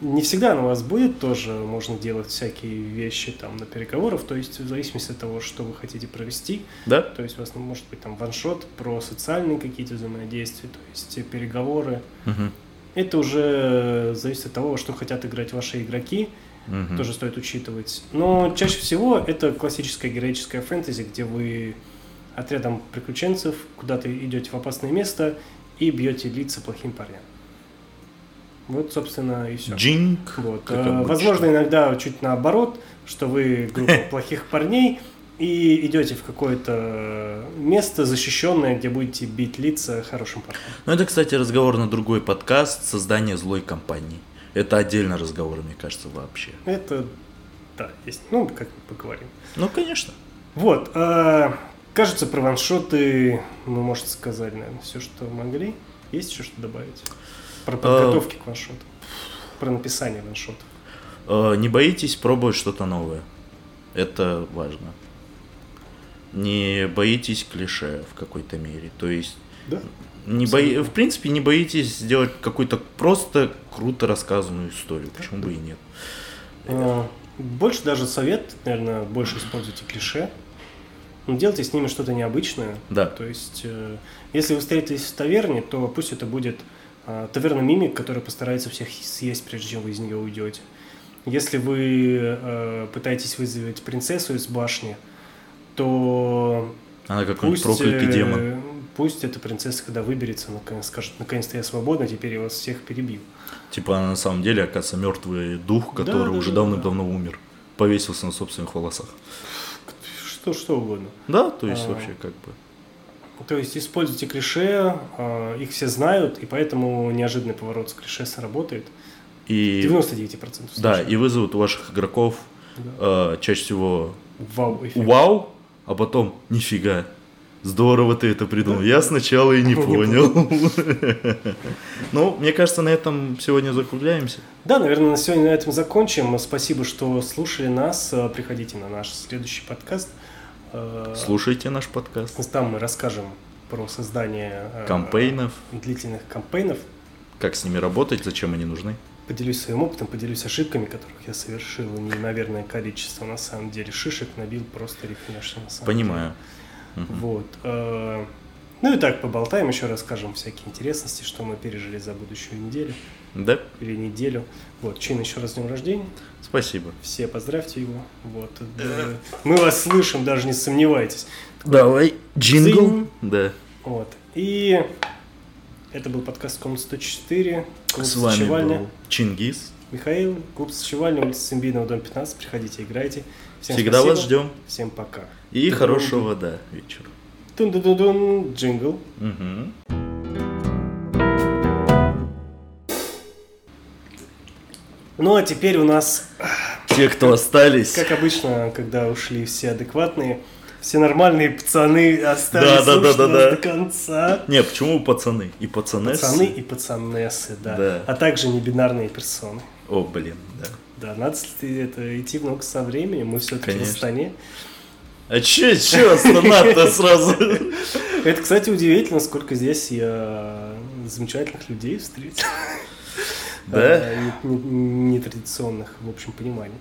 [SPEAKER 2] не всегда на вас будет тоже, можно делать всякие вещи там на переговорах, то есть в зависимости от того, что вы хотите провести,
[SPEAKER 1] Да?
[SPEAKER 2] то есть у вас ну, может быть там ваншот про социальные какие-то взаимодействия, то есть переговоры.
[SPEAKER 1] Мгм.
[SPEAKER 2] Это уже зависит от того, что хотят играть ваши игроки,
[SPEAKER 1] Мгм.
[SPEAKER 2] тоже стоит учитывать. Но чаще всего это классическая героическая фэнтези, где вы отрядом приключенцев куда-то идете в опасное место и бьете лица плохим парням. Вот, собственно, и все.
[SPEAKER 1] Джинк.
[SPEAKER 2] Вот. э. Возможно, иногда чуть наоборот, что вы группа плохих парней и идете в какое-то место защищенное, где будете бить лица хорошим парням.
[SPEAKER 1] Ну, это, кстати, разговор на другой подкаст «Создание злой компании». Это отдельный разговор, мне кажется, вообще.
[SPEAKER 2] Это, да, есть. Ну, как мы поговорим.
[SPEAKER 1] Ну, конечно.
[SPEAKER 2] Вот, э, кажется, про ваншоты мы, может, сказали, наверное, все, что могли. Есть еще что добавить? Про подготовки к ваншоту. Про написание ваншотов.
[SPEAKER 1] Э, Не боитесь пробовать что-то новое. Это важно. Не боитесь клише в какой-то мере. То есть,
[SPEAKER 2] Да?
[SPEAKER 1] не бои... в принципе, не боитесь сделать какую-то просто круто рассказанную историю. Почему бы и нет?
[SPEAKER 2] Э, Больше даже совет, наверное, больше используйте клише. Но делайте с ними что-то необычное.
[SPEAKER 1] Да.
[SPEAKER 2] То есть, э, если вы встретитесь в таверне, то пусть это будет э, таверна мимик, который постарается всех съесть, прежде чем вы из нее уйдете. Если вы э, пытаетесь вызвать принцессу из башни, то
[SPEAKER 1] Она какой-нибудь
[SPEAKER 2] пусть,
[SPEAKER 1] проклятый
[SPEAKER 2] э,
[SPEAKER 1] демон.
[SPEAKER 2] пусть эта принцесса, когда выберется, наконец скажет, наконец-то я свободна, теперь я вас всех перебью.
[SPEAKER 1] Типа она на самом деле, оказывается, мертвый дух,
[SPEAKER 2] Да,
[SPEAKER 1] который
[SPEAKER 2] да,
[SPEAKER 1] уже
[SPEAKER 2] да,
[SPEAKER 1] давным-давно умер. Повесился на собственных волосах.
[SPEAKER 2] Что, что угодно.
[SPEAKER 1] Да, то есть
[SPEAKER 2] А.
[SPEAKER 1] вообще как бы.
[SPEAKER 2] То есть используйте клише, э, их все знают, и поэтому неожиданный поворот с клише сработает.
[SPEAKER 1] И
[SPEAKER 2] 99%
[SPEAKER 1] да,
[SPEAKER 2] случаев.
[SPEAKER 1] и вызовут у ваших игроков
[SPEAKER 2] Да.
[SPEAKER 1] э, чаще всего
[SPEAKER 2] Вау, эффект.
[SPEAKER 1] вау, а потом нифига. Здорово ты это придумал. Я сначала и не понял. Ну, мне кажется, на этом сегодня закругляемся.
[SPEAKER 2] Да, наверное, на сегодня на этом закончим. Спасибо, что слушали нас. Приходите на наш следующий подкаст. Э,
[SPEAKER 1] Слушайте наш подкаст.
[SPEAKER 2] Там мы расскажем про создание э,
[SPEAKER 1] Кампейнов,
[SPEAKER 2] длительных кампейнов.
[SPEAKER 1] как с ними работать, зачем они нужны.
[SPEAKER 2] Поделюсь своим опытом, поделюсь ошибками, которых я совершил. Неимоверное количество, на самом деле, шишек набил просто рефинешно, на самом
[SPEAKER 1] Понимаю.
[SPEAKER 2] деле. Вот. э, Ну и так, поболтаем, еще расскажем всякие интересности, что мы пережили за будущую неделю
[SPEAKER 1] Да,
[SPEAKER 2] или неделю. Вот, Чин еще раз с днем рождения.
[SPEAKER 1] спасибо.
[SPEAKER 2] Все поздравьте его. Вот. да. Мы вас слышим, даже не сомневайтесь.
[SPEAKER 1] Давай, джингл. Да.
[SPEAKER 2] Вот. И это был подкаст Комнат 104. Клуб
[SPEAKER 1] С вами
[SPEAKER 2] Сочевальня.
[SPEAKER 1] был Чингис.
[SPEAKER 2] Михаил, клуб Сочевальня, улица Симбинова, дом 15. Приходите, играйте. Всем
[SPEAKER 1] Всегда
[SPEAKER 2] спасибо.
[SPEAKER 1] вас ждем.
[SPEAKER 2] Всем пока.
[SPEAKER 1] И
[SPEAKER 2] Дун-дун-дун.
[SPEAKER 1] хорошего, да, вечера.
[SPEAKER 2] Тун-ду-ду-дун, джингл.
[SPEAKER 1] Мгм.
[SPEAKER 2] Ну а теперь у нас,
[SPEAKER 1] Те, кто остались.
[SPEAKER 2] как обычно, когда ушли все адекватные, все нормальные пацаны остались
[SPEAKER 1] Да, да, да, да,
[SPEAKER 2] до конца.
[SPEAKER 1] Не, почему пацаны? И пацанессы?
[SPEAKER 2] Пацаны и пацанессы, да.
[SPEAKER 1] Да.
[SPEAKER 2] А также небинарные персоны.
[SPEAKER 1] О, блин, да.
[SPEAKER 2] Да, надо это, идти в ногу со временем, мы все-таки в. Астане.
[SPEAKER 1] А че, че Астана-то сразу?
[SPEAKER 2] Это, кстати, удивительно, сколько здесь я замечательных людей встретил.
[SPEAKER 1] Да?
[SPEAKER 2] А, не- не- Нетрадиционных, в общем, понимании.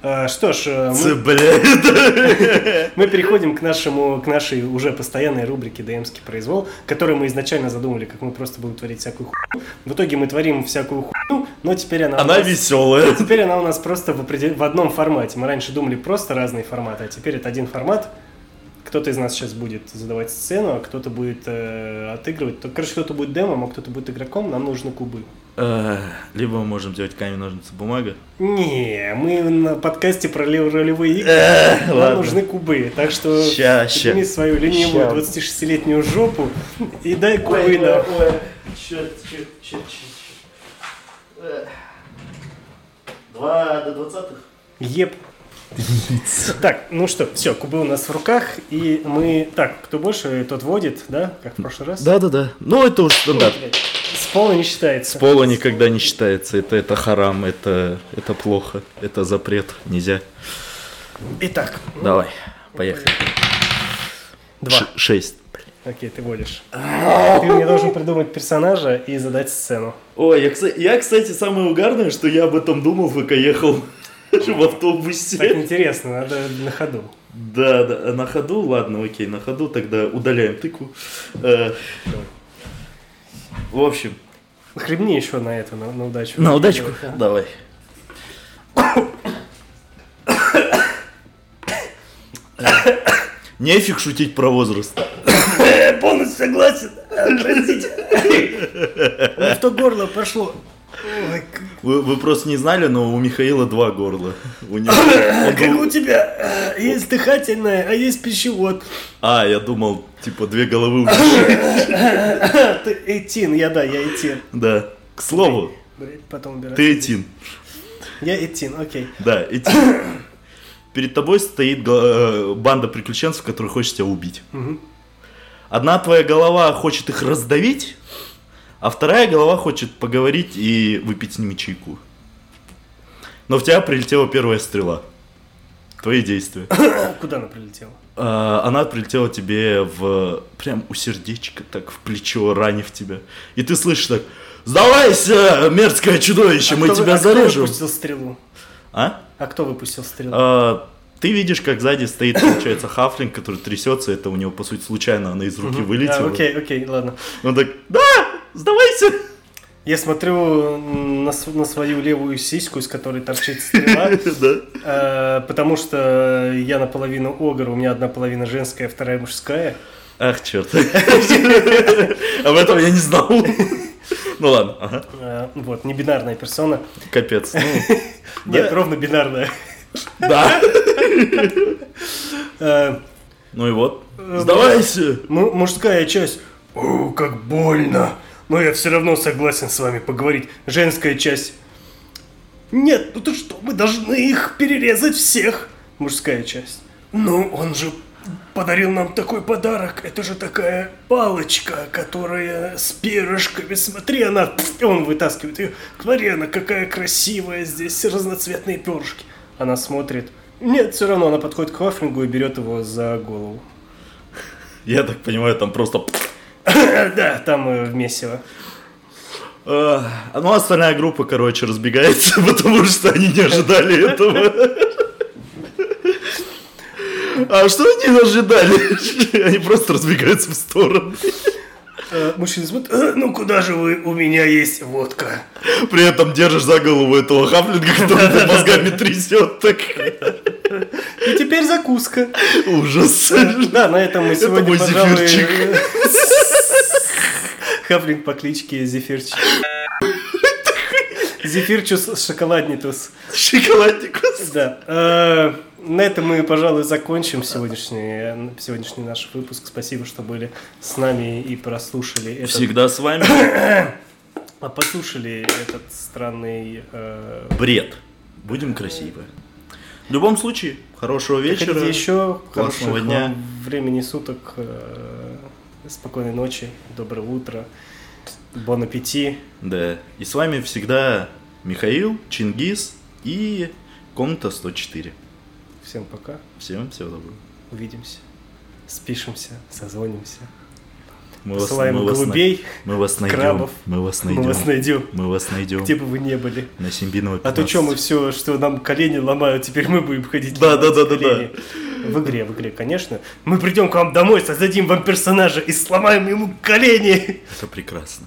[SPEAKER 2] А, Что ж, э, мы, мы переходим к нашему, к нашей уже постоянной рубрике «ДМский произвол», которую мы изначально задумали, как мы просто будем творить всякую хуйню. В итоге мы творим всякую хуйню, но теперь она,
[SPEAKER 1] Она
[SPEAKER 2] нас-
[SPEAKER 1] веселая.
[SPEAKER 2] теперь она у нас просто в, определ- в одном формате. Мы раньше думали просто разные форматы, а теперь это один формат, кто-то из нас сейчас будет задавать сцену, а кто-то будет э, отыгрывать. Короче, кто-то будет демом, а кто-то будет игроком. Нам нужны кубы.
[SPEAKER 1] Э, Либо мы можем делать камень, ножницы, бумага.
[SPEAKER 2] Не, мы на подкасте про лев- ролевые игры.
[SPEAKER 1] Э,
[SPEAKER 2] Нам
[SPEAKER 1] ладно.
[SPEAKER 2] нужны кубы. Так что
[SPEAKER 1] Ща,
[SPEAKER 2] свою ленивую
[SPEAKER 1] Ща.
[SPEAKER 2] 26-летнюю жопу и дай кубы нам.
[SPEAKER 1] Черт, черт, черт, черт. Два до двадцатых.
[SPEAKER 2] Еп. Так, ну что, все, кубы у нас в руках, и мы... Так, кто больше, тот водит, да, как в прошлый раз?
[SPEAKER 1] Да, да, да. Ну, это уж
[SPEAKER 2] Ой,
[SPEAKER 1] стандарт.
[SPEAKER 2] С пола не считается.
[SPEAKER 1] Пола никогда не считается. Это, это харам, это, это плохо, это запрет, нельзя.
[SPEAKER 2] Итак, ну,
[SPEAKER 1] Давай, поехали.
[SPEAKER 2] два.
[SPEAKER 1] Ш- шесть.
[SPEAKER 2] Окей, ты водишь. Ты мне должен придумать персонажа и задать сцену.
[SPEAKER 1] Ой, я, кстати, я, кстати, самое угарное, что я об этом думал, пока ехал в автобусе.
[SPEAKER 2] Так интересно, надо на ходу.
[SPEAKER 1] Да, да, на ходу, ладно, окей, на ходу, тогда удаляем тыкву. Э, В общем,
[SPEAKER 2] Хлебни еще на это, на, на удачу.
[SPEAKER 1] на удачку.
[SPEAKER 2] Давай.
[SPEAKER 1] Давай. Нефиг шутить про возраст.
[SPEAKER 2] Полностью согласен. Простите. В то горло пошло. Ой,
[SPEAKER 1] Вы, вы просто не знали, но у Михаила два горла. У него,
[SPEAKER 2] как у тебя э, есть дыхательное, а есть пищевод.
[SPEAKER 1] А, я думал, типа, две головы у.
[SPEAKER 2] Ты Этин, я да, я Этин.
[SPEAKER 1] Да. К слову,
[SPEAKER 2] потом убирать.
[SPEAKER 1] ты Этин.
[SPEAKER 2] Я Этин, окей.
[SPEAKER 1] Да, Этин. Перед тобой стоит э, банда приключенцев, которые хочет тебя убить. Одна твоя голова хочет их раздавить, а вторая голова хочет поговорить и выпить с ними чайку. Но в тебя прилетела первая стрела. Твои действия.
[SPEAKER 2] Куда она прилетела?
[SPEAKER 1] А, Она прилетела тебе в прям у сердечка, так в плечо, ранив тебя. И ты слышишь так: Сдавайся, мерзкое чудовище, мы
[SPEAKER 2] А кто вы-
[SPEAKER 1] тебя
[SPEAKER 2] а кто
[SPEAKER 1] зарежем.
[SPEAKER 2] выпустил стрелу?
[SPEAKER 1] А?
[SPEAKER 2] А кто выпустил стрелу?
[SPEAKER 1] А, Ты видишь, как сзади стоит, получается, хафлинг, который трясется. Это у него, по сути, случайно она из руки
[SPEAKER 2] Мгм.
[SPEAKER 1] вылетела.
[SPEAKER 2] А, окей, окей, ладно.
[SPEAKER 1] Он так, да, сдавайся.
[SPEAKER 2] Я смотрю на, на свою левую сиську, из которой торчит стрела, э, потому что я наполовину огр, у меня одна половина женская, вторая мужская.
[SPEAKER 1] Ах, черт. Об этом я не знал. Ну ладно, ага.
[SPEAKER 2] Э, Вот, не бинарная персона.
[SPEAKER 1] Капец. Ну,
[SPEAKER 2] Нет,
[SPEAKER 1] Да.
[SPEAKER 2] ровно бинарная.
[SPEAKER 1] Да.
[SPEAKER 2] Э,
[SPEAKER 1] Ну и вот. Сдавайся.
[SPEAKER 2] му- Мужская часть. О, как больно. Но я все равно согласен с вами поговорить. Женская часть. Нет, ну ты что, мы должны их перерезать всех. Мужская часть. Ну, он же подарил нам такой подарок. Это же такая палочка, которая с перышками. Смотри, она... Он вытаскивает ее. Смотри, она какая красивая здесь, разноцветные перышки. Она смотрит. Нет, все равно она подходит к Хафлингу и берет его за голову.
[SPEAKER 1] Я так понимаю, там просто...
[SPEAKER 2] Да, там э, месиво.
[SPEAKER 1] А, Ну, остальная группа, короче, разбегается, потому что они не ожидали этого. А что они ожидали? Они просто разбегаются в сторону.
[SPEAKER 2] Э, Мужчина смотрит, «Э, ну куда же вы, у меня есть водка.
[SPEAKER 1] При этом держишь за голову этого хафлинга, который мозгами трясет. Так
[SPEAKER 2] И теперь закуска.
[SPEAKER 1] ужас.
[SPEAKER 2] Да, на этом мы сегодня,
[SPEAKER 1] мой
[SPEAKER 2] пожалуй... Хафлинг по кличке Зефирчик. Зефирчус шоколаднитус.
[SPEAKER 1] Шоколадникус.
[SPEAKER 2] Да. Э, На этом мы, пожалуй, закончим сегодняшний, сегодняшний наш выпуск. Спасибо, что были с нами и прослушали этот,
[SPEAKER 1] Всегда с вами.
[SPEAKER 2] а, послушали этот странный э,
[SPEAKER 1] Бред. Будем красивы. В любом случае, хорошего вечера.
[SPEAKER 2] Еще, хорошего
[SPEAKER 1] дня.
[SPEAKER 2] времени суток, э, спокойной ночи, доброго утра, бон аппетит.
[SPEAKER 1] Да. И с вами всегда Михаил, Чингис и комната 104.
[SPEAKER 2] Всем пока,
[SPEAKER 1] Всем всего доброго.
[SPEAKER 2] увидимся, спишемся, созвонимся,
[SPEAKER 1] Мы вас,
[SPEAKER 2] посылаем
[SPEAKER 1] мы вас на-
[SPEAKER 2] голубей,
[SPEAKER 1] мы вас найдем.
[SPEAKER 2] крабов.
[SPEAKER 1] Мы вас
[SPEAKER 2] мы
[SPEAKER 1] найдем.
[SPEAKER 2] вас найдем,
[SPEAKER 1] Мы вас найдем.
[SPEAKER 2] где бы вы не были.
[SPEAKER 1] На Симбинова
[SPEAKER 2] А то
[SPEAKER 1] 15.
[SPEAKER 2] что мы все, что нам колени ломают, теперь мы будем ходить
[SPEAKER 1] Да, да, да, да,
[SPEAKER 2] колени. В игре, в игре, конечно. Мы придем к вам домой, создадим вам персонажа и сломаем ему колени.
[SPEAKER 1] Это прекрасно.